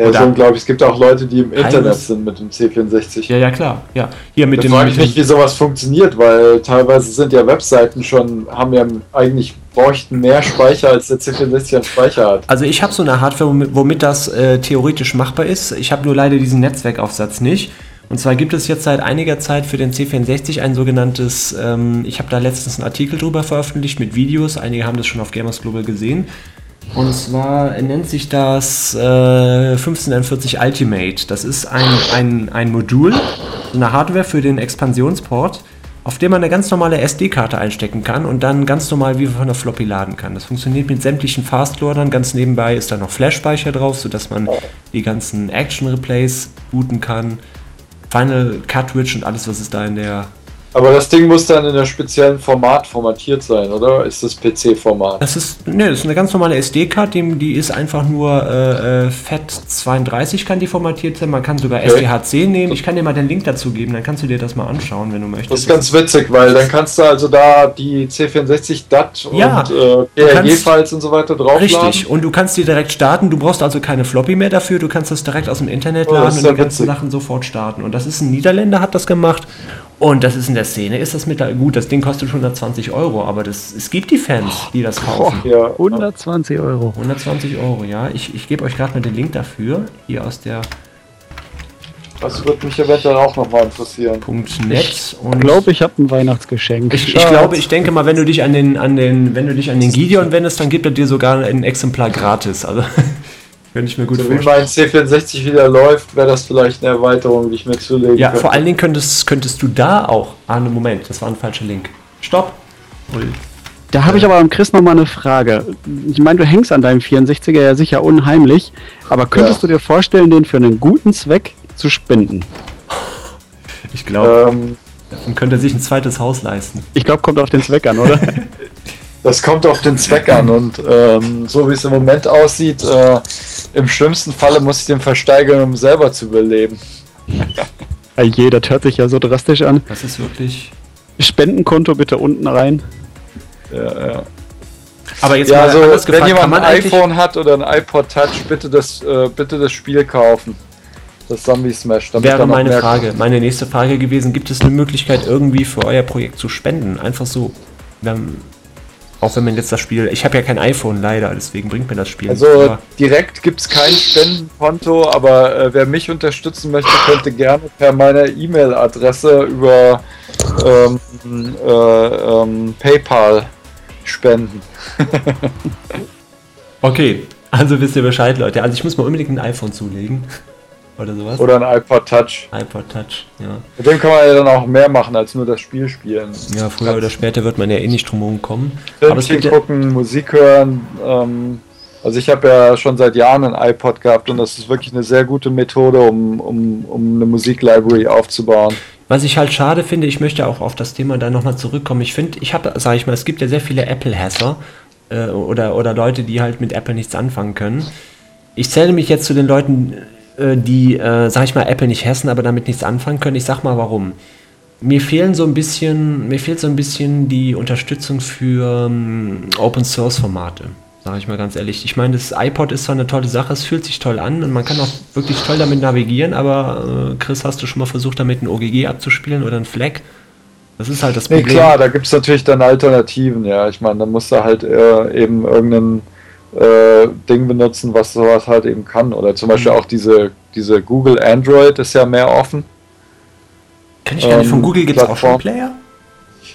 ja, ist unglaublich. Es gibt auch Leute, die im Internet sind mit dem C64. Ja, ja, klar. Ja, hier mit da dem. frage ich mich, wie sowas funktioniert, weil teilweise sind ja Webseiten schon, haben ja eigentlich bräuchten mehr Speicher, als der C64 an Speicher hat. Also ich habe so eine Hardware, womit, womit das äh, theoretisch machbar ist. Ich habe nur leider diesen Netzwerkaufsatz nicht. Und zwar gibt es jetzt seit einiger Zeit für den C64 ein sogenanntes, ähm, ich habe da letztens einen Artikel drüber veröffentlicht mit Videos, einige haben das schon auf Gamers Global gesehen. Und zwar nennt sich das äh, 1541 Ultimate. Das ist ein, ein, ein Modul, eine Hardware für den Expansionsport, auf dem man eine ganz normale SD-Karte einstecken kann und dann ganz normal wie von der Floppy laden kann. Das funktioniert mit sämtlichen Fastloadern. Ganz nebenbei ist da noch Flash-Speicher drauf, sodass man die ganzen Action-Replays booten kann. Final Cartridge und alles, was es da in der aber das Ding muss dann in einem speziellen Format formatiert sein, oder? Ist das PC-Format? Das ist, ne, das ist eine ganz normale SD-Karte, die, die, ist einfach nur äh, äh FAT32 kann die formatiert sein. Man kann sogar okay. SDHC nehmen. Ich kann dir mal den Link dazu geben, dann kannst du dir das mal anschauen, wenn du möchtest. Das ist ganz witzig, weil dann kannst du also da die C64 DAT ja, und äh, PRG-Files und so weiter draufladen. Richtig, und du kannst die direkt starten. Du brauchst also keine Floppy mehr dafür. Du kannst das direkt aus dem Internet oh, laden und die ganzen Sachen sofort starten. Und das ist ein Niederländer, hat das gemacht. Und das ist in der Szene, ist das mit da, gut, das Ding kostet 120 Euro, aber das, es gibt die Fans, die das kaufen. Oh, ja. 120 Euro. 120 Euro, ja. Ich, ich gebe euch gerade mal den Link dafür, hier aus der das würde mich eventuell auch nochmal interessieren. .net ich glaube, ich habe ein Weihnachtsgeschenk. Ich, ich, glaube, ich denke mal, wenn du dich an den, an den, wenn du dich an den Gideon wendest, dann gibt er dir sogar ein Exemplar gratis. Also Könnte ich mir gut so vorstellen. Wie mein C64 wieder läuft, wäre das vielleicht eine Erweiterung, die ich mir zulegen Ja, könnte. vor allen Dingen könntest, könntest du da auch. Ah, einen Moment, das war ein falscher Link. Stopp! Da habe ich aber am Chris nochmal eine Frage. Ich meine, du hängst an deinem 64er ja sicher unheimlich, aber könntest ja. du dir vorstellen, den für einen guten Zweck zu spenden? Ich glaube, ähm, dann könnte er sich ein zweites Haus leisten. Ich glaube, kommt auf den Zweck an, oder? das kommt auf den Zweck an und ähm, so wie es im Moment aussieht, äh, im schlimmsten Falle muss ich den versteigern, um selber zu überleben. Je, das hört sich ja so drastisch an. Das ist wirklich. Spendenkonto bitte unten rein. Ja, ja. Aber jetzt ja, also, gefragt, wenn jemand ein iPhone hat oder ein iPod Touch, bitte das, äh, bitte das Spiel kaufen. Das Zombie Smash. Wäre meine Frage, meine nächste Frage gewesen: Gibt es eine Möglichkeit, irgendwie für euer Projekt zu spenden? Einfach so. Haben auch wenn man jetzt das Spiel. Ich habe ja kein iPhone leider, deswegen bringt mir das Spiel. Also nicht. direkt gibt es kein Spendenkonto, aber äh, wer mich unterstützen möchte, könnte gerne per meiner E-Mail-Adresse über ähm, äh, ähm, PayPal spenden. okay, also wisst ihr Bescheid, Leute. Also ich muss mir unbedingt ein iPhone zulegen. Oder sowas. Oder ein iPod Touch. iPod Touch, ja. Mit dem kann man ja dann auch mehr machen, als nur das Spiel spielen. Ja, früher oder später wird man ja eh nicht drum kommen. Gibt gucken, Musik hören. Ähm, also ich habe ja schon seit Jahren ein iPod gehabt und das ist wirklich eine sehr gute Methode, um, um, um eine Musiklibrary aufzubauen. Was ich halt schade finde, ich möchte auch auf das Thema da nochmal zurückkommen. Ich finde, ich habe, sage ich mal, es gibt ja sehr viele Apple-Hasser äh, oder, oder Leute, die halt mit Apple nichts anfangen können. Ich zähle mich jetzt zu den Leuten, die, äh, sage ich mal, Apple nicht hassen, aber damit nichts anfangen können. Ich sag mal warum. Mir fehlen so ein bisschen, mir fehlt so ein bisschen die Unterstützung für ähm, Open Source Formate sage ich mal ganz ehrlich. Ich meine, das iPod ist zwar eine tolle Sache, es fühlt sich toll an und man kann auch wirklich toll damit navigieren, aber äh, Chris, hast du schon mal versucht, damit ein OGG abzuspielen oder ein Flag? Das ist halt das Problem. Nee, klar, da gibt es natürlich dann Alternativen, ja. Ich meine, dann musst du halt äh, eben irgendein äh, Ding benutzen, was sowas halt eben kann. Oder zum Beispiel mhm. auch diese, diese Google Android ist ja mehr offen. Kann ich gar nicht, von ähm, Google gibt es auch schon Player?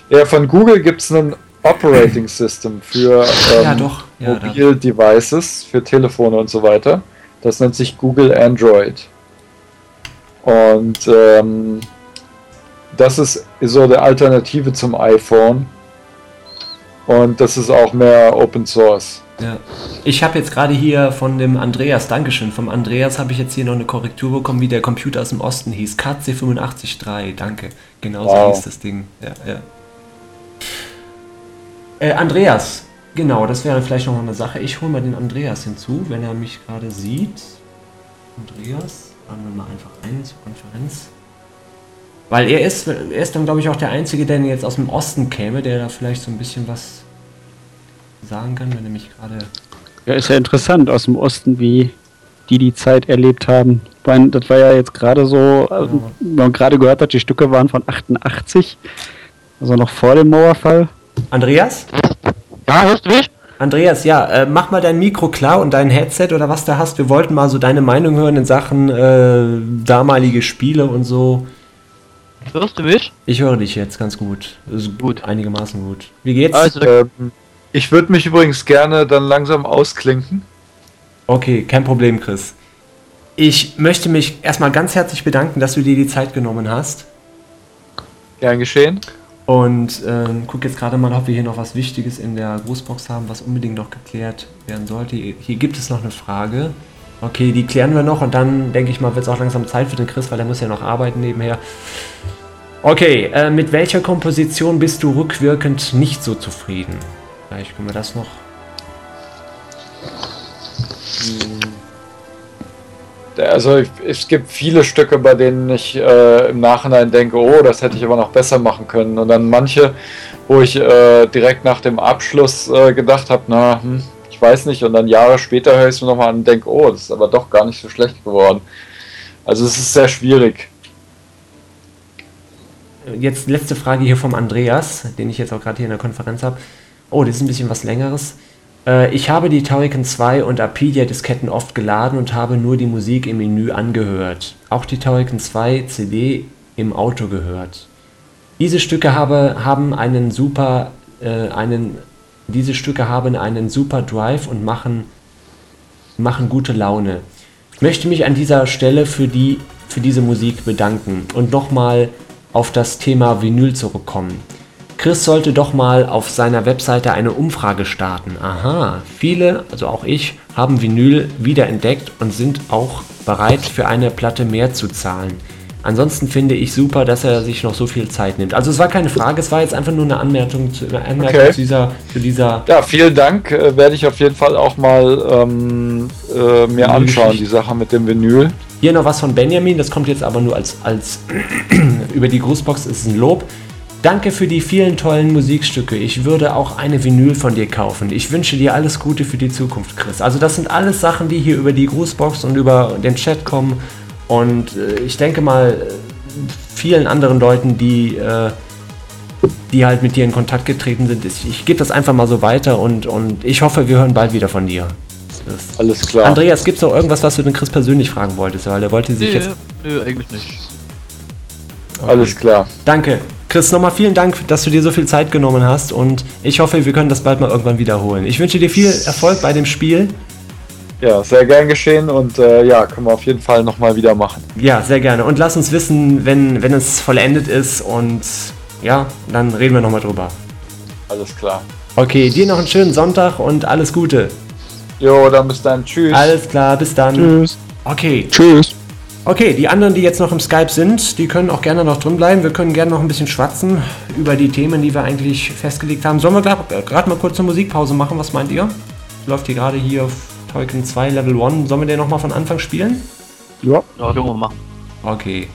Ja, von Google gibt es einen Operating System für ähm, ja, doch. Ja, Mobile Devices, für Telefone und so weiter. Das nennt sich Google Android. Und ähm, das ist so eine Alternative zum iPhone. Und das ist auch mehr Open Source. Ja. Ich habe jetzt gerade hier von dem Andreas, Dankeschön, vom Andreas habe ich jetzt hier noch eine Korrektur bekommen, wie der Computer aus dem Osten hieß. KC853, danke. Genau wow. so hieß das Ding. Ja, ja. Äh, Andreas, genau, das wäre vielleicht noch mal eine Sache. Ich hole mal den Andreas hinzu, wenn er mich gerade sieht. Andreas, laden wir mal einfach ein zur Konferenz. Weil er ist, er ist dann, glaube ich, auch der Einzige, der jetzt aus dem Osten käme, der da vielleicht so ein bisschen was sagen kann, wenn er mich gerade. Ja, ist ja interessant aus dem Osten, wie die die Zeit erlebt haben. Das war ja jetzt gerade so, äh, genau. man gerade gehört hat, die Stücke waren von 88, also noch vor dem Mauerfall. Andreas? Ja, hörst du mich? Andreas, ja, äh, mach mal dein Mikro klar und dein Headset oder was du hast. Wir wollten mal so deine Meinung hören in Sachen äh, damalige Spiele und so. Hörst du mich? Ich höre dich jetzt ganz gut. Ist gut, einigermaßen gut. Wie geht's? Also, ähm, ich würde mich übrigens gerne dann langsam ausklinken. Okay, kein Problem, Chris. Ich möchte mich erstmal ganz herzlich bedanken, dass du dir die Zeit genommen hast. Gern geschehen. Und ähm, guck jetzt gerade mal, ob wir hier noch was Wichtiges in der Grußbox haben, was unbedingt noch geklärt werden sollte. Hier gibt es noch eine Frage. Okay, die klären wir noch und dann denke ich mal, wird es auch langsam Zeit für den Chris, weil er muss ja noch arbeiten nebenher. Okay, äh, mit welcher Komposition bist du rückwirkend nicht so zufrieden? Vielleicht können wir das noch. Hm. Also es gibt viele Stücke, bei denen ich äh, im Nachhinein denke, oh, das hätte ich aber noch besser machen können. Und dann manche, wo ich äh, direkt nach dem Abschluss äh, gedacht habe, na, hm, ich weiß nicht. Und dann Jahre später höre ich es mir nochmal an und denke, oh, das ist aber doch gar nicht so schlecht geworden. Also es ist sehr schwierig. Jetzt letzte Frage hier vom Andreas, den ich jetzt auch gerade hier in der Konferenz habe. Oh, das ist ein bisschen was längeres. Äh, ich habe die Tauriken 2 und Apedia-Disketten oft geladen und habe nur die Musik im Menü angehört. Auch die Tauriken 2 CD im Auto gehört. Diese Stücke habe, haben einen super, äh, einen, diese Stücke haben einen super Drive und machen, machen gute Laune. Ich möchte mich an dieser Stelle für, die, für diese Musik bedanken und nochmal auf das Thema Vinyl zurückkommen. Chris sollte doch mal auf seiner Webseite eine Umfrage starten. Aha, viele, also auch ich, haben Vinyl wiederentdeckt und sind auch bereit für eine Platte mehr zu zahlen. Ansonsten finde ich super, dass er sich noch so viel Zeit nimmt. Also es war keine Frage, es war jetzt einfach nur eine Anmerkung zu, eine Anmerkung okay. zu, dieser, zu dieser. Ja, vielen Dank. Äh, werde ich auf jeden Fall auch mal ähm, äh, mir anschauen, die Sache mit dem Vinyl. Hier noch was von Benjamin, das kommt jetzt aber nur als, als über die Grußbox, ist ein Lob. Danke für die vielen tollen Musikstücke. Ich würde auch eine Vinyl von dir kaufen. Ich wünsche dir alles Gute für die Zukunft, Chris. Also das sind alles Sachen, die hier über die Grußbox und über den Chat kommen. Und äh, ich denke mal, vielen anderen Leuten, die, äh, die halt mit dir in Kontakt getreten sind, ich, ich gebe das einfach mal so weiter und, und ich hoffe, wir hören bald wieder von dir. Das alles klar. Andreas, gibt es noch irgendwas, was du den Chris persönlich fragen wolltest? Weil er wollte sich nee, jetzt. Nö, eigentlich nicht. Okay. Alles klar. Danke. Chris, nochmal vielen Dank, dass du dir so viel Zeit genommen hast und ich hoffe, wir können das bald mal irgendwann wiederholen. Ich wünsche dir viel Erfolg bei dem Spiel. Ja, sehr gern geschehen und äh, ja, können wir auf jeden Fall nochmal wieder machen. Ja, sehr gerne. Und lass uns wissen, wenn, wenn es vollendet ist und ja, dann reden wir nochmal drüber. Alles klar. Okay, dir noch einen schönen Sonntag und alles Gute. Jo, dann bis dann. Tschüss. Alles klar, bis dann. Tschüss. Okay. Tschüss. Okay, die anderen, die jetzt noch im Skype sind, die können auch gerne noch drin bleiben. Wir können gerne noch ein bisschen schwatzen über die Themen, die wir eigentlich festgelegt haben. Sollen wir gerade mal kurz eine Musikpause machen? Was meint ihr? Läuft hier gerade hier auf Tolkien 2 Level 1. Sollen wir den nochmal von Anfang spielen? Ja. Ja, können wir machen. Okay.